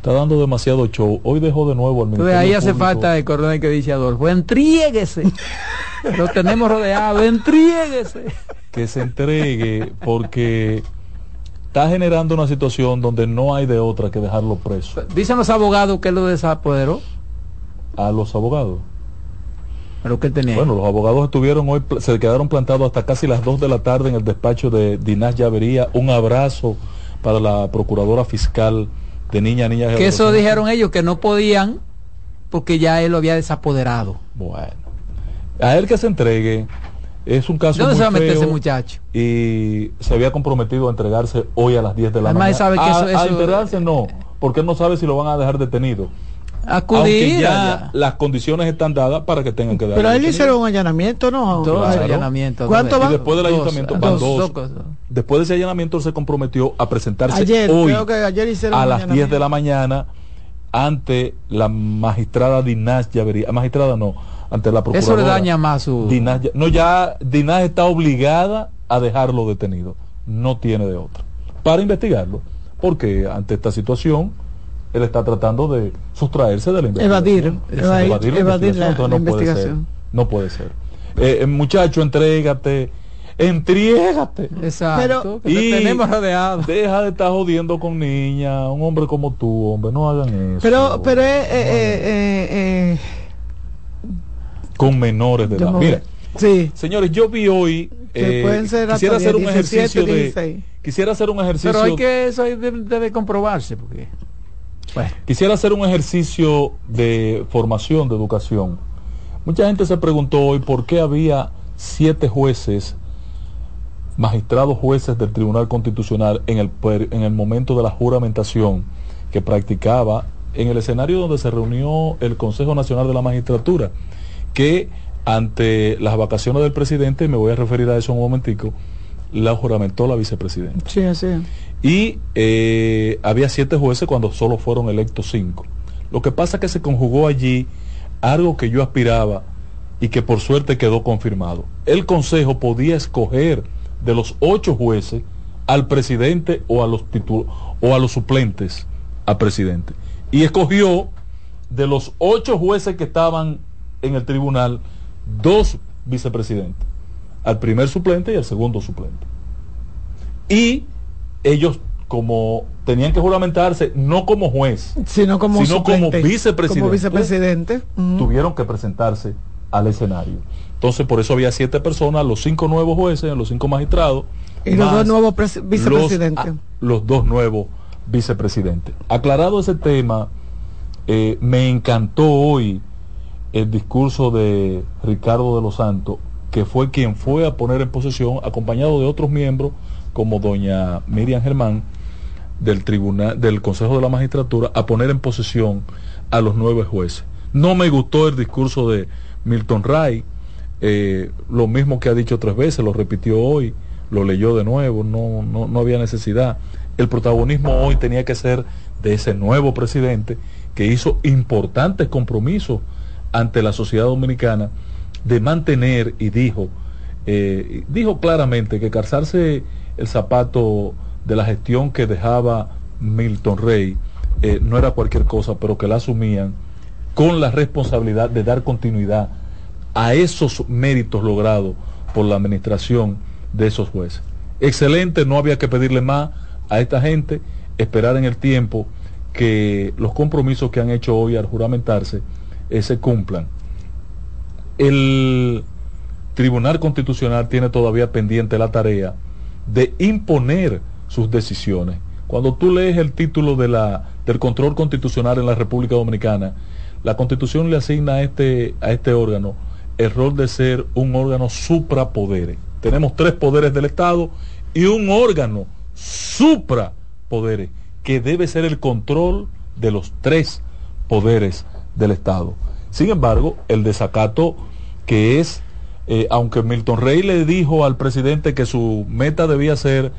D: Está dando demasiado show. Hoy dejó de nuevo al Ministerio
B: ahí hace
D: Público.
B: falta el coronel que dice Adolfo. Entriéguese. Lo tenemos rodeado. Entriéguese.
D: que se entregue porque está generando una situación donde no hay de otra que dejarlo preso
B: Dicen los abogados que lo desapoderó.
D: a los abogados.
B: Pero que él tenía.
D: Bueno, los abogados estuvieron hoy, se quedaron plantados hasta casi las 2 de la tarde en el despacho de Dinás Llavería. Un abrazo para la procuradora fiscal de Niña, Niña.
B: que eso dijeron ellos que no podían porque ya él lo había desapoderado.
D: Bueno, a él que se entregue. Es un caso
B: ¿Dónde
D: muy
B: se va a meter ese muchacho?
D: Y se había comprometido a entregarse hoy a las 10 de la
B: Además,
D: mañana.
B: sabe que
D: a,
B: eso-
D: a
B: eso-
D: entregarse no, porque él no sabe si lo van a dejar detenido.
B: Acudir.
D: Aunque ya,
B: allá.
D: las condiciones están dadas para que tengan que dar.
C: Pero a él le hicieron un allanamiento, ¿no?
B: Dos
D: Claro.
B: allanamientos.
C: ¿Cuánto van?
D: Y después del ayuntamiento
B: dos,
D: van
B: dos
D: dos.
B: cosas.
D: Después de ese allanamiento se comprometió a presentarse
C: Ayer,
D: hoy
C: creo que ayer hicieron
D: a las 10 de la mañana ante la magistrada Dinás Llavería. Magistrada no, ante la procuradora.
B: Eso le daña más su.
D: Dinás no, ya Dinás está obligada a dejarlo detenido. No tiene de otra. Para investigarlo. Porque ante esta situación, él está tratando de sustraerse de la investigación.
C: Evadir, evadir-
D: Evadir la
C: evadir
D: investigación.
C: la-
D: Entonces
C: la
D: no puede ser. No puede ser. Eh, eh, muchacho, entrégate. Entriégate.
B: Exacto. que
D: Y
B: te tenemos rodeado.
D: Deja de estar jodiendo con niñas. Un hombre como tú, hombre. No hagan eso.
C: Pero, pero eh, eh, eh, eh,
D: con menores de edad. Mira,
C: sí,
D: señores, yo vi hoy.
C: Que
D: eh,
C: pueden ser hasta
D: quisiera hacer un
C: 17,
D: ejercicio de.
C: 16.
D: Quisiera hacer un ejercicio.
B: Pero hay que eso ahí debe, debe comprobarse porque.
D: Quisiera hacer un ejercicio de formación, de educación. Mucha gente se preguntó hoy por qué había siete jueces, magistrados jueces del Tribunal Constitucional en el, en el momento de la juramentación que practicaba en el escenario donde se reunió el Consejo Nacional de la Magistratura, que ante las vacaciones del presidente, me voy a referir a eso un momentico, la juramentó la vicepresidenta.
C: sí, así.
D: Y eh, había siete jueces cuando solo fueron electos cinco. Lo que pasa es que se conjugó allí algo que yo aspiraba y que por suerte quedó confirmado. El Consejo podía escoger de los ocho jueces al presidente o a los o a los suplentes al presidente. Y escogió de los ocho jueces que estaban en el tribunal dos vicepresidentes, al primer suplente y al segundo suplente. Y ellos como tenían que juramentarse no como juez,
C: Sino como
D: sino como
C: suplente,
D: vicepresidente,
C: Como vicepresidente. Ujú.
D: tuvieron que presentarse al escenario. Entonces, por eso había siete personas, los cinco nuevos jueces, los cinco magistrados.
C: Y los dos nuevos
D: los-
C: vicepresidentes.
D: ah, Los, dos nuevos vicepresidentes. Aclarado ese tema, eh, me encantó hoy el discurso de Ricardo de los Santos, que fue quien fue a poner en posesión, acompañado de otros miembros, como doña Miriam Germán, del tribunal, del Consejo de la Magistratura, a poner en posesión a los nueve jueces. No me gustó el discurso de Milton Ray, eh, lo mismo que ha dicho tres veces, lo repitió hoy, lo leyó de nuevo, no, no, no había necesidad. El protagonismo hoy tenía que ser de ese nuevo presidente que hizo importantes compromisos ante la sociedad dominicana de mantener y dijo, eh, dijo claramente que calzarse el zapato de la gestión que dejaba Milton Rey eh, no era cualquier cosa, pero que la asumían con la responsabilidad de dar continuidad a esos méritos logrados por la administración de esos jueces. Excelente, no había que pedirle más a esta gente, esperar en el tiempo que los compromisos que han hecho hoy al juramentarse eh, se cumplan. El Tribunal Constitucional tiene todavía pendiente la tarea de imponer sus decisiones. Cuando tú lees el título de la, del control constitucional en la República Dominicana, la Constitución le asigna a este, a este órgano el rol de ser un órgano suprapoderes. Tenemos tres poderes del Estado y un órgano suprapoderes que debe ser el control de los tres poderes del Estado. Sin embargo, el desacato que es, eh, aunque Milton Rey le dijo al presidente que su meta debía ser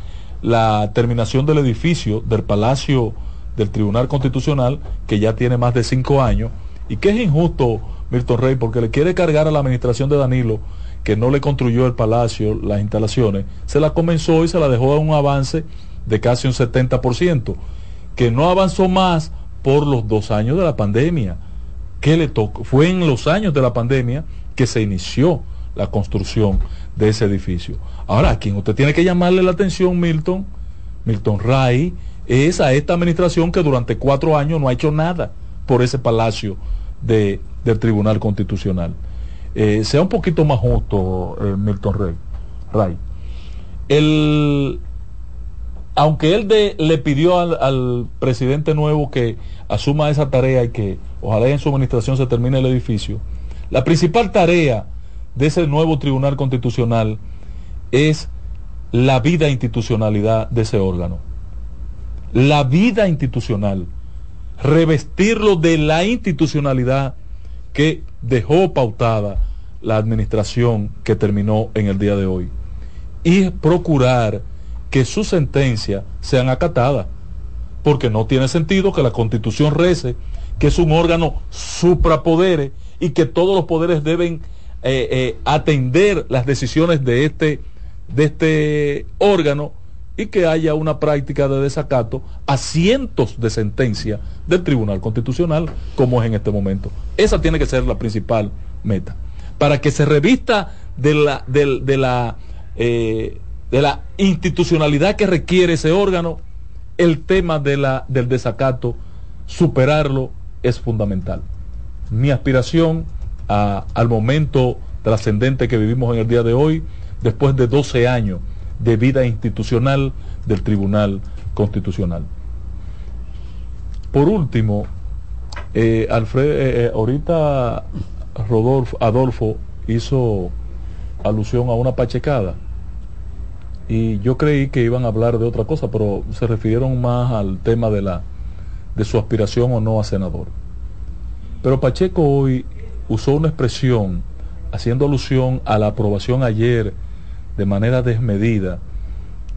D: la terminación del edificio del Palacio del Tribunal Constitucional, que ya tiene más de cinco años, y que es injusto Milton Rey porque le quiere cargar a la administración de Danilo que no le construyó el palacio, las instalaciones, se la comenzó y se la dejó a un avance de casi un 70%, que no avanzó más por los dos años de la pandemia. que le tocó? Fue en los años de la pandemia que se inició la construcción de ese edificio. Ahora, quien usted tiene que llamarle la atención, Milton, Milton Ray, es a esta administración que durante cuatro años no ha hecho nada por ese palacio de, del Tribunal Constitucional. Eh, sea un poquito más justo, eh, Milton Ray. El, aunque él le pidió al, al, presidente nuevo que asuma esa tarea y que ojalá en su administración se termine el edificio, la principal tarea de ese nuevo Tribunal Constitucional es la vida institucionalidad de ese órgano. La vida institucional. Revestirlo de la institucionalidad que dejó pautada la administración que terminó en el día de hoy. Y procurar que sus sentencias sean acatadas. Porque no tiene sentido que la constitución rece que es un órgano suprapoderes y que todos los poderes deben eh, eh, atender las decisiones de este, de este órgano y que haya una práctica de desacato a cientos de sentencias del Tribunal Constitucional, como es en este momento. Esa tiene que ser la principal meta. Para que se revista de la, de, la, eh, de la institucionalidad que requiere ese órgano, el tema de la, del desacato, superarlo es fundamental. Mi aspiración al momento trascendente que vivimos en el día de hoy, después de 12 años de vida institucional del Tribunal Constitucional. Por último, eh, eh, eh, ahorita Rodolfo, Adolfo hizo alusión a una pachecada y yo creí que iban a hablar de otra cosa, pero se refirieron más al tema de la de su aspiración o no a senador. Pero Pacheco hoy usó una expresión haciendo alusión a la aprobación ayer de manera desmedida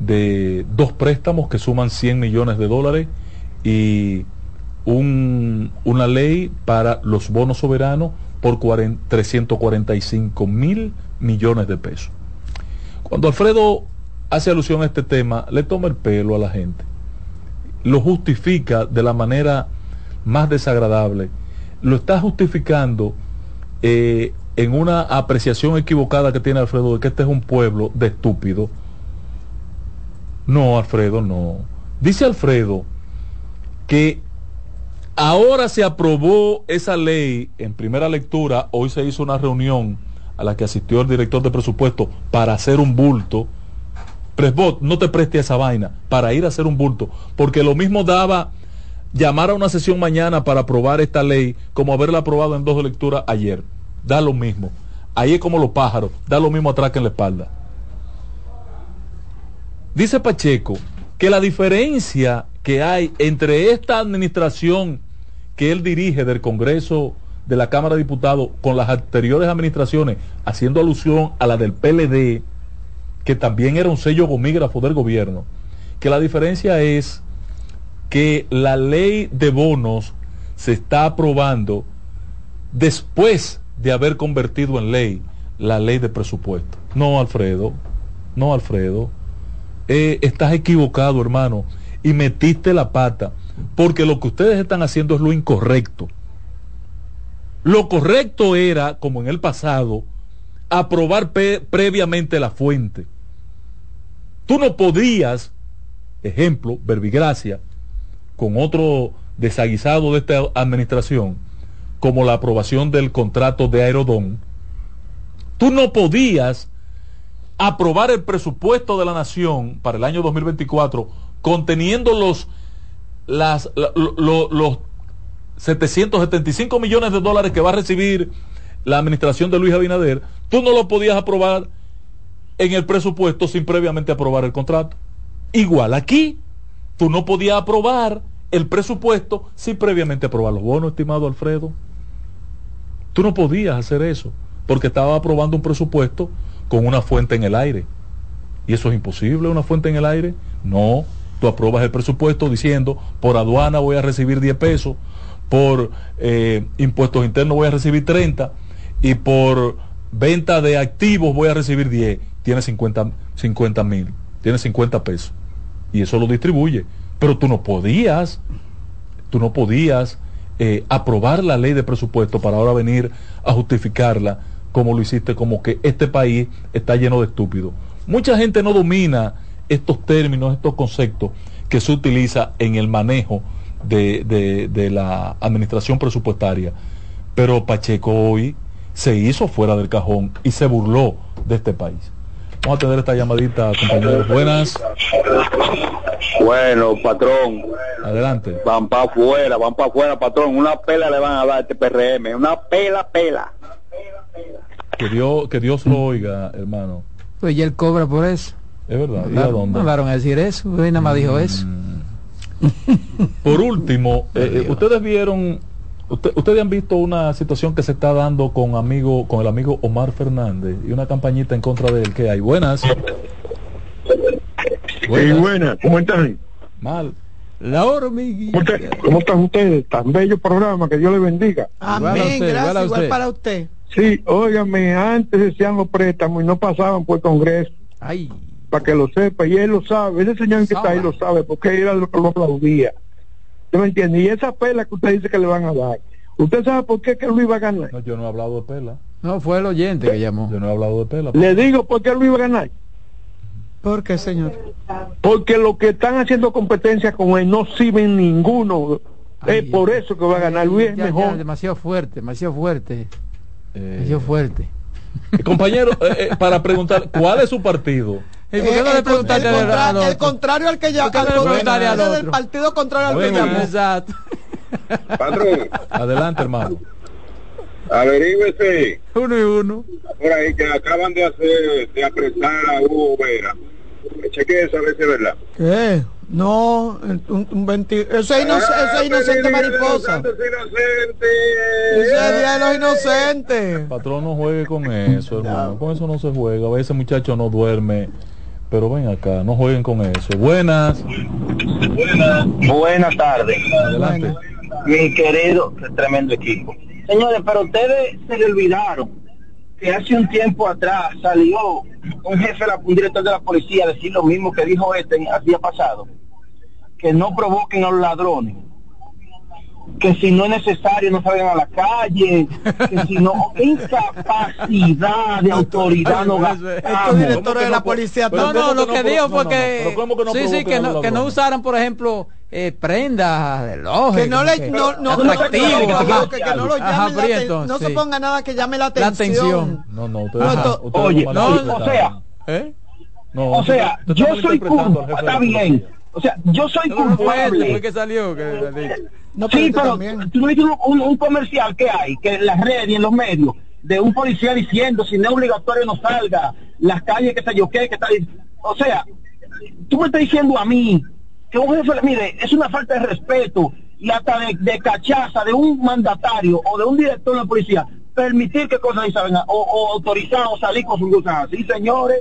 D: de dos préstamos que suman 100 millones de dólares y un, una ley para los bonos soberanos por 40, 345 mil millones de pesos. Cuando Alfredo hace alusión a este tema, le toma el pelo a la gente, lo justifica de la manera más desagradable, lo está justificando eh, en una apreciación equivocada que tiene Alfredo de que este es un pueblo de estúpidos. No, Alfredo, no. Dice Alfredo que ahora se aprobó esa ley en primera lectura, hoy se hizo una reunión a la que asistió el director de presupuesto para hacer un bulto. Presbot, no te preste esa vaina para ir a hacer un bulto, porque lo mismo daba llamar a una sesión mañana para aprobar esta ley como haberla aprobado en dos lecturas ayer da lo mismo. Ahí es como los pájaros, da lo mismo atraque en la espalda. Dice Pacheco que la diferencia que hay entre esta administración que él dirige del Congreso de la Cámara de Diputados con las anteriores administraciones, haciendo alusión a la del PLD, que también era un sello gomígrafo del gobierno, que la diferencia es que la ley de bonos se está aprobando después de haber convertido en ley la ley de presupuesto. No, Alfredo, no, Alfredo, eh, estás equivocado, hermano, y metiste la pata, porque lo que ustedes están haciendo es lo incorrecto. Lo correcto era, como en el pasado, aprobar previamente la fuente. Tú no podías, ejemplo, Verbigracia, con otro desaguisado de esta administración, como la aprobación del contrato de Aerodón, tú no podías aprobar el presupuesto de la nación para el año 2024 conteniendo los las, la- lo- lo- los 775 millones de dólares que va a recibir la administración de Luis Abinader, tú no lo podías aprobar en el presupuesto sin previamente aprobar el contrato. Igual aquí, tú no podías aprobar el presupuesto sin previamente aprobar los bonos, estimado Alfredo. Tú no podías hacer eso, porque estaba aprobando un presupuesto con una fuente en el aire. ¿Y eso es imposible, una fuente en el aire? No, tú apruebas el presupuesto diciendo, por aduana voy a recibir 10 pesos, por eh, impuestos internos voy a recibir 30 y por venta de activos voy a recibir 10. Tiene 50 mil, tiene 50 pesos. Y eso lo distribuye. Pero tú no podías, tú no podías eh, aprobar la ley de presupuesto para ahora venir a justificarla como lo hiciste, como que este país está lleno de estúpidos. Mucha gente no domina estos términos, estos conceptos que se utiliza en el manejo de, de- de la administración presupuestaria. Pero Pacheco hoy se hizo fuera del cajón y se burló de este país. Vamos a tener esta llamadita, compañeros. Buenas.
L: Bueno, patrón.
D: Adelante.
L: Van para afuera, van para afuera, patrón. Una pela le van a dar a este PRM. Una pela, pela.
D: Que Dios, que Dios lo oiga, hermano.
B: Pues ya él cobra por eso.
D: Es verdad. ¿Y a
B: Mandaron,
D: dónde?
B: mandaron a decir eso, él nada más dijo eso.
D: Por último, eh, eh, ustedes vieron, usted- ustedes han visto una situación que se está dando con amigo, con el amigo Omar Fernández y una campañita en contra de él que hay. Buenas.
P: Sí, buena, ¿cómo están?
D: Mal.
B: La hormiguita.
P: ¿Cómo, está- cómo están ustedes? Tan bello programa, que Dios les bendiga.
C: Amén, gracias, igual para usted.
P: Sí, óigame, antes decían los préstamos y no pasaban por el Congreso.
B: Ay.
P: Para que lo sepa, y él lo sabe, ese señor que está ahí lo sabe, porque él era lo que lo aplaudía. ¿Usted me entiende? Y esa pela que usted dice que le van a dar, ¿usted sabe por qué que Luis va a ganar?
D: No, yo no he hablado de pela.
B: No, fue el oyente que llamó.
D: Yo no he hablado de pela.
P: Le digo por qué Luis va a ganar.
C: ¿Por qué, señor?
P: Porque los que están haciendo competencia con él no sirven ninguno. es por eso que va a ganar. Luis es
B: Ya, demasiado fuerte, demasiado fuerte. demasiado fuerte.
D: Compañero, eh, eh, para preguntar, ¿cuál es su partido?
B: ¿Y por qué no
C: Eh,
B: le
C: el,
B: preguntaste
C: el
B: al-
C: contra-
B: al
C: el
B: otro?
C: contrario al que ya
B: ¿Por qué no
C: al
B: le otro?
C: del partido contrario al
D: Bueno,
C: que llamó.
B: Exacto.
L: Patrón,
D: Adelante, hermano.
L: averígüese
B: Uno y uno.
L: por ahí que acaban de hacer, de apresar a Hugo Vera. Cheque eso a ver si es verdad.
C: ¿Qué? No, un, un 20 eso es, inoc- eso es inocente mariposa. Ese es el día de los inocentes.
D: Patrón, no juegue con eso, hermano. Con eso no se juega. A veces ese muchacho no duerme. Pero ven acá, no jueguen con eso. Buenas.
O: Buenas tardes.
D: Adelante.
O: Mi querido, tremendo equipo. Señores, pero ustedes se le olvidaron que hace un tiempo atrás salió un jefe, de la- un director de la policía a decir lo mismo que dijo este el día pasado, que no provoquen a los ladrones, que si no es necesario no salgan a la calle, que si no, qué incapacidad de autoridad no
C: Estos directores de la policía
B: No, no, lo que dijo fue que,
D: no
B: sí, sí, que no, que no usaran, por ejemplo, eh, prendas, relojes.
C: Que no le no, no, no,
B: ajá.
C: que, que no lo aten-
B: entonces,
C: no se ponga nada que llame la
B: La
C: atención.
B: atención.
D: No, no, ustedes,
C: Ajá.
D: ustedes
O: Oye,
D: lo
O: no, o sea,
D: ¿Eh? No,
O: o sea, yo soy
D: al
O: culpable,
D: de
O: está bien. O sea, yo soy
B: No, no fue este,
O: culpable.
B: que salió.
O: Sí, pero
C: también.
O: tú no viste un, un- un comercial que hay, que en las redes y en los medios, de un policía diciendo si no es obligatorio no salga, las calles que sé yo qué, que está O sea, tú me estás diciendo a mí que un jefe, mire, es una falta de respeto y hasta de, de cachaza de un mandatario o de un director de la policía permitir que cosas así salgan o, o autorizar o salir con sus cosas así, señores.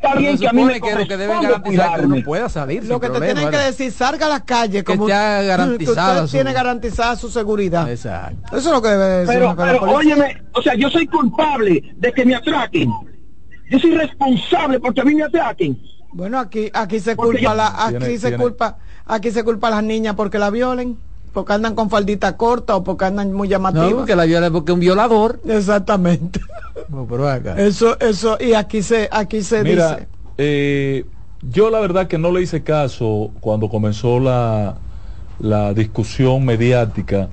O: Está bien que a mí me
B: que lo que deben garantizar que uno pueda salir
C: Lo que te
B: problema,
C: tienen que decir, salga a la calle como
B: esté
C: que
B: garantizada
C: usted
B: su-
C: tiene garantizada su seguridad.
B: Exacto.
C: Eso es lo que debe decir
O: Pero, pero óyeme, o sea, yo soy culpable de que me atraquen. Yo soy responsable porque a mí me atraquen.
C: Bueno, aquí aquí se
O: Porque
C: culpa
O: ya-
C: la aquí
O: Tiene-
C: se
O: tiene-
C: culpa aquí se culpa a las niñas porque la violen, porque andan con faldita corta o porque andan muy llamativas.
B: No, porque la viola porque un violador.
C: Exactamente.
B: No, pero acá.
C: Eso eso y aquí se aquí se
D: Mira,
C: dice.
D: eh, yo la verdad que no le hice caso cuando comenzó la, la discusión mediática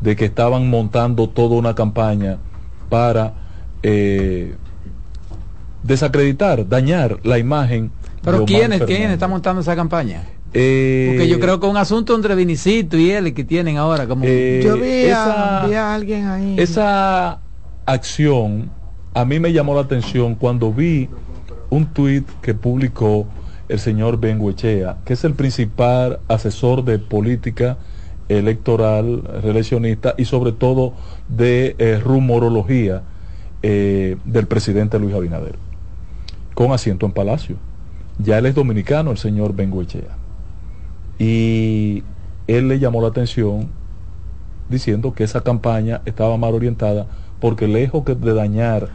D: de que estaban montando toda una campaña para eh, desacreditar, dañar la imagen.
B: Pero
D: de Omar
B: ¿quién es, quién está montando esa campaña?
D: Eh,
B: Porque yo creo que un asunto entre Vinicito y él que tienen ahora como
D: Eh,
C: Yo vi,
D: esa-
C: a, vi a alguien ahí.
D: Esa acción a mí me llamó la atención cuando vi un tuit que publicó el señor Benguechea, que es el principal asesor de política electoral, reeleccionista y sobre todo de eh, rumorología eh, del presidente Luis Abinader, con asiento en Palacio. Ya él es dominicano, el señor Benguechea. Y él le llamó la atención diciendo que esa campaña estaba mal orientada porque lejos que de dañar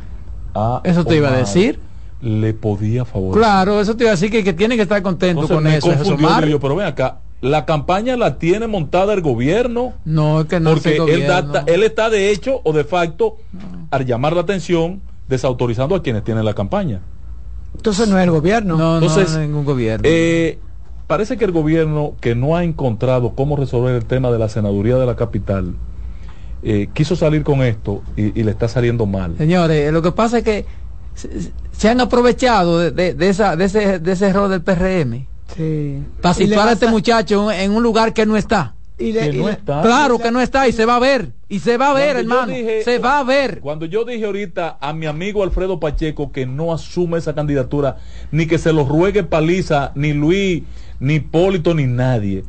D: a
B: Eso te iba a decir.
D: le podía favorecer.
B: Claro, eso te iba a decir que, que tienen que estar contentos
D: Entonces
B: con
D: me
B: eso.
D: Confundió, yo, pero ven acá, la campaña la tiene montada el gobierno.
B: No, es que no
D: porque
B: es el
D: él,
B: gobierno.
D: da- él está de hecho o de facto al llamar la atención desautorizando a quienes tienen la campaña.
C: Entonces no es el gobierno.
B: No,
D: Entonces,
B: no, ningún gobierno.
D: Eh, parece que el gobierno que no ha encontrado cómo resolver el tema de la senaduría de la capital eh, quiso salir con esto y, y le está saliendo mal.
B: Señores, lo que pasa es que se, se han aprovechado de, de- de esa, de, ese, de ese error del PRM
C: Sí.
B: para situar a este muchacho en un lugar que no está.
C: y le-
D: Que
C: y
D: no está.
B: Claro que no está y se va a ver. Y se va a ver,
D: Cuando
B: hermano.
D: dije-
B: se va a ver.
D: Cuando yo dije ahorita a mi amigo Alfredo Pacheco que no asume esa candidatura, ni que se lo ruegue Paliza, ni Luis, ni Hipólito, ni nadie.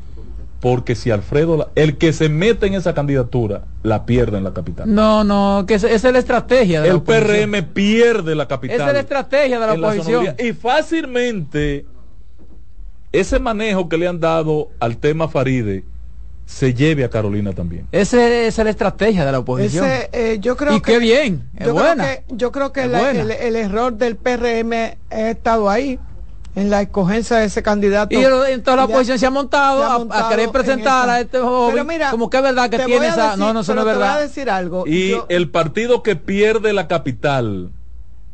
D: Porque si Alfredo, la- el que se mete en esa candidatura, la pierde en la capital.
B: No, no, que esa esa es la estrategia de la
D: el
B: oposición.
D: PRM pierde la capital.
B: Esa es la estrategia de la
D: la
B: oposición.
D: y fácilmente ese manejo que le han dado al tema Faride se lleve a Carolina también.
B: Ese- esa es la estrategia de la oposición.
C: Ese, eh, yo creo
B: y
C: que
B: qué bien, es
C: yo
B: buena.
C: Creo que, yo creo que la- el, el error del PRM ha estado ahí, en la escogencia de ese candidato.
B: Y el- entonces la oposición se ha montado,
C: se ha
B: a- a, querer
C: en
B: presentar a este joven
C: Pero mira,
B: como que es verdad que tiene
C: a
B: esa...
C: decir-
B: no, no, eso no es
C: te voy a
B: verdad.
C: decir algo.
D: Y
C: Yo-
D: el partido que pierde la capital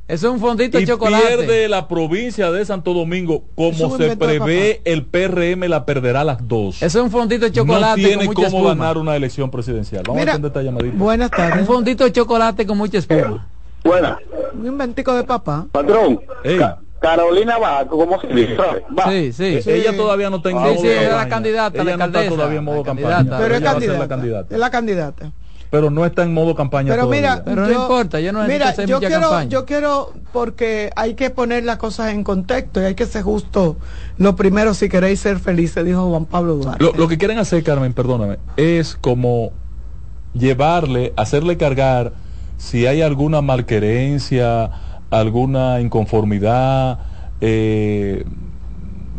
B: Eso es un fondito de
D: y
B: chocolate.
D: pierde la provincia de Santo Domingo, como
C: un
D: se prevé, el PRM la perderá las dos.
B: Eso es un fondito de chocolate
D: no tiene
B: con mucha
D: cómo
B: espuma.
D: ganar una elección presidencial. Vamos
C: Mira,
D: a atender esta llamadita.
C: Buenas
B: Un
C: tardes.
B: fondito de chocolate con mucha espuma.
K: Buena.
C: Un inventico de papá.
K: Patrón,
D: Ey.
K: Ca- Carolina va, ¿cómo se dice? Va.
B: Sí, sí.
D: Ella todavía no está en
B: Sí,
D: modo
B: sí, es la
D: campaña.
B: candidata, la
D: Ella no está todavía en modo campaña.
B: candidata.
C: Pero es candidata.
D: la candidata.
C: Es la candidata.
D: Pero no está en modo campaña
C: Pero
D: todavía.
C: mira,
B: Pero no importa, yo no
C: mira,
B: hacer
C: yo quiero,
B: campaña.
C: yo quiero, porque hay que poner las cosas en contexto y hay que ser justo. Lo primero, si queréis ser felices, dijo Juan Pablo Duarte.
D: Lo, lo que quieren hacer, Carmen, perdóname, es como llevarle, hacerle cargar si hay alguna malquerencia, alguna inconformidad, eh,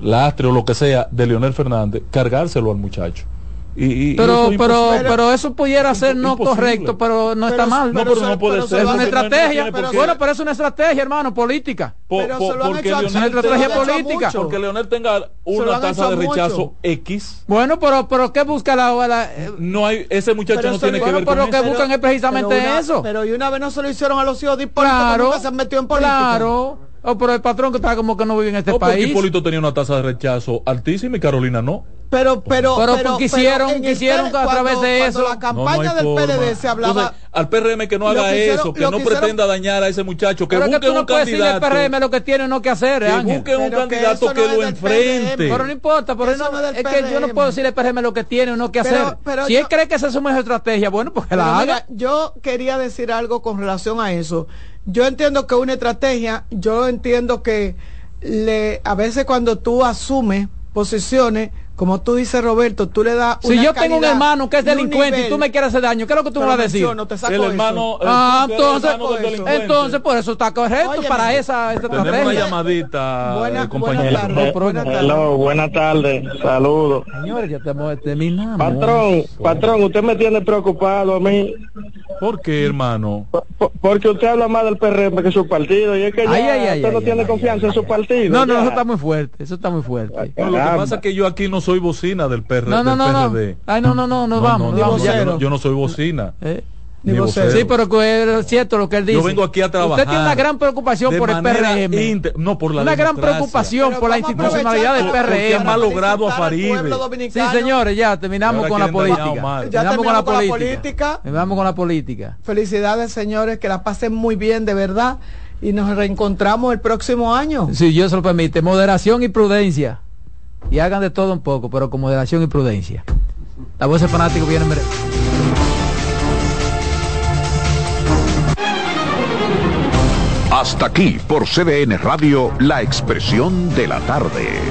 D: lastre o lo que sea de Leonel Fernández, cargárselo al muchacho. Y, y- y
B: Pero,
D: eso es
B: pero, pero eso pudiera ser no
D: imposible.
B: correcto, pero no está
C: Pero-
B: mal.
D: no,
C: pero
D: pero no puede
C: pero se
D: ser.
B: es una
D: no-
B: estrategia. bueno, pero es una estrategia, hermano, política.
D: Po-
C: Pero
D: po-
C: se lo han
D: porque
C: hecho
D: Leonel
B: se lo hecho política.
C: mucho.
D: porque Leonel tenga una tasa
C: hecho
D: de
C: mucho.
D: rechazo X,
B: Bueno, pero, pero ¿qué busca la... la- eh,
D: no hay, ese muchacho
C: Pero
D: no tiene
C: no-
D: que
B: bueno,
D: ver
B: pero
D: con
B: lo que
D: eso.
B: buscan es precisamente
C: pero una-
B: eso.
C: Pero y una vez no se lo hicieron a los hijos de
B: claro,
C: se han metido en política.
B: claro. Oh, pero el patrón que está como que no vive en este
D: No,
B: país.
D: Hipólito tenía una tasa de rechazo altísima y Carolina no.
C: Pero, pero,
B: Pero quisieron-
C: el
B: quisieron
C: PL,
B: a través
C: cuando-
B: de
C: cuando
B: eso.
C: la campaña
D: No, no
C: del
D: forma.
C: PLD se hablaba.
D: Entonces, al PRM que no haga
C: que hicieron-
D: eso, que no
C: que hicieron-
D: pretenda dañar a ese muchacho, que
B: pero es que
D: busque
B: tú no
D: un
B: puedes decirle al
D: candidato,
B: PRM lo que tiene o no que hacer,
D: que
B: Ángel.
D: busque un
C: Pero que
D: candidato que
C: no
D: lo enfrente.
C: PRM.
B: Pero no importa, pero no-
C: no es
B: es que yo no puedo decirle al PRM lo que tiene o no que
C: Pero-
B: hacer.
C: pero
B: si
C: yo-
B: él cree que esa es su mejor estrategia, bueno, pues que
C: Pero
B: la haga.
C: mira, yo quería decir algo con relación a eso. Yo entiendo que una estrategia, yo entiendo que le, a veces cuando tú asumes posiciones, como tú dices, Roberto, tú le das
B: Si
C: una
B: yo tengo un hermano que es
C: y
B: delincuente y
C: nivel.
B: tú me quieres hacer daño, ¿qué es lo que tú me vas a decir?
C: menciono, te saco
D: El
C: eso.
D: hermano- el-
B: Ah, entonces,
D: hermano del delincuente.
B: entonces por eso está correcto
C: Óyeme.
B: para esa, esa
D: Tenemos una
B: estrategia.
D: llamadita,
C: Buena-
D: eh, compañero.
C: buenas tardes.
P: Hello, buenas tardes, saludos.
B: Señores, ya estamos terminando.
P: Patrón, patrón, usted me tiene preocupado a mí,
D: ¿Por qué, hermano?
P: po- porque usted habla más del PRM que su partido, y es que ya
B: Ay, ay, ay,
P: usted no
B: ay,
P: tiene
B: ay,
P: confianza en su partido.
B: No, no,
P: ya.
B: eso está muy fuerte, eso está muy fuerte.
D: No, lo que pasa es que yo aquí no soy bocina del, PR,
B: No, no, no, no.
D: PRD.
B: Ay, no, no, no, nos vamos,
D: yo,
B: ya.
D: no, yo no soy bocina.
B: Eh,
D: Ni
C: Ni vocero.
D: vocero.
B: Sí, pero que es cierto lo que él dice.
D: Yo vengo aquí a trabajar.
B: Usted tiene una gran preocupación por el PRM.
D: no, por la
B: una gran preocupación
C: Pero
B: por la
C: a
B: institucionalidad del PRM.
D: malogrado a
C: felicitar al
D: Faribe.
C: pueblo
B: Sí, señores, ya terminamos con la política.
C: Ya
B: Terminamos con la
C: terminamos con la
B: política.
C: política.
B: Terminamos con la política.
C: Felicidades, señores, que la pasen muy bien, de verdad. Y nos reencontramos el próximo año.
B: Si Dios se lo permite, moderación y prudencia. Y hagan de todo un poco, pero con moderación y prudencia. La voz del fanático viene en.
E: Hasta aquí por CDN Radio, la expresión de la tarde.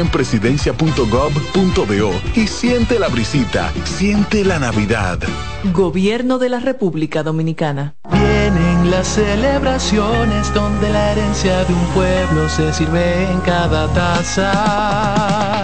H: en presidencia.gov.do y siente la brisita, siente la Navidad.
Q: Gobierno de la República Dominicana.
R: Vienen las celebraciones donde la herencia de un pueblo se sirve en cada taza.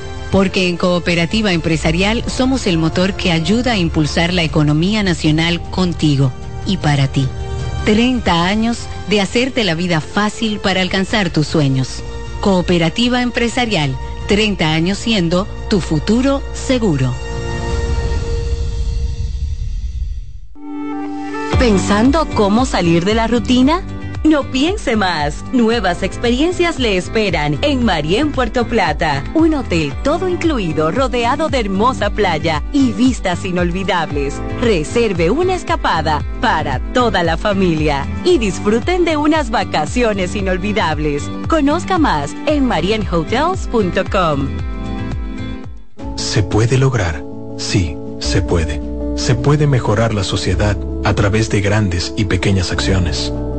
S: Porque en Cooperativa Empresarial somos el motor que ayuda a impulsar la economía nacional contigo y para ti. 30 años de hacerte la vida fácil para alcanzar tus sueños. Cooperativa Empresarial, 30 años siendo tu futuro seguro.
T: ¿Pensando cómo salir de la rutina? No piense más. Nuevas experiencias le esperan en Marien Puerto Plata. Un hotel todo incluido rodeado de hermosa playa y vistas inolvidables. Reserve una escapada para toda la familia y disfruten de unas vacaciones inolvidables. Conozca más en marienhotels.com.
U: ¿Se puede lograr? Sí, se puede. Se puede mejorar la sociedad a través de grandes y pequeñas acciones.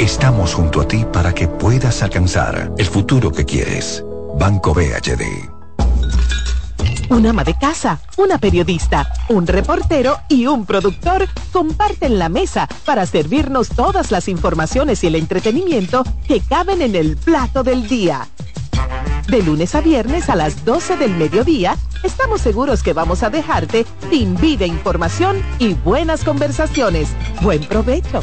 U: Estamos junto a ti para que puedas alcanzar el futuro que quieres. Banco BHD.
V: Un ama de casa, una periodista, un reportero y un productor comparten la mesa para servirnos todas las informaciones y el entretenimiento que caben en el plato del día. De lunes a viernes a las 12 del mediodía, estamos seguros que vamos a dejarte sin vida información y buenas conversaciones. Buen provecho.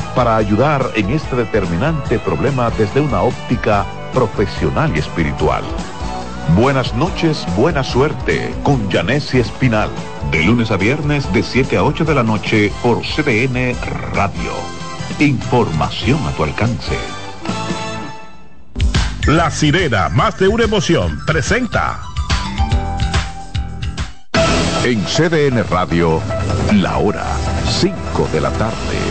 E: para ayudar en este determinante problema desde una óptica profesional y espiritual. Buenas noches, buena suerte con Janessi Espinal. De lunes a viernes de 7 a 8 de la noche por CDN Radio. Información a tu alcance.
W: La sirena, más de una emoción, presenta.
E: En CDN Radio, la hora 5 de la tarde.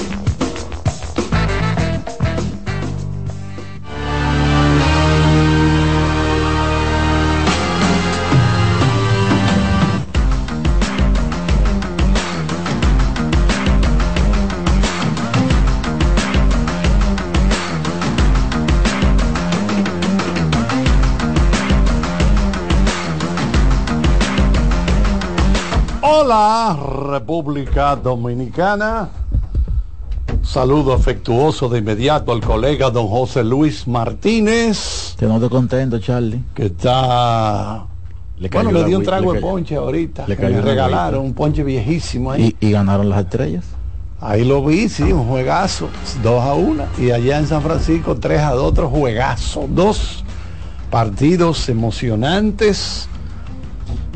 X: Hola, República Dominicana. Saludo afectuoso de inmediato al colega don José Luis Martínez.
H: Que no estoy contento, Charlie.
X: Que está.
H: Le
X: bueno, me dio un trago de ponche ahorita.
H: le
X: que me regalaron
H: agüita.
X: un ponche viejísimo ahí.
H: Y, y ganaron las estrellas.
X: Ahí lo vi, sí, un juegazo, 2 a 1. Y allá en San Francisco, 3 a 2, otro juegazo. Dos partidos emocionantes.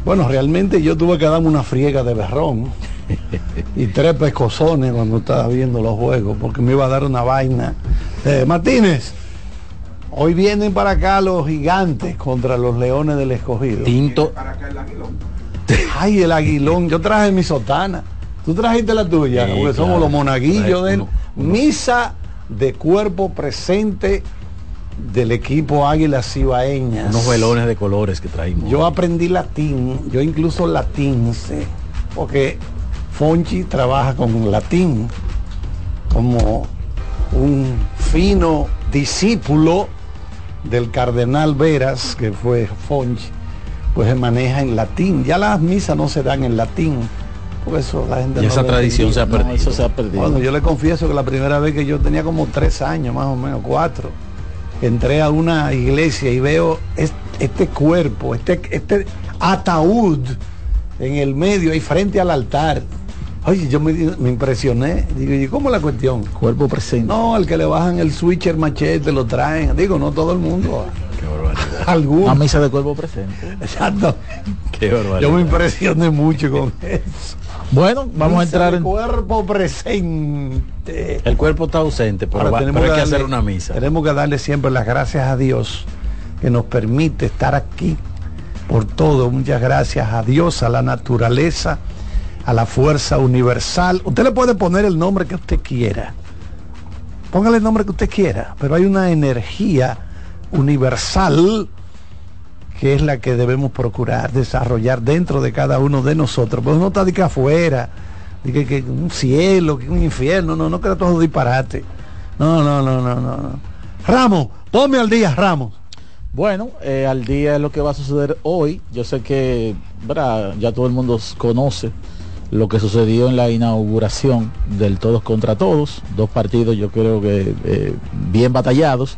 X: Bueno, realmente yo tuve que darme una friega de berrón y tres pescozones cuando estaba viendo los juegos, porque me iba a dar una vaina. Eh, Martínez, hoy vienen para acá los gigantes contra los leones del escogido.
H: Tinto.
X: Ay, el aguilón. Yo traje mi sotana. Tú trajiste la tuya,
H: Sí,
X: porque somos los monaguillos de misa de cuerpo presente del equipo Águilas Cibaeñas.
H: Unos velones de colores que traímos.
X: Yo aprendí latín, yo incluso latín sé, porque Fonchi trabaja con latín como un fino discípulo del cardenal Veras, que fue Fonchi, pues se maneja en latín. Ya las misas no se dan en latín. Por eso la gente
H: Y
X: no
H: esa tradición se ha
X: No,
H: perdido.
X: eso
H: se ha perdido.
X: bueno, yo le confieso que la primera vez que yo tenía como tres años, más o menos, cuatro, entré a una iglesia y veo es- este cuerpo, este, este ataúd en el medio, ahí frente al altar. Oye, yo me, me impresioné. Digo, ¿y cómo es la cuestión?
H: Cuerpo presente.
X: No, el que le bajan el switcher machete lo traen. Digo, no todo el mundo.
H: Qué barbaridad.
X: Algunos.
H: Una misa de cuerpo presente.
X: Exacto.
H: Qué barbaridad.
X: Yo me impresioné mucho con eso.
H: Bueno, vamos a entrar en...
X: cuerpo presente.
H: El cuerpo está ausente, pero,
X: Ahora
H: va-
X: tenemos
H: pero hay que
X: darle-
H: hacer una misa.
X: Tenemos que darle siempre las gracias a Dios que nos permite estar aquí por todo. Muchas gracias a Dios, a la naturaleza, a la fuerza universal. Usted le puede poner el nombre que usted quiera. Póngale el nombre que usted quiera, pero hay una energía universal que es la que debemos procurar desarrollar dentro de cada uno de nosotros. Pues no está de que afuera, y que, que un cielo, que un infierno, no, no crea todos disparate. No, no, no, no, no. Ramos, ponme al día, Ramos.
Y: Bueno, eh, al día es lo que va a suceder hoy. Yo sé que ¿verdad? ya todo el mundo conoce lo que sucedió en la inauguración del Todos contra Todos. Dos partidos yo creo que eh, bien batallados.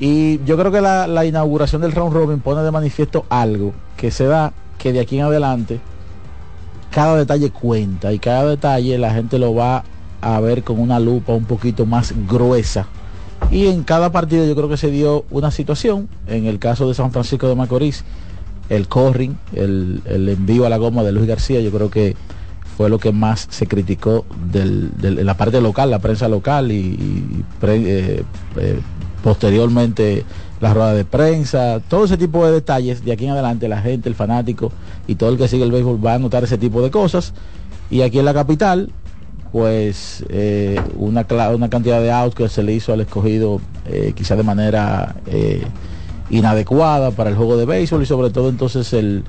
Y: Y yo creo que la, la inauguración del round robin pone de manifiesto algo que se da que de aquí en adelante cada detalle cuenta y cada detalle la gente lo va a ver con una lupa un poquito más gruesa. Y en cada partido yo creo que se dio una situación. En el caso de San Francisco de Macorís, el corring, el, el envío a la goma de Luis García, yo creo que fue lo que más se criticó en la parte local, la prensa local y, eh, eh, posteriormente la rueda de prensa, todo ese tipo de detalles, de aquí en adelante la gente, el fanático y todo el que sigue el béisbol va a notar ese tipo de cosas. Y aquí en la capital, pues eh, una, una cantidad de outs que se le hizo al escogido eh, quizá de manera eh, inadecuada para el juego de béisbol y sobre todo entonces el,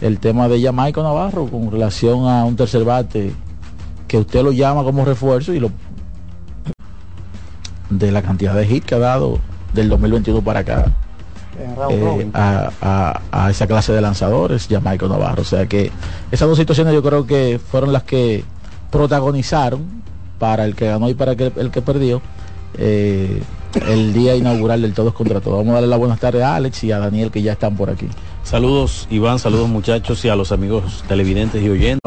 Y: el tema de Jamaica Navarro con relación a un tercer bate que usted lo llama como refuerzo y lo de la cantidad de hits que ha dado del 2021 para acá eh, a, a- a esa clase de lanzadores, Jamaica Navarro. O sea que esas dos situaciones yo creo que fueron las que protagonizaron para el que ganó y para el que, el que perdió eh, el día inaugural del Todos contra Todos. Vamos a darle las buenas tardes a Alex y a Daniel que ya están por aquí.
Z: Saludos Iván, saludos muchachos y a los amigos televidentes y oyentes.